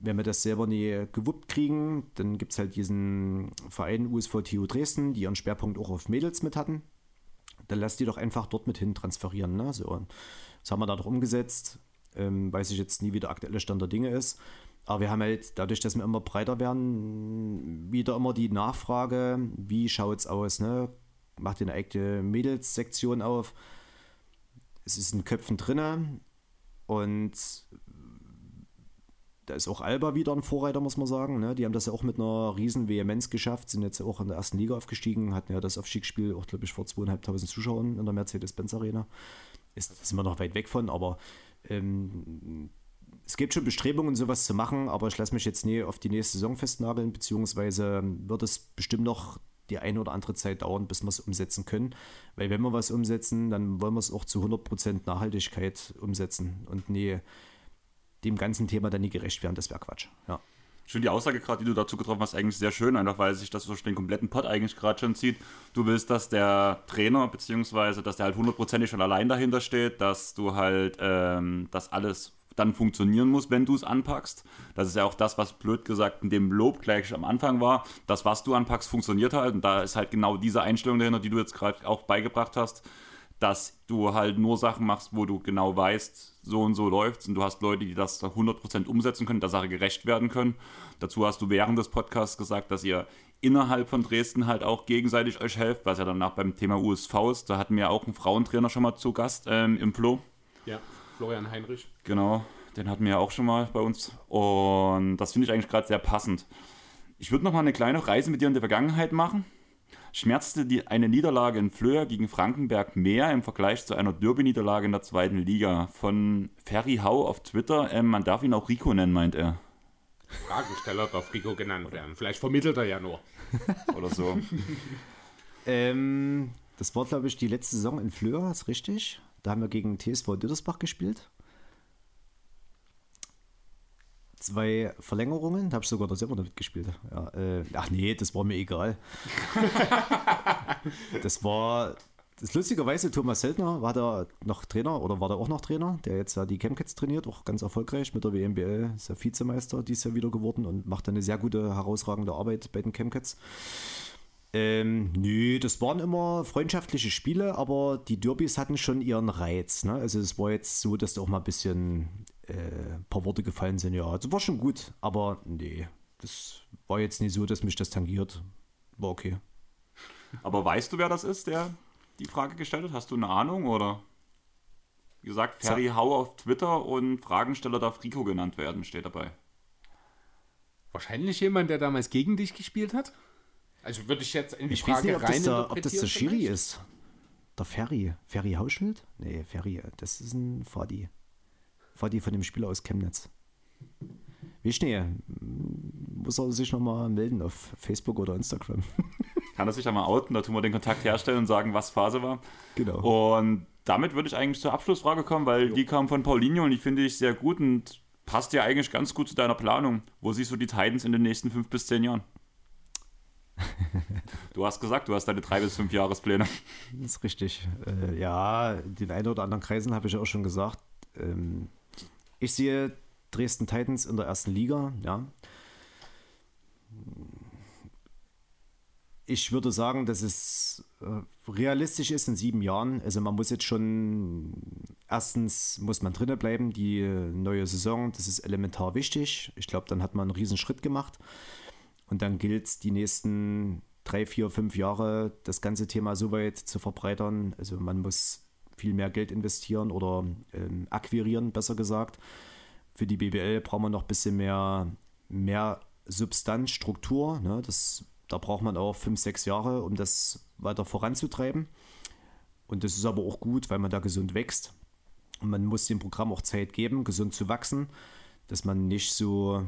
wenn wir das selber nie gewuppt kriegen, dann gibt es halt diesen Verein USV TU Dresden, die ihren Schwerpunkt auch auf Mädels mit hatten. Dann lass die doch einfach dort mit hin transferieren. Ne? So, das haben wir da doch umgesetzt. Ähm, weiß ich jetzt nie, wie der aktuelle Stand der Dinge ist. Aber wir haben halt, dadurch, dass wir immer breiter werden, wieder immer die Nachfrage, wie schaut es aus? Ne? Macht ihr eine eigene Mädels-Sektion auf? Es ist in Köpfen drinne und da ist auch Alba wieder ein Vorreiter, muss man sagen. Ne? Die haben das ja auch mit einer riesen Vehemenz geschafft, sind jetzt auch in der ersten Liga aufgestiegen, hatten ja das Aufstiegsspiel auch, glaube ich, vor zweieinhalbtausend Zuschauern in der Mercedes-Benz Arena. Ist, sind wir noch weit weg von, aber ähm, es gibt schon Bestrebungen, sowas zu machen, aber ich lasse mich jetzt nie auf die nächste Saison festnageln, beziehungsweise wird es bestimmt noch die eine oder andere Zeit dauern, bis wir es umsetzen können. Weil wenn wir was umsetzen, dann wollen wir es auch zu 100% Nachhaltigkeit umsetzen und nie dem ganzen Thema dann nie gerecht werden. Das wäre Quatsch. Ja. Ich finde die Aussage gerade, die du dazu getroffen hast, eigentlich sehr schön, einfach weil sich das durch den kompletten Pod eigentlich gerade schon zieht. Du willst, dass der Trainer, beziehungsweise dass der halt hundertprozentig schon allein dahinter steht, dass du halt ähm, das alles dann funktionieren muss, wenn du es anpackst. Das ist ja auch das, was blöd gesagt in dem Lob gleich am Anfang war. Das, was du anpackst, funktioniert halt. Und da ist halt genau diese Einstellung dahinter, die du jetzt gerade auch beigebracht hast, dass du halt nur Sachen machst, wo du genau weißt, so und so läuft Und du hast Leute, die das 100% umsetzen können, der Sache gerecht werden können. Dazu hast du während des Podcasts gesagt, dass ihr innerhalb von Dresden halt auch gegenseitig euch helft, was ja danach beim Thema USV ist. Da hatten wir auch einen Frauentrainer schon mal zu Gast ähm, im Flo. Ja, Florian Heinrich. Genau, den hatten wir ja auch schon mal bei uns. Und das finde ich eigentlich gerade sehr passend. Ich würde noch mal eine kleine Reise mit dir in die Vergangenheit machen. Schmerzte die, eine Niederlage in Flöhr gegen Frankenberg mehr im Vergleich zu einer Derby-Niederlage in der zweiten Liga? Von Ferry Hau auf Twitter, ähm, man darf ihn auch Rico nennen, meint er. Fragensteller darf Rico genannt werden. Vielleicht vermittelt er ja nur. [laughs] Oder so. ähm, das war, glaube ich, die letzte Saison in Flöhr, ist richtig. Da haben wir gegen TSV Dittersbach gespielt. Zwei Verlängerungen, da habe ich sogar da selber damit gespielt. Ja, äh, ach nee, das war mir egal. [laughs] das war, das lustigerweise, Thomas Seltner war da noch Trainer oder war da auch noch Trainer, der jetzt ja die Chemcats trainiert, auch ganz erfolgreich mit der WMBL, ist ja Vizemeister dieses Jahr wieder geworden und macht eine sehr gute, herausragende Arbeit bei den Chemcats. Ähm, nö, das waren immer freundschaftliche Spiele, aber die Derbys hatten schon ihren Reiz. Ne? Also es war jetzt so, dass da auch mal ein bisschen äh, ein paar Worte gefallen sind. Ja, das war schon gut, aber nee, das war jetzt nicht so, dass mich das tangiert. war okay. Aber weißt du, wer das ist, der die Frage gestellt hat? Hast du eine Ahnung oder? Wie gesagt, Ferry Hau auf Twitter und Fragensteller darf Rico genannt werden, steht dabei. Wahrscheinlich jemand, der damals gegen dich gespielt hat? Also würde ich jetzt in die Ich Frage weiß nicht, ob das, rein der, ob das der Schiri vielleicht? ist. Der Ferry. Ferry Hauschild? Nee, Ferry, das ist ein Fadi. Fadi von dem Spieler aus Chemnitz. Wischnee, muss er sich nochmal melden auf Facebook oder Instagram. [laughs] Kann er sich ja mal outen, da tun wir den Kontakt herstellen und sagen, was Phase war. Genau. Und damit würde ich eigentlich zur Abschlussfrage kommen, weil die kam von Paulinho und die finde ich sehr gut und passt ja eigentlich ganz gut zu deiner Planung. Wo siehst du die Titans in den nächsten fünf bis zehn Jahren? Du hast gesagt, du hast deine drei bis fünf Jahrespläne. Das ist richtig. Äh, ja, den einen oder anderen Kreisen habe ich auch schon gesagt. Ähm, ich sehe Dresden Titans in der ersten Liga, ja. Ich würde sagen, dass es äh, realistisch ist in sieben Jahren. Also man muss jetzt schon, erstens muss man drinnen bleiben, die neue Saison, das ist elementar wichtig. Ich glaube, dann hat man einen riesen Schritt gemacht. Und dann gilt es, die nächsten drei, vier, fünf Jahre das ganze Thema so weit zu verbreitern. Also man muss viel mehr Geld investieren oder ähm, akquirieren, besser gesagt. Für die BBL braucht man noch ein bisschen mehr, mehr Substanz, Struktur. Ne? Das, da braucht man auch fünf, sechs Jahre, um das weiter voranzutreiben. Und das ist aber auch gut, weil man da gesund wächst. Und man muss dem Programm auch Zeit geben, gesund zu wachsen, dass man nicht so,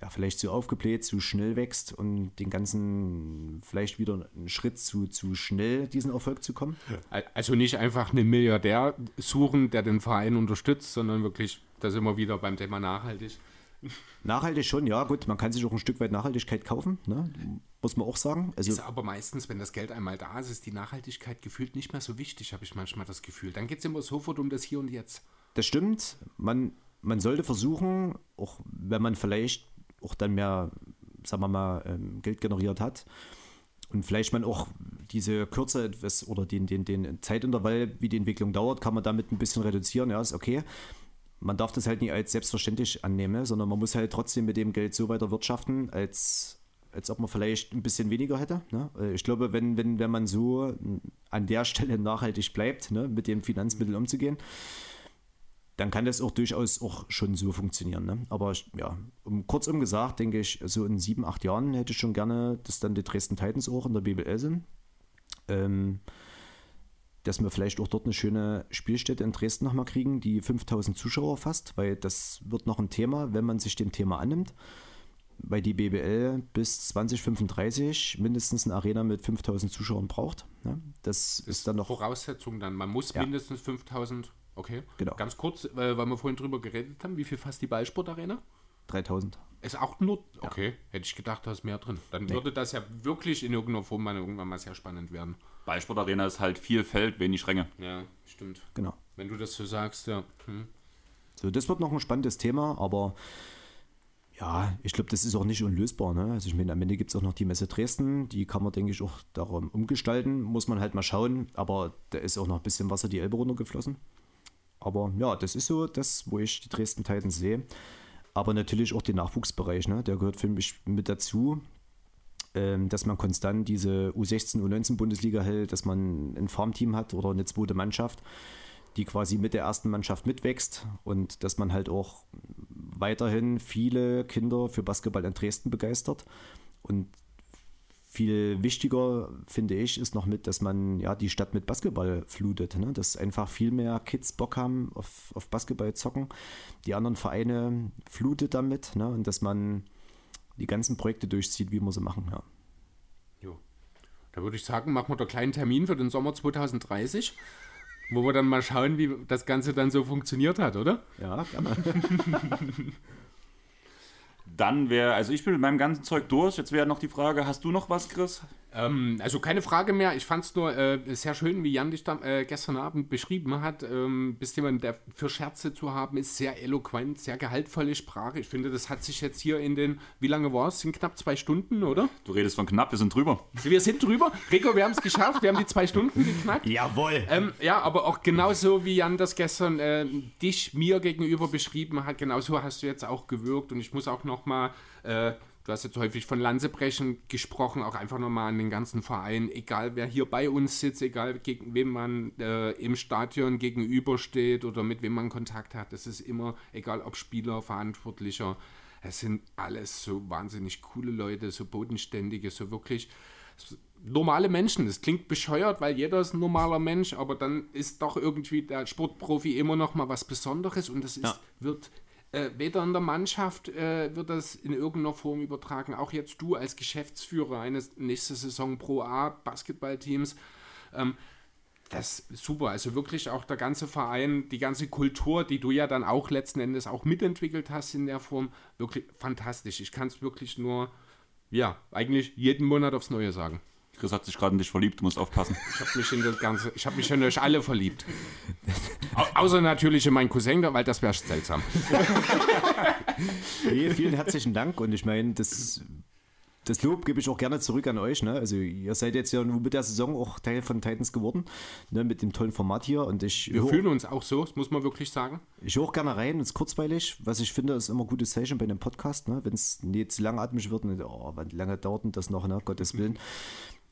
ja, vielleicht zu aufgebläht, zu schnell wächst und den ganzen, vielleicht wieder einen Schritt zu, zu schnell diesen Erfolg zu kommen. Also nicht einfach einen Milliardär suchen, der den Verein unterstützt, sondern wirklich, da sind wir wieder beim Thema nachhaltig. Nachhaltig schon, ja, gut, man kann sich auch ein Stück weit Nachhaltigkeit kaufen, ne? muss man auch sagen. Also, Ist aber meistens, wenn das Geld einmal da ist, ist die Nachhaltigkeit gefühlt nicht mehr so wichtig, habe ich manchmal das Gefühl. Dann geht es immer sofort um das Hier und Jetzt. Das stimmt. Man, man sollte versuchen, auch wenn man vielleicht auch dann mehr, sagen wir mal, ähm, Geld generiert hat und vielleicht man auch diese Kürze etwas oder den, den, den Zeitintervall, wie die Entwicklung dauert, kann man damit ein bisschen reduzieren. Ja, ist okay. Man darf das halt nicht als selbstverständlich annehmen, sondern man muss halt trotzdem mit dem Geld so weiter wirtschaften, als, als ob man vielleicht ein bisschen weniger hätte. Ne? Äh, Ich glaube, wenn, wenn, wenn man so an der Stelle nachhaltig bleibt, ne, mit den Finanzmitteln umzugehen, dann kann das auch durchaus auch schon so funktionieren. Ne? Aber ja, um, kurzum gesagt, denke ich, so in sieben, acht Jahren hätte ich schon gerne, dass dann die Dresden Titans auch in der BBL sind. Ähm, dass wir vielleicht auch dort eine schöne Spielstätte in Dresden nochmal kriegen, die 5000 Zuschauer fasst, weil das wird noch ein Thema, wenn man sich dem Thema annimmt. Weil die BBL bis 2035 mindestens eine Arena mit 5000 Zuschauern braucht. Ne? Das ist dann noch Voraussetzung dann. Man muss Ja. mindestens 5000. Okay. Genau. Ganz kurz, weil, weil wir vorhin drüber geredet haben, wie viel fasst die Ballsportarena? 3000. Ist auch nur. Okay, hätte ich gedacht, da ist mehr drin. Dann würde das ja wirklich in irgendeiner Form mal irgendwann mal sehr spannend werden. Ballsportarena ist halt viel Feld, wenig Ränge. Ja, stimmt. Genau. Wenn du das so sagst, ja. Hm. So, das wird noch ein spannendes Thema, aber ja, ich glaube, das ist auch nicht unlösbar. Ne? Also ich meine, am Ende gibt es auch noch die Messe Dresden, die kann man, denke ich, auch darum umgestalten, muss man halt mal schauen, aber da ist auch noch ein bisschen Wasser die Elbe runtergeflossen. Aber ja, das ist so das, wo ich die Dresden Titans sehe. Aber natürlich auch den Nachwuchsbereich, ne? der gehört für mich mit dazu, ähm, dass man konstant diese U16, U19 Bundesliga hält, dass man ein Farmteam hat oder eine zweite Mannschaft, die quasi mit der ersten Mannschaft mitwächst und dass man halt auch weiterhin viele Kinder für Basketball in Dresden begeistert. Und viel wichtiger, finde ich, ist noch mit, dass man ja die Stadt mit Basketball flutet. Ne? Dass einfach viel mehr Kids Bock haben auf, auf Basketball zocken. Die anderen Vereine flutet damit. Ne? Und dass man die ganzen Projekte durchzieht, wie wir sie machen. Ja. Jo. Da würde ich sagen, machen wir da einen kleinen Termin für den Sommer 2030, wo wir dann mal schauen, wie das Ganze dann so funktioniert hat, oder? Ja, gerne. [laughs] Dann wäre, also ich bin mit meinem ganzen Zeug durch. Jetzt wäre noch die Frage, hast du noch was, Chris? Ähm, also keine Frage mehr. Ich fand es nur äh, sehr schön, wie Jan dich da, äh, gestern Abend beschrieben hat. Ähm, bist jemand, der für Scherze zu haben ist, sehr eloquent, sehr gehaltvolle Sprache. Ich finde, das hat sich jetzt hier in den, wie lange war es? Sind knapp zwei Stunden, oder? Du redest von knapp, wir sind drüber. Wir sind drüber. Rico, wir haben es geschafft. Wir haben die zwei Stunden geknackt. Jawohl! Ähm, ja, aber auch genauso wie Jan das gestern äh, dich mir gegenüber beschrieben hat, genauso hast du jetzt auch gewirkt und ich muss auch nochmal äh, du hast jetzt häufig von Lanzebrechen gesprochen, auch einfach nochmal an den ganzen Verein, egal wer hier bei uns sitzt, egal gegen wem man äh, im Stadion gegenübersteht oder mit wem man Kontakt hat, es ist immer, egal ob Spieler, Verantwortlicher, es sind alles so wahnsinnig coole Leute, so bodenständige, so wirklich normale Menschen. Das klingt bescheuert, weil jeder ist ein normaler Mensch, aber dann ist doch irgendwie der Sportprofi immer noch mal was Besonderes und das ist, ja. wird äh, weder in der Mannschaft äh, wird das in irgendeiner Form übertragen. Auch jetzt du als Geschäftsführer eines nächste Saison Pro A Basketballteams. Ähm, das ist super. Also wirklich auch der ganze Verein, die ganze Kultur, die du ja dann auch letzten Endes auch mitentwickelt hast in der Form, wirklich fantastisch. Ich kann es wirklich nur, ja, eigentlich jeden Monat aufs Neue sagen. Chris hat sich gerade in dich verliebt, du musst aufpassen. Ich habe mich in das Ganze, ich habe mich in euch alle verliebt. Au außer natürlich in meinen Cousin, weil das wäre seltsam. hey, vielen herzlichen Dank und ich meine, das, das Lob gebe ich auch gerne zurück an euch. Ne? Also ihr seid jetzt ja mit der Saison auch Teil von Titans geworden, ne? mit dem tollen Format hier und ich... Wir fühlen uns auch so, das muss man wirklich sagen. Ich höre auch gerne rein, es ist kurzweilig. Was ich finde, ist immer ein gutes Zeichen bei einem Podcast, ne? wenn es nicht zu langatmig wird und oh, wann lange dauert denn das noch, ne? Gottes Willen.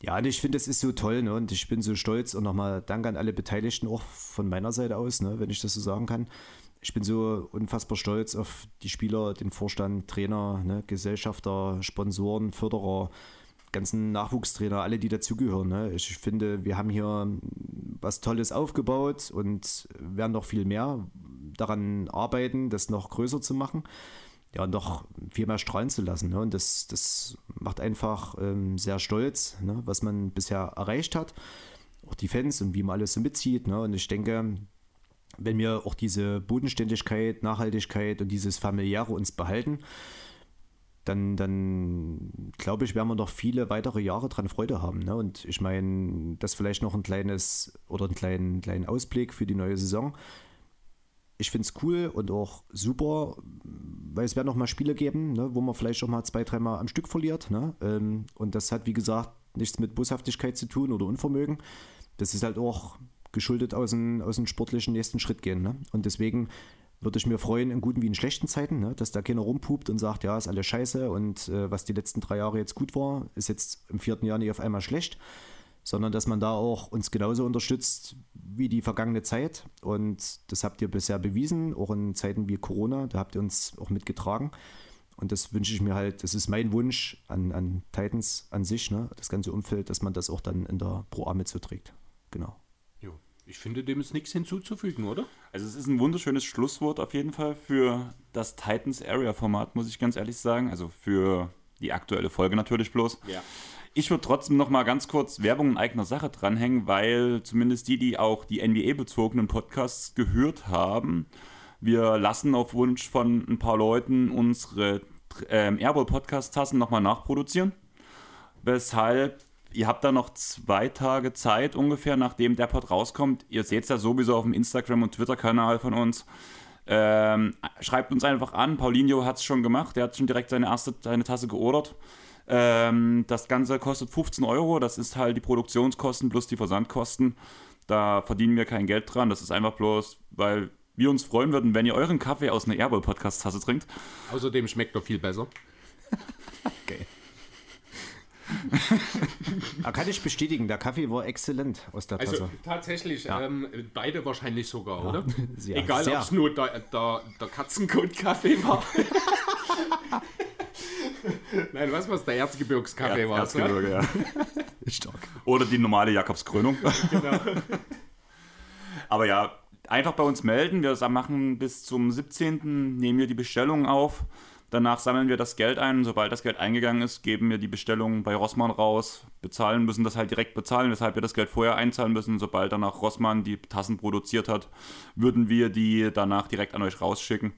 Ja, und ich finde, es ist so toll, ne? Und ich bin so stolz und nochmal Dank an alle Beteiligten auch von meiner Seite aus, ne? wenn ich das so sagen kann. Ich bin so unfassbar stolz auf die Spieler, den Vorstand, Trainer, ne? Gesellschafter, Sponsoren, Förderer, ganzen Nachwuchstrainer, alle, die dazugehören. Ne? Ich finde, wir haben hier was Tolles aufgebaut und werden noch viel mehr daran arbeiten, das noch größer zu machen ja, noch viel mehr strahlen zu lassen. Ne? Und das, das macht einfach ähm, sehr stolz, ne? was man bisher erreicht hat. Auch die Fans und wie man alles so mitzieht. Ne? Und ich denke, wenn wir auch diese Bodenständigkeit, Nachhaltigkeit und dieses Familiäre uns behalten, dann, dann glaube ich, werden wir noch viele weitere Jahre dran Freude haben. Ne? Und ich meine, das vielleicht noch ein kleines oder einen kleinen, kleinen Ausblick für die neue Saison ich finde es cool und auch super, weil es werden noch mal Spiele geben, ne, wo man vielleicht auch mal zwei, dreimal am Stück verliert. Ne? Ähm, und das hat, wie gesagt, nichts mit Boshaftigkeit zu tun oder Unvermögen. Das ist halt auch geschuldet aus dem, aus dem sportlichen nächsten Schritt gehen. Ne? Und deswegen würde ich mir freuen, in guten wie in schlechten Zeiten, ne? dass da keiner rumpupt und sagt, ja, ist alles scheiße und äh, was die letzten drei Jahre jetzt gut war, ist jetzt im vierten Jahr nicht auf einmal schlecht sondern dass man da auch uns genauso unterstützt wie die vergangene Zeit. Und das habt ihr bisher bewiesen, auch in Zeiten wie Corona, da habt ihr uns auch mitgetragen. Und das wünsche ich mir halt, das ist mein Wunsch an, an Titans an sich, ne? das ganze Umfeld, dass man das auch dann in der Pro A mit so trägt. Genau. Jo. Ich finde, dem ist nichts hinzuzufügen, oder? Also es ist ein wunderschönes Schlusswort auf jeden Fall für das Titans Area Format, muss ich ganz ehrlich sagen. Also für die aktuelle Folge natürlich bloß. Ja. Ich würde trotzdem noch mal ganz kurz Werbung in eigener Sache dranhängen, weil zumindest die, die auch die NBA-bezogenen Podcasts gehört haben, wir lassen auf Wunsch von ein paar Leuten unsere ähm, Airball-Podcast-Tassen nochmal nachproduzieren. Weshalb ihr habt da noch zwei Tage Zeit ungefähr, nachdem der Pod rauskommt. Ihr seht es ja sowieso auf dem Instagram- und Twitter-Kanal von uns. Ähm, schreibt uns einfach an. Paulinho hat es schon gemacht. Der hat schon direkt seine erste seine Tasse geordert. Ähm, das Ganze kostet 15 Euro. Das ist halt die Produktionskosten plus die Versandkosten. Da verdienen wir kein Geld dran. Das ist einfach bloß, weil wir uns freuen würden, wenn ihr euren Kaffee aus einer Airball-Podcast-Tasse trinkt. Außerdem schmeckt er viel besser. okay. da kann ich bestätigen, der Kaffee war exzellent aus der also Tasse. Also tatsächlich, ja. ähm, beide wahrscheinlich sogar, ja. oder? [laughs] Ja, Egal, ob es nur der, der, der Katzenkot-Kaffee war. [laughs] Nein, was was der Erzgebirgskaffee er war. Erzgebirge, ja. [laughs] Stark. Oder die normale Jakobskrönung. Genau. [laughs] Aber ja, einfach bei uns melden. Wir machen bis zum 17. nehmen wir die Bestellung auf. Danach sammeln wir das Geld ein. Sobald das Geld eingegangen ist, geben wir die Bestellung bei Rossmann raus. Bezahlen müssen das halt direkt bezahlen, weshalb wir das Geld vorher einzahlen müssen. Sobald danach Rossmann die Tassen produziert hat, würden wir die danach direkt an euch rausschicken.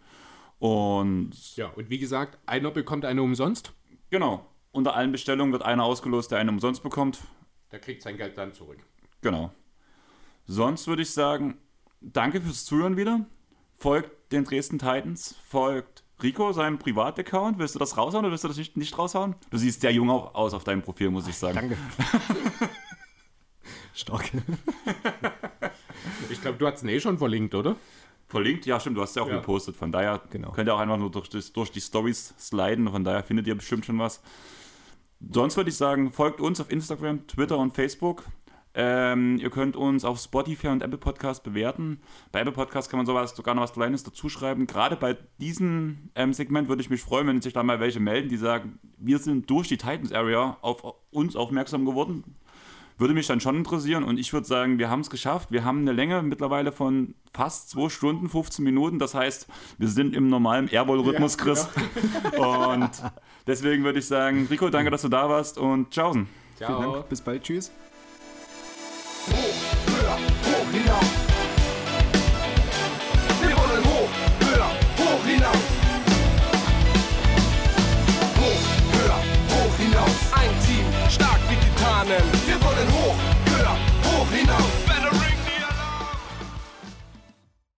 Und ja, und wie gesagt, einer bekommt eine umsonst. Genau. Unter allen Bestellungen wird einer ausgelost, der eine umsonst bekommt. Der kriegt sein Geld dann zurück. Genau. Sonst würde ich sagen, danke fürs Zuhören wieder. Folgt den Dresden Titans, folgt Rico seinem Privataccount. Willst du das raushauen oder willst du das nicht, nicht raushauen? Du siehst sehr jung aus auf deinem Profil, muss ich sagen. Danke. [laughs] Stark. ich glaube, du hast es eh schon verlinkt, oder? Verlinkt. Ja, stimmt, du hast ja auch Ja. gepostet. Von daher Genau. könnt ihr auch einfach nur durch, das, durch die Stories sliden. Von daher findet ihr bestimmt schon was. Sonst würde ich sagen, folgt uns auf Instagram, Twitter und Facebook. Ähm, ihr könnt uns auf Spotify und Apple Podcast bewerten. Bei Apple Podcast kann man sowas sogar noch was Kleines dazuschreiben. Gerade bei diesem ähm, Segment würde ich mich freuen, wenn sich da mal welche melden, die sagen, wir sind durch die Titans Area auf uns aufmerksam geworden würde mich dann schon interessieren und ich würde sagen, wir haben es geschafft. Wir haben eine Länge mittlerweile von fast 2 Stunden, 15 Minuten. Das heißt, wir sind im normalen Airball-Rhythmus, Chris. Ja. und deswegen würde ich sagen, Rico, danke, dass du da warst und tschaußen. Ciao. Vielen Dank, bis bald, tschüss. Hoch, höher, hoch hinaus. Wir wollen hoch, höher, hoch hinaus. Hoch, höher, hoch hinaus. Ein Team, stark wie Titanen.